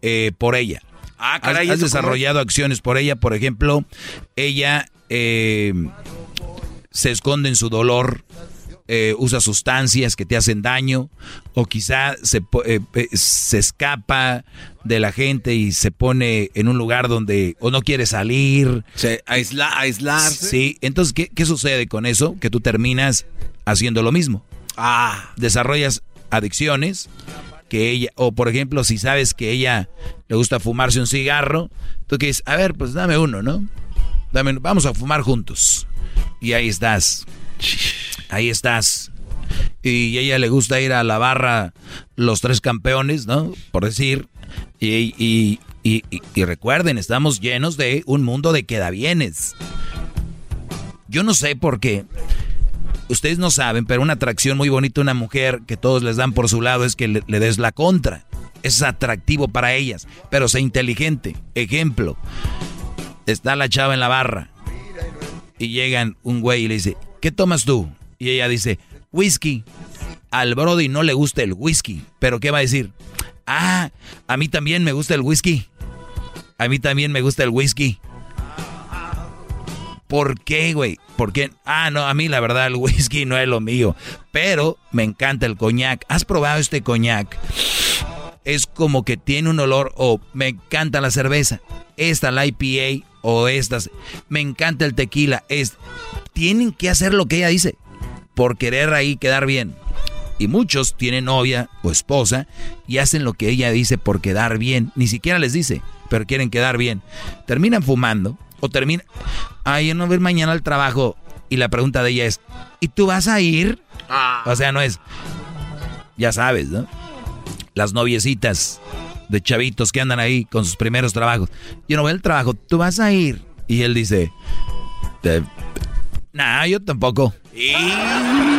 eh, por ella.
Ah,
Has,
caray,
has
¿eso cómo
desarrollado acciones por ella, por ejemplo, ella eh, se esconde en su dolor, eh, usa sustancias que te hacen daño, o quizá se, eh, eh, se escapa de la gente y se pone en un lugar donde o no quiere salir.
Se aisla, aislarse.
Sí, entonces, ¿qué, qué sucede con eso? Que tú terminas haciendo lo mismo.
Ah.
Desarrollas adicciones que ella, o por ejemplo, si sabes que ella le gusta fumarse un cigarro, tú que dices, a ver, pues dame uno, ¿no? Dame, uno, vamos a fumar juntos. Y ahí estás. Ahí estás. Y ella le gusta ir a la barra los tres campeones, ¿no? Por decir. Y, y, y, y- recuerden, estamos llenos de un mundo de quedabienes. Yo no sé por qué. Ustedes no saben, pero una atracción muy bonita una mujer que todos les dan por su lado es que le, le des la contra. Es atractivo para ellas, pero sé inteligente. Ejemplo, está la chava en la barra y llegan un güey y le dice, ¿qué tomas tú? Y ella dice, whisky. Al Brody no le gusta el whisky, pero ¿qué va a decir? Ah, a mí también me gusta el whisky. A mí también me gusta el whisky. ¿Por qué, güey? ¿Por qué? Ah, no, a mí la verdad el whisky no es lo mío. Pero me encanta el coñac. ¿Has probado este coñac? Es como que tiene un olor o me encanta la cerveza. Esta, la IPA o estas. Me encanta el tequila. Es, tienen que hacer lo que ella dice. Por querer ahí quedar bien. Y muchos tienen novia o esposa y hacen lo que ella dice por quedar bien. Ni siquiera les dice, pero quieren quedar bien. Terminan fumando o terminan... Ay, yo no ir mañana al trabajo. Y la pregunta de ella es, ¿y tú vas a ir? O sea, no es... Ya sabes, ¿no? Las noviecitas de chavitos que andan ahí con sus primeros trabajos. Yo no voy al trabajo, tú vas a ir. Y él dice, "Eh, nah, yo tampoco.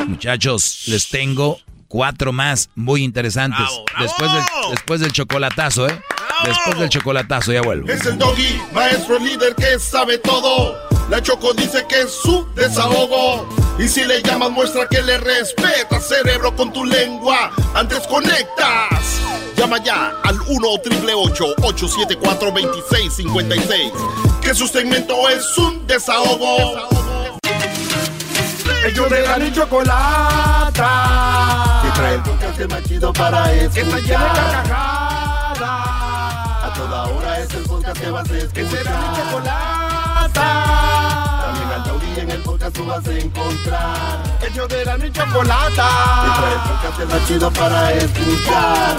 Muchachos, les tengo cuatro más muy interesantes. Después, del, después del chocolatazo, ¿eh? Después del chocolatazo, ya vuelvo.
Es el doggy, maestro líder que sabe todo. La Choco dice que es su desahogo. Y si le llamas, muestra que le respeta, cerebro, con tu lengua. Antes conectas. Llama ya al 1-888-874-2656. Que su segmento es un desahogo.
Ellos de la ni chocolata. Que trae el podcast más chido para escuchar. Que está llena de carcajadas. A toda hora es el podcast que vas a escuchar. Que será mi chocolata. También al taurí en el podcast tú vas a encontrar. Ellos de la ni chocolata. Que trae el podcast más chido para escuchar.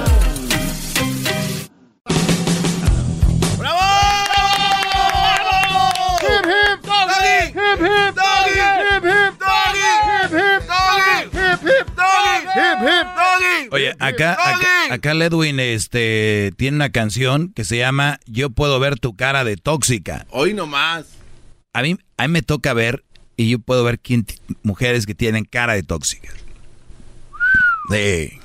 Hip hip doggy.
Oye, acá, acá, acá el Edwin este, tiene una canción que se llama Yo puedo ver tu cara de tóxica.
Hoy nomás.
A mí, a mí me toca ver y yo puedo ver quién mujeres que tienen cara de tóxica. Sí.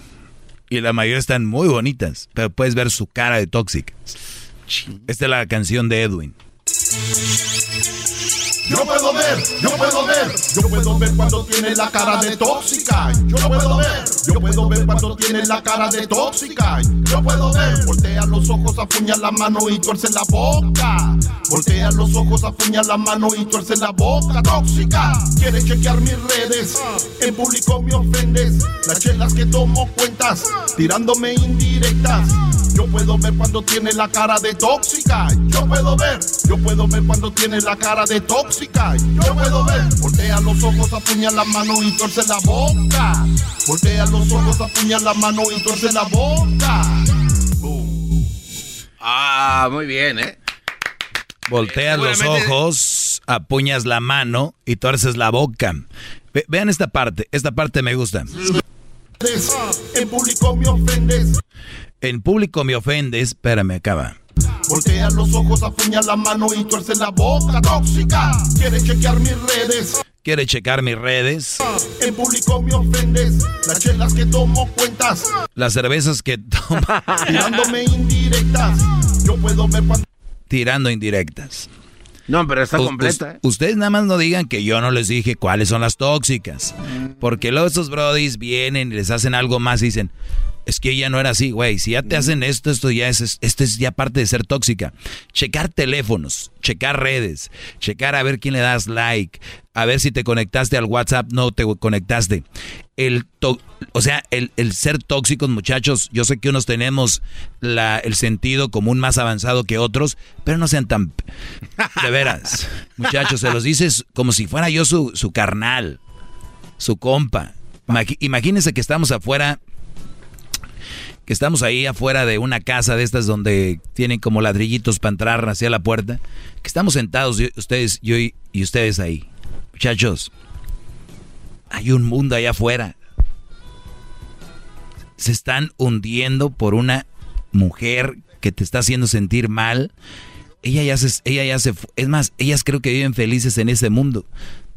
Y la mayoría están muy bonitas, pero puedes ver su cara de tóxica. Esta es la canción de Edwin.
Yo puedo ver, yo puedo ver, yo puedo ver cuando tiene la cara de tóxica. Yo puedo ver, yo puedo ver cuando tiene la cara de tóxica. Yo puedo ver, voltea los ojos, apuña la mano y tuerce la boca. Voltea los ojos, apuña la mano y tuerce la boca. Tóxica, quiere chequear mis redes. En público me ofendes. Las chelas que tomo cuentas, tirándome indirectas. Yo puedo ver cuando tiene la cara de tóxica. Yo puedo ver, yo puedo ver cuando tiene la cara de tóxica. Yo puedo ver, voltea los ojos, apuña la mano y tuerce la boca. Voltea los ojos, apuña la mano y tuerce la boca.
Ah, muy bien, ¿eh?
Volteas los
Seguramente-
ojos, apuñas la mano y tuerces la boca. Ve- vean esta parte, esta parte me gusta.
En público me ofendes.
En público me ofendes, espérame, acaba.
Voltea los ojos, apuña la mano y tuerce la boca. Tóxica, quiere chequear mis redes.
Quiere checar mis redes,
En público me ofendes. Las chelas que tomo cuentas.
las cervezas que toma,
Tirándome indirectas. Yo puedo ver cuando.
tirando indirectas.
No, pero está
U-
completa, ¿eh?
Ustedes nada más no digan que yo no les dije cuáles son las tóxicas. Porque luego estos brodis vienen y les hacen algo más y dicen, es que ella no era así, güey. Si ya te hacen esto, esto ya es, esto es ya parte de ser tóxica. Checar teléfonos, checar redes, checar a ver quién le das like, a ver si te conectaste al WhatsApp, no te conectaste. El o sea, el, ser tóxicos, muchachos, yo sé que unos tenemos la, el sentido común más avanzado que otros, pero no sean tan... De veras, muchachos, se los dices como si fuera yo su, su carnal, su compa. Imagínense que estamos afuera que estamos ahí afuera de una casa de estas donde tienen como ladrillitos para entrar hacia la puerta, que estamos sentados ustedes, yo y, y ustedes ahí. Muchachos, hay un mundo allá afuera. Se están hundiendo por una mujer que te está haciendo sentir mal. Ella ya se, ella ya se, es más, ellas creo que viven felices en ese mundo.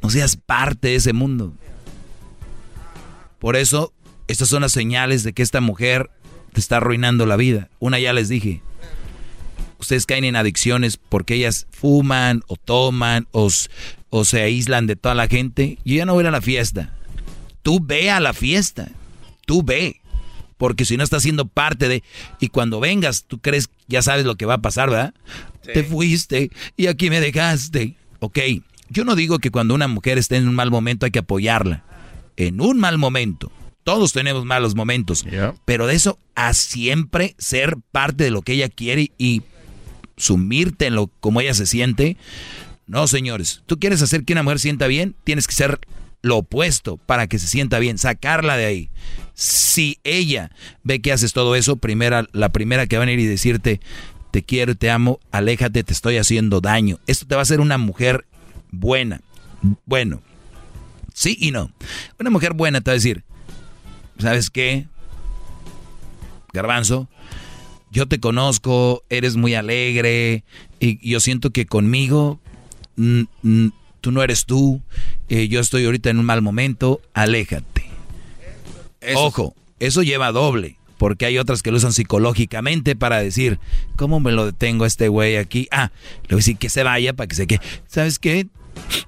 No seas parte de ese mundo. Por eso, estas son las señales de que esta mujer te está arruinando la vida. Una ya les dije. Ustedes caen en adicciones porque ellas fuman o toman o, o se aíslan de toda la gente. Yo ya no voy a la fiesta. Tú ve a la fiesta. Tú ve. Porque si no estás siendo parte de... Y cuando vengas, tú crees, ya sabes lo que va a pasar, ¿verdad? Te fuiste y aquí me dejaste. Ok, yo no digo que cuando una mujer esté en un mal momento hay que apoyarla. En un mal momento. Todos tenemos malos momentos. Pero de eso a siempre ser parte de lo que ella quiere y sumirte en lo como ella se siente. No, señores. Tú quieres hacer que una mujer sienta bien, tienes que ser lo opuesto para que se sienta bien, sacarla de ahí. Si ella ve que haces todo eso, primera, la primera que va a venir y decirte, te quiero, te amo, aléjate, te estoy haciendo daño. Esto te va a hacer una mujer buena. Bueno, sí y no. Una mujer buena te va a decir, ¿sabes qué? Garbanzo, yo te conozco, eres muy alegre y yo siento que conmigo tú no eres tú, eh, yo estoy ahorita en un mal momento, aléjate. Ojo, eso lleva doble, porque hay otras que lo usan psicológicamente para decir, ¿cómo me lo detengo a este güey aquí? Ah, le voy a decir que se vaya para que se quede. ¿Sabes qué?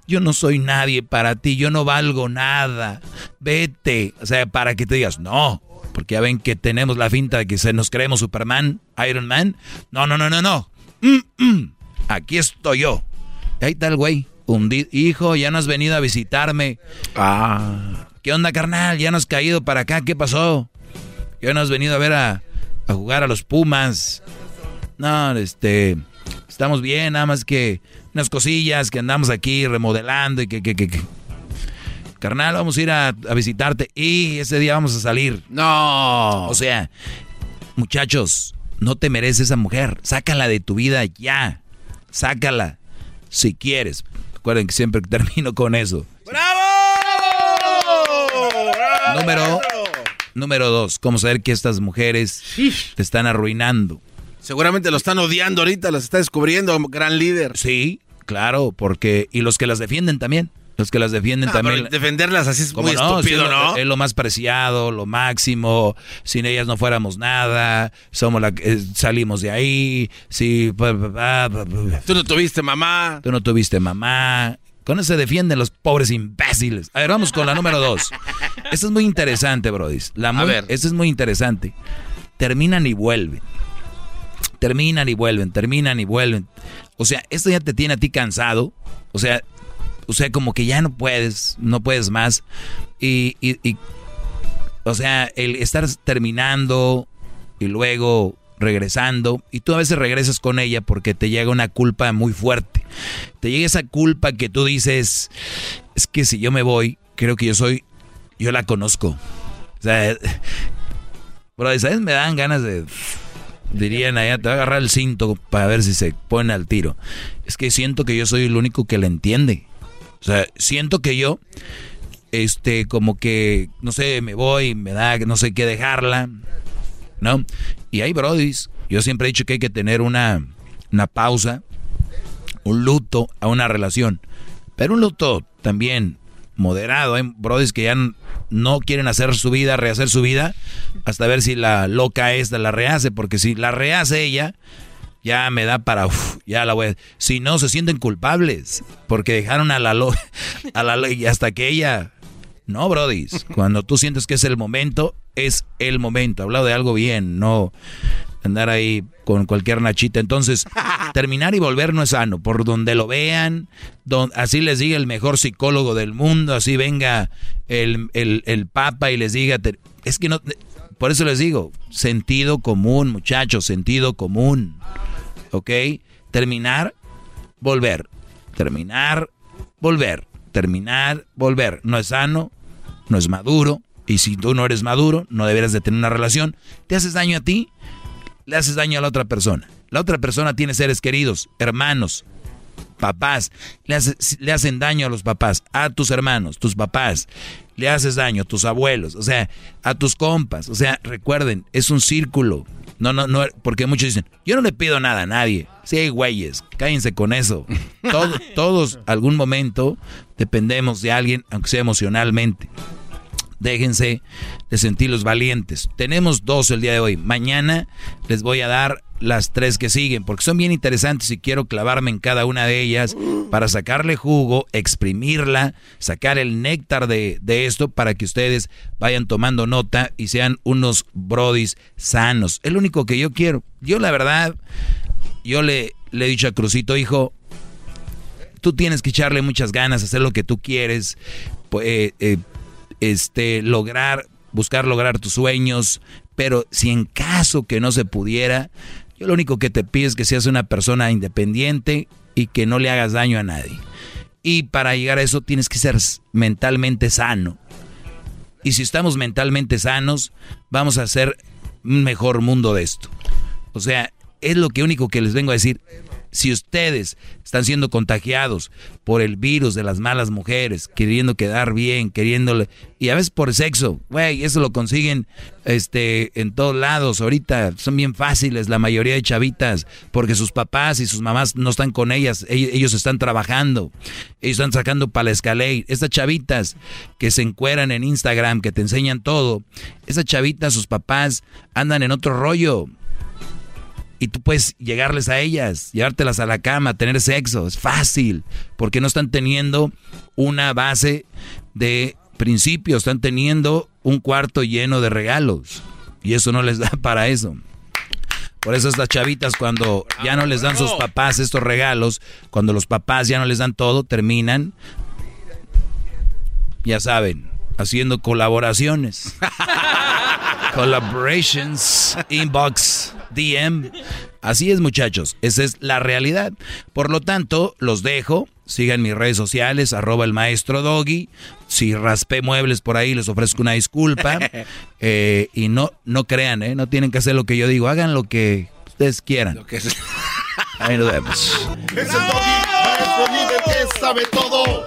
Yo no soy nadie para ti, yo no valgo nada. Vete. O sea, para que te digas, no. Porque ya ven que tenemos la finta de que se nos creemos Superman, Iron Man. No, no, no, no, no. Mm, mm. Aquí estoy yo. Ahí está el güey. Hijo, ya no has venido a visitarme. Ah. ¿Qué onda, carnal? Ya no has caído para acá. ¿Qué pasó? Ya no has venido a ver a, a jugar a los Pumas. No, este. Estamos bien, nada más que unas cosillas que andamos aquí remodelando y que, que, que, Carnal, vamos a ir a, visitarte y ese día vamos a salir. No. O sea, muchachos, no te mereces esa mujer. Sácala de tu vida ya. Sácala si quieres. Recuerden que siempre termino con eso. ¡Bravo! Número, número dos, ¿cómo saber que estas mujeres te están arruinando?
Seguramente lo están odiando ahorita, las está descubriendo, gran líder.
Sí, claro, porque. Y los que las defienden también. Los que las defienden también.
defenderlas así es muy estúpido, ¿no?
Es lo más preciado, lo máximo. Sin ellas no fuéramos nada. Somos la eh, salimos de ahí. Sí.
Tú no tuviste mamá.
Tú no tuviste mamá. Con eso se defienden los pobres imbéciles. A ver, vamos con la número dos. Esto es muy interesante, Brody. La A ver. Esto es muy interesante. Terminan y vuelven. Terminan y vuelven, terminan y vuelven. O sea, esto ya te tiene a ti cansado. O sea, o sea, como que ya no puedes, no puedes más. Y, y, o sea, el estar terminando y luego regresando, y tú a veces regresas con ella porque te llega una culpa muy fuerte. Te llega esa culpa que tú dices, es que si yo me voy, creo que yo soy, yo la conozco. O sea, bro, ¿sabes? Me dan ganas de dirían allá, te va a agarrar el cinto para ver si se pone al tiro. Es que siento que yo soy el único que la entiende. O sea, siento que yo, este, como que, no sé, me voy, me da, no sé qué dejarla, ¿no? Y hay brodis, yo siempre he dicho que hay que tener una, una pausa, un luto a una relación, pero un luto también moderado. Hay brodis que ya no quieren hacer su vida, rehacer su vida, hasta ver si la loca esta la rehace, porque si la rehace ella, ya me da para, ya la voy a... Si no, se sienten culpables, porque dejaron a la lo, a la y hasta que ella... No, Brody, cuando tú sientes que es el momento, es el momento. Hablado de algo bien, no andar ahí con cualquier nachita. Entonces, terminar y volver no es sano. Por donde lo vean, así les diga el mejor psicólogo del mundo, así venga el, el Papa y les diga, es que no, por eso les digo, sentido común, muchachos, sentido común. ¿Ok? Terminar, volver. Terminar, volver. Terminar, volver. No es sano, no es maduro. Y si tú no eres maduro, no deberías de tener una relación. Te haces daño a ti, le haces daño a la otra persona. La otra persona tiene seres queridos, hermanos, papás. Le, le hacen daño a los papás, a tus hermanos, tus papás. Le haces daño a tus abuelos, o sea, a tus compas. O sea, recuerden, es un círculo. No, no, no, porque muchos dicen, yo no le pido nada a nadie. Sí, güeyes, cállense con eso. todos, algún momento, dependemos de alguien, aunque sea emocionalmente. Déjense de sentir los valientes. Tenemos dos el día de hoy. Mañana les voy a dar las tres que siguen, porque son bien interesantes y quiero clavarme en cada una de ellas para sacarle jugo, exprimirla, sacar el néctar de, de esto para que ustedes vayan tomando nota y sean unos brodis sanos. Es lo único que yo quiero. Yo la verdad, yo le, le he dicho a Crucito, hijo, tú tienes que echarle muchas ganas, hacer lo que tú quieres, pues, eh, este, lograr, buscar lograr tus sueños, pero si en caso que no se pudiera, yo lo único que te pido es que seas una persona independiente y que no le hagas daño a nadie. Y para llegar a eso tienes que ser mentalmente sano. Y si estamos mentalmente sanos, vamos a hacer un mejor mundo de esto. O sea, es lo que único que les vengo a decir. Si ustedes están siendo contagiados por el virus de las malas mujeres, queriendo quedar bien, queriéndole, y a veces por sexo, güey, eso lo consiguen este, en todos lados. Ahorita son bien fáciles la mayoría de chavitas, porque sus papás y sus mamás no están con ellas, ellos, están trabajando, ellos están sacando para la escalera. Estas chavitas que se encueran en Instagram, que te enseñan todo, esas chavitas, sus papás andan en otro rollo y tú puedes llegarles a ellas, llevártelas a la cama, tener sexo, es fácil, porque no están teniendo una base de principios, están teniendo un cuarto lleno de regalos y eso no les da para eso. Por eso estas chavitas cuando ya no les dan sus papás estos regalos, cuando los papás ya no les dan todo, terminan, ya saben, haciendo colaboraciones. Collaborations, inbox, DM. Así es, muchachos. Esa es la realidad. Por lo tanto, los dejo. Sigan mis redes sociales, arroba el maestro Doggy. Si raspé muebles por ahí, les ofrezco una disculpa. Eh, y no, no crean, ¿eh? No tienen que hacer lo que yo digo. Hagan lo que ustedes quieran. Ahí nos vemos.
Es el Doggy, maestro líder que sabe todo.